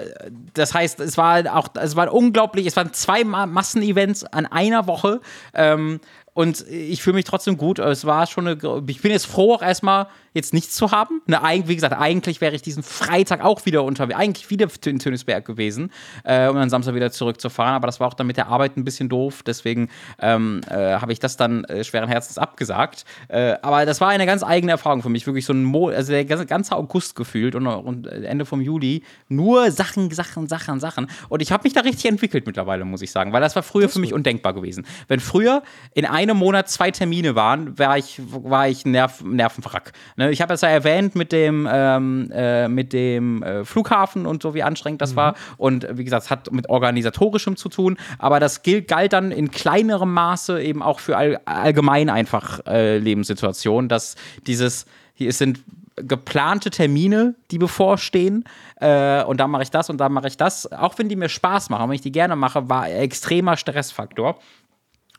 S2: das heißt, es war auch, es war unglaublich, es waren zwei Massenevents an einer Woche. Ähm, und ich fühle mich trotzdem gut. Es war schon eine. Ich bin jetzt froh, auch erstmal jetzt nichts zu haben. Ne, wie gesagt, eigentlich wäre ich diesen Freitag auch wieder unterwegs, eigentlich wieder in Tönisberg gewesen, äh, um dann Samstag wieder zurückzufahren. Aber das war auch dann mit der Arbeit ein bisschen doof. Deswegen ähm, äh, habe ich das dann äh, schweren Herzens abgesagt. Äh, aber das war eine ganz eigene Erfahrung für mich. Wirklich so ein Mo also der ganze August gefühlt und, und Ende vom Juli nur Sachen, Sachen, Sachen, Sachen. Und ich habe mich da richtig entwickelt mittlerweile, muss ich sagen, weil das war früher das für mich undenkbar gewesen. Wenn früher in einem Monat zwei Termine waren, war ich, war ich Nerv, Nervenwrack. Ne? Ne, ich habe es ja erwähnt mit dem, ähm, äh, mit dem äh, Flughafen und so, wie anstrengend das mhm. war. Und wie gesagt, es hat mit organisatorischem zu tun, aber das gilt, galt dann in kleinerem Maße eben auch für all, allgemein einfach äh, Lebenssituationen, dass dieses, hier sind geplante Termine, die bevorstehen. Äh, und da mache ich das und da mache ich das. Auch wenn die mir Spaß machen, wenn ich die gerne mache, war extremer Stressfaktor.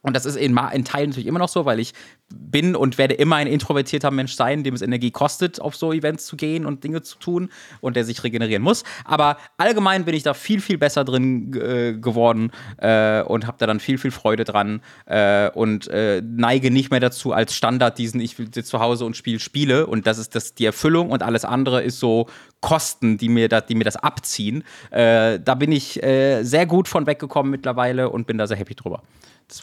S2: Und das ist in, in Teilen natürlich immer noch so, weil ich bin und werde immer ein introvertierter Mensch sein, dem es Energie kostet, auf so Events zu gehen und Dinge zu tun und der sich regenerieren muss. Aber allgemein bin ich da viel, viel besser drin äh, geworden äh, und habe da dann viel, viel Freude dran äh, und äh, neige nicht mehr dazu als Standard diesen, ich sitze zu Hause und spiele Spiele und das ist das die Erfüllung und alles andere ist so Kosten, die mir, da, die mir das abziehen. Äh, da bin ich äh, sehr gut von weggekommen mittlerweile und bin da sehr happy drüber.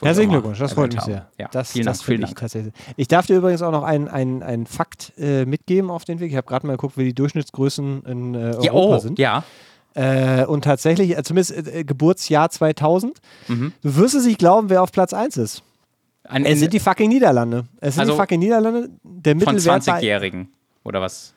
S1: Herzlichen Glückwunsch, das freut mich sehr.
S2: Ja,
S1: das,
S2: vielen
S1: das
S2: Dank. Vielen
S1: ich, Tatsächlich. ich darf dir übrigens auch noch einen ein Fakt äh, mitgeben auf den Weg. Ich habe gerade mal geguckt, wie die Durchschnittsgrößen in äh, Europa
S2: ja, oh,
S1: sind.
S2: Ja.
S1: Äh, und tatsächlich, äh, zumindest äh, Geburtsjahr 2000, mhm. du wirst es nicht glauben, wer auf Platz 1 ist. Ein, es sind die fucking Niederlande. Es sind also die fucking Niederlande. Der
S2: Mittelwert von 20-Jährigen oder was?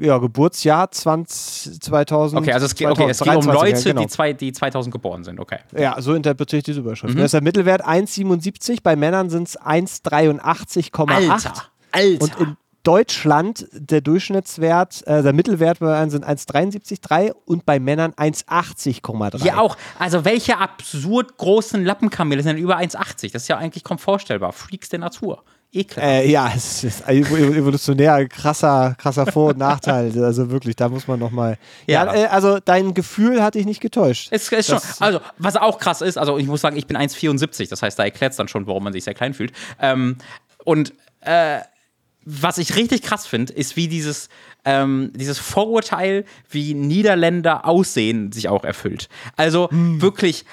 S1: Ja, Geburtsjahr 20, 2000.
S2: Okay, also es, geht, okay, es geht um Leute, genau. die, zwei, die 2000 geboren sind, okay.
S1: Ja, so interpretiere ich diese Überschrift. Mhm. Das ist der Mittelwert 1,77, bei Männern sind es 1,83,8.
S2: Alter, Alter.
S1: Und in Deutschland der Durchschnittswert, äh, der Mittelwert bei Männern sind 1,73,3 und bei Männern 1,80,3.
S2: Ja, auch. Also welche absurd großen Lappenkamele sind denn über 1,80? Das ist ja eigentlich kaum vorstellbar. Freaks der Natur. Ekelhaft.
S1: Äh, ja, es ist evolutionär krasser, krasser Vor- und Nachteil. Also wirklich, da muss man nochmal. Ja, ja äh, also dein Gefühl hat dich nicht getäuscht.
S2: Es ist schon, also, was auch krass ist, also ich muss sagen, ich bin 1,74, das heißt, da erklärt es dann schon, warum man sich sehr klein fühlt. Ähm, und äh, was ich richtig krass finde, ist, wie dieses, ähm, dieses Vorurteil, wie Niederländer aussehen, sich auch erfüllt. Also hm. wirklich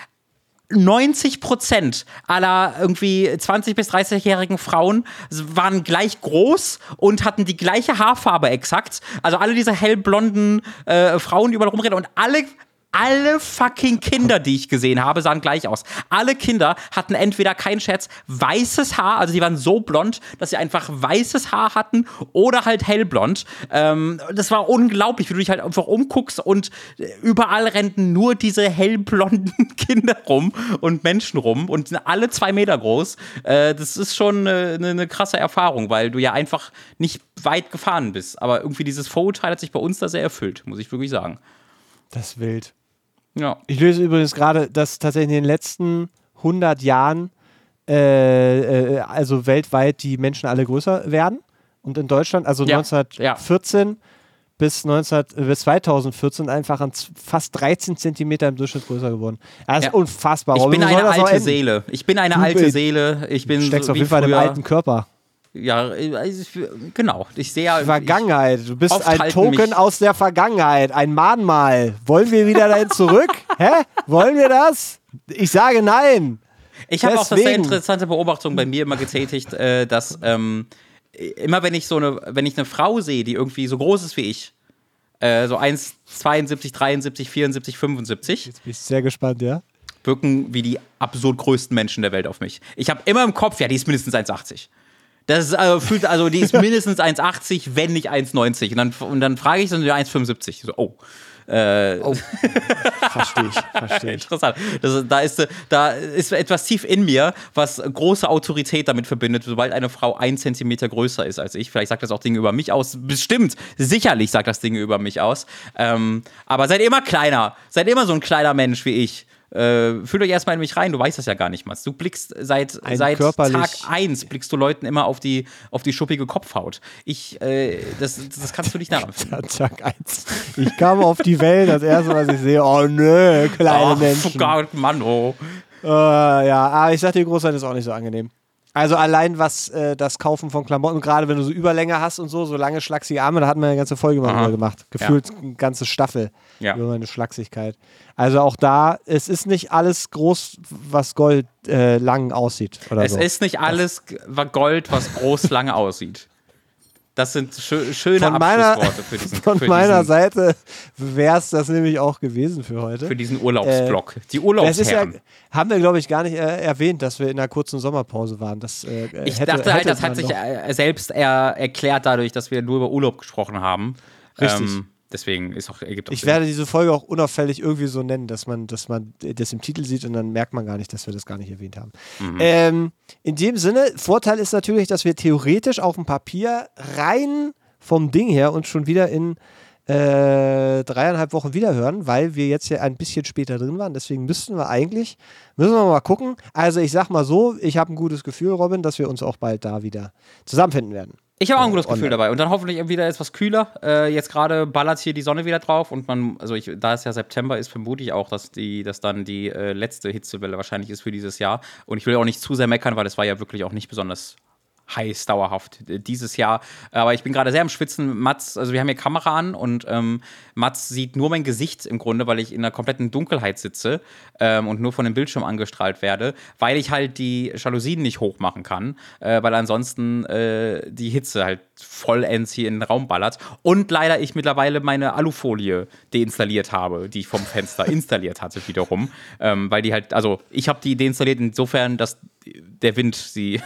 S2: 90 Prozent aller irgendwie 20- bis 30-jährigen Frauen waren gleich groß und hatten die gleiche Haarfarbe exakt. Also alle diese hellblonden äh, Frauen, die überall rumrennen und alle alle fucking Kinder, die ich gesehen habe, sahen gleich aus. Alle Kinder hatten entweder kein Scherz weißes Haar, also die waren so blond, dass sie einfach weißes Haar hatten oder halt hellblond. Ähm, das war unglaublich, wie du dich halt einfach umguckst und überall rennten nur diese hellblonden Kinder rum und Menschen rum und sind alle zwei Meter groß. Äh, das ist schon eine, eine krasse Erfahrung, weil du ja einfach nicht weit gefahren bist. Aber irgendwie dieses Vorurteil hat sich bei uns da sehr erfüllt, muss ich wirklich sagen.
S1: Das ist wild.
S2: Ja.
S1: Ich löse übrigens gerade, dass tatsächlich in den letzten 100 Jahren, äh, äh, also weltweit, die Menschen alle größer werden. Und in Deutschland, also ja. 1914 ja. Bis, 19, bis 2014 einfach an fast 13 Zentimeter im Durchschnitt größer geworden. Das ist ja. unfassbar.
S2: Ich bin eine alte Seele. Ich bin eine du alte Seele. Ich bin
S1: steckst so auf jeden Fall in einem alten Körper.
S2: Ja, genau. Ich sehe
S1: Vergangenheit. Du bist ein Token aus der Vergangenheit, ein Mahnmal. Wollen wir wieder dahin zurück? Hä? Wollen wir das? Ich sage nein.
S2: Ich habe auch das sehr interessante Beobachtung bei mir immer getätigt, äh, dass ähm, immer wenn ich so eine, wenn ich eine Frau sehe, die irgendwie so groß ist wie ich, äh, so 1, 72, 73, 74, 75.
S1: Jetzt bin ich sehr gespannt, ja.
S2: Wirken wie die absurd größten Menschen der Welt auf mich. Ich habe immer im Kopf, ja, die ist mindestens 1,80. Das ist, also, fühlt, also die ist mindestens 1,80, wenn nicht 1,90. Und dann, und dann frage ich, die 1,75. So, oh. Äh, oh.
S1: verstehe ich, verstehe ich.
S2: Interessant. Das, da, ist, da ist etwas tief in mir, was große Autorität damit verbindet, sobald eine Frau ein Zentimeter größer ist als ich. Vielleicht sagt das auch Dinge über mich aus. Bestimmt, sicherlich sagt das Dinge über mich aus. Ähm, aber seid immer kleiner. Seid immer so ein kleiner Mensch wie ich. Äh, fühl euch erstmal in mich rein, du weißt das ja gar nicht, Mats. Du blickst seit, seit Tag 1 blickst du Leuten immer auf die, auf die schuppige Kopfhaut. Ich, äh, das, das kannst du nicht nachempfinden.
S1: Tag 1. Ich kam auf die Welt, das erste, was ich sehe, oh nö, kleine oh, Menschen.
S2: Gott, Mann, oh.
S1: Uh, ja, aber ich sag dir, Großteil ist auch nicht so angenehm. Also allein was äh, das Kaufen von Klamotten, gerade wenn du so Überlänge hast und so, so lange schlachsige Arme, da hat man eine ganze Folge mal gemacht. Gefühlt ja. eine ganze Staffel ja. über meine Schlachsigkeit. Also auch da, es ist nicht alles groß, was Gold äh, lang aussieht.
S2: es
S1: so.
S2: ist nicht alles Gold, was groß lang aussieht. Das sind schö schöne
S1: von meiner, für diesen Von für meiner diesen, Seite wäre es das nämlich auch gewesen für heute.
S2: Für diesen Urlaubsblock. Äh, Die Urlaubsherren.
S1: Ja, haben wir, glaube ich, gar nicht äh, erwähnt, dass wir in einer kurzen Sommerpause waren. Das, äh,
S2: ich hätte, dachte halt, das hat sich äh, selbst er erklärt dadurch, dass wir nur über Urlaub gesprochen haben.
S1: Richtig.
S2: Ähm, Deswegen ist auch, ergibt auch
S1: Ich Sinn. werde diese Folge auch unauffällig irgendwie so nennen, dass man, dass man das im Titel sieht und dann merkt man gar nicht, dass wir das gar nicht erwähnt haben. Mhm. Ähm, in dem Sinne, Vorteil ist natürlich, dass wir theoretisch auf dem Papier rein vom Ding her uns schon wieder in äh, dreieinhalb Wochen wiederhören, weil wir jetzt ja ein bisschen später drin waren. Deswegen müssten wir eigentlich, müssen wir mal gucken. Also ich sag mal so, ich habe ein gutes Gefühl, Robin, dass wir uns auch bald da wieder zusammenfinden werden.
S2: Ich habe auch ein gutes Gefühl dabei. Und dann hoffentlich wieder etwas kühler. Äh, jetzt gerade ballert hier die Sonne wieder drauf und man, also ich, da es ja September ist, vermute ich auch, dass die, dass dann die äh, letzte Hitzewelle wahrscheinlich ist für dieses Jahr. Und ich will auch nicht zu sehr meckern, weil es war ja wirklich auch nicht besonders heiß dauerhaft äh, dieses Jahr. Aber ich bin gerade sehr am Schwitzen. Mats, also wir haben hier Kamera an und ähm, Mats sieht nur mein Gesicht im Grunde, weil ich in der kompletten Dunkelheit sitze ähm, und nur von dem Bildschirm angestrahlt werde, weil ich halt die Jalousien nicht hochmachen kann, äh, weil ansonsten äh, die Hitze halt vollends hier in den Raum ballert. Und leider ich mittlerweile meine Alufolie deinstalliert habe, die ich vom Fenster installiert hatte wiederum, ähm, weil die halt, also ich habe die deinstalliert insofern, dass der Wind sie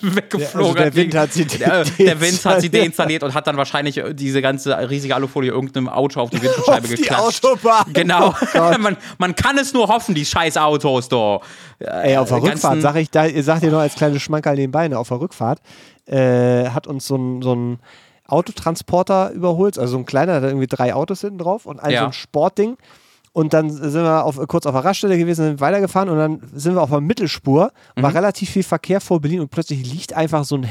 S2: weggeflogen.
S1: Also der, Wind hat sie
S2: der, der Wind hat sie deinstalliert und hat dann wahrscheinlich diese ganze riesige Alufolie irgendeinem Auto auf die Windschutzscheibe geklatscht.
S1: Die Autobahn.
S2: Genau. Oh man, man, kann es nur hoffen, die scheiß Autos da.
S1: Ey, auf der Rückfahrt, sag ich, da, sag dir noch als kleine Schmankerl nebenbei, ne, auf der Rückfahrt äh, hat uns so ein, so ein Autotransporter überholt, also so ein kleiner, da hat irgendwie drei Autos hinten drauf und ein ja. so ein Sportding Und dann sind wir auf, kurz auf der Raststelle gewesen, sind weitergefahren und dann sind wir auf der Mittelspur. War mhm. relativ viel Verkehr vor Berlin und plötzlich liegt einfach so ein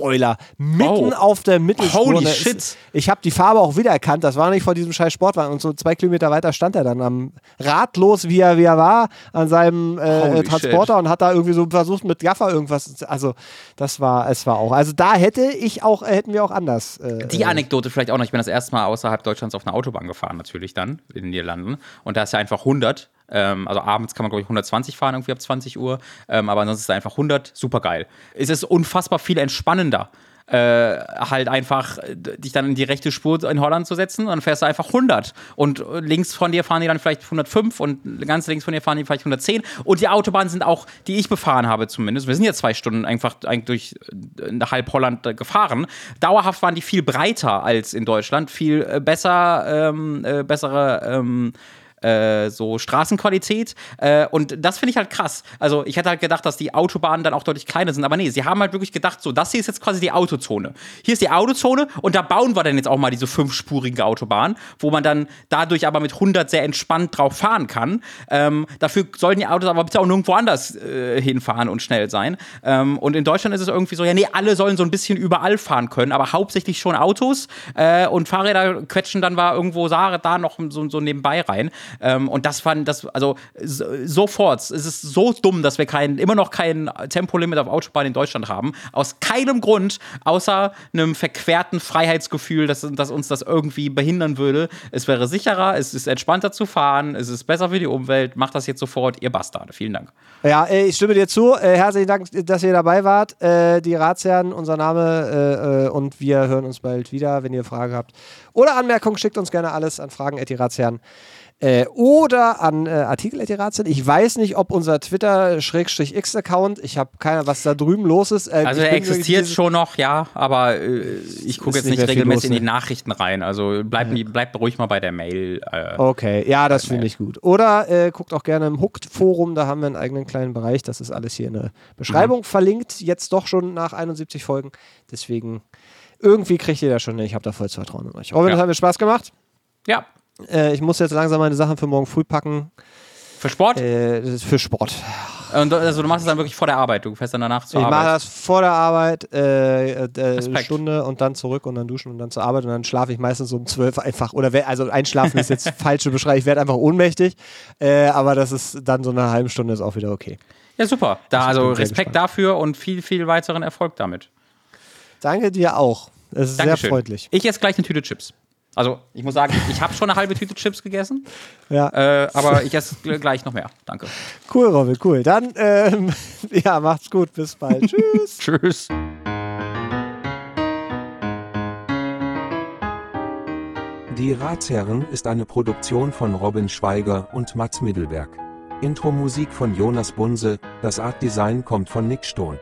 S1: Heckspoiler mitten oh. auf der Mittelspur.
S2: Holy shit. Ist,
S1: ich habe die Farbe auch wiedererkannt. Das war nicht vor diesem scheiß Sportwagen. Und so zwei Kilometer weiter stand er dann am ratlos, wie er, wie er war, an seinem äh, Transporter shit. und hat da irgendwie so versucht mit Gaffer irgendwas. Also das war, es war auch. Also da hätte ich auch, hätten wir auch anders.
S2: Äh, die Anekdote vielleicht auch noch. Ich bin das erste Mal außerhalb Deutschlands auf einer Autobahn gefahren, natürlich dann in den Niederlanden. Und da ist ja einfach 100. Ähm, also abends kann man, glaube ich, 120 fahren, irgendwie ab 20 Uhr. Ähm, aber ansonsten ist es einfach 100. Super geil. Es ist unfassbar viel entspannender äh, halt einfach dich dann in die rechte Spur in Holland zu setzen dann fährst du einfach 100 und links von dir fahren die dann vielleicht 105 und ganz links von dir fahren die vielleicht 110 und die Autobahnen sind auch, die ich befahren habe zumindest, wir sind ja zwei Stunden einfach durch halb Holland gefahren, dauerhaft waren die viel breiter als in Deutschland, viel äh, besser, ähm, äh, bessere ähm, äh, so Straßenqualität. Äh, und das finde ich halt krass. Also ich hätte halt gedacht, dass die Autobahnen dann auch deutlich kleiner sind. Aber nee, sie haben halt wirklich gedacht, so, das hier ist jetzt quasi die Autozone. Hier ist die Autozone und da bauen wir dann jetzt auch mal diese fünfspurige Autobahn, wo man dann dadurch aber mit 100 sehr entspannt drauf fahren kann. Ähm, dafür sollten die Autos aber bitte auch nirgendwo anders äh, hinfahren und schnell sein. Ähm, und in Deutschland ist es irgendwie so, ja, nee, alle sollen so ein bisschen überall fahren können, aber hauptsächlich schon Autos äh, und Fahrräder quetschen dann war irgendwo da noch so, so nebenbei rein. Ähm, und das fand das, also sofort, es ist so dumm, dass wir kein, immer noch kein Tempolimit auf Autobahn in Deutschland haben. Aus keinem Grund, außer einem verquerten Freiheitsgefühl, dass, dass uns das irgendwie behindern würde. Es wäre sicherer, es ist entspannter zu fahren, es ist besser für die Umwelt. Macht das jetzt sofort, ihr Bastarde. Vielen Dank.
S1: Ja, äh, ich stimme dir zu. Äh, herzlichen Dank, dass ihr dabei wart. Äh, die Ratsherren, unser Name und wir hören uns bald wieder. Wenn ihr Fragen habt oder Anmerkungen, schickt uns gerne alles an fragen.ratsherren.de äh, oder an äh, Artikel.rat Ich weiß nicht, ob unser Twitter-X-Account, ich habe keine, was da drüben los ist.
S2: Äh, also er existiert schon noch, ja, aber äh, ich gucke jetzt nicht, regelmäßig los, in die ne? Nachrichten rein. Also bleibt ja. bleib ruhig mal bei der Mail.
S1: Äh, okay, ja, das finde ich gut. Oder äh, guckt auch gerne im Hooked-Forum, da haben wir einen eigenen kleinen Bereich. Das ist alles hier in der Beschreibung mhm. verlinkt. Jetzt doch schon nach 71 Folgen. Deswegen, irgendwie kriegt ihr das schon. Ich habe da vollstes Vertrauen in euch. Robin, ja. das hat mir Spaß gemacht.
S2: Ja,
S1: äh, ich muss jetzt langsam meine Sachen für morgen früh packen.
S2: Für Sport?
S1: Äh, für Sport.
S2: Und also du machst es dann wirklich vor der Arbeit, du fährst dann danach zur
S1: ich
S2: Arbeit.
S1: Ich mache das vor der Arbeit, äh, äh, eine Stunde und dann zurück und dann duschen und dann zur Arbeit und dann schlafe ich meistens um zwölf einfach. Oder also einschlafen ist jetzt falsche Beschreibung, ich werde einfach ohnmächtig, äh, aber das ist dann so eine halbe Stunde ist auch wieder okay.
S2: Ja, super. Da, also Respekt dafür und viel, viel weiteren Erfolg damit.
S1: Danke dir auch. Es ist Dankeschön. sehr freundlich.
S2: Ich esse gleich eine Tüte Chips. Also, ich muss sagen, ich habe schon eine halbe Tüte Chips gegessen.
S1: Ja.
S2: Äh, aber ich esse gleich noch mehr. Danke.
S1: Cool, Robin, cool. Dann, ähm, ja, macht's gut. Bis bald. Tschüss.
S2: Tschüss.
S3: Die Ratsherren ist eine Produktion von Robin Schweiger und Mats Middelberg. Intro-Musik von Jonas Bunse, das Art-Design kommt von Nick Stohn.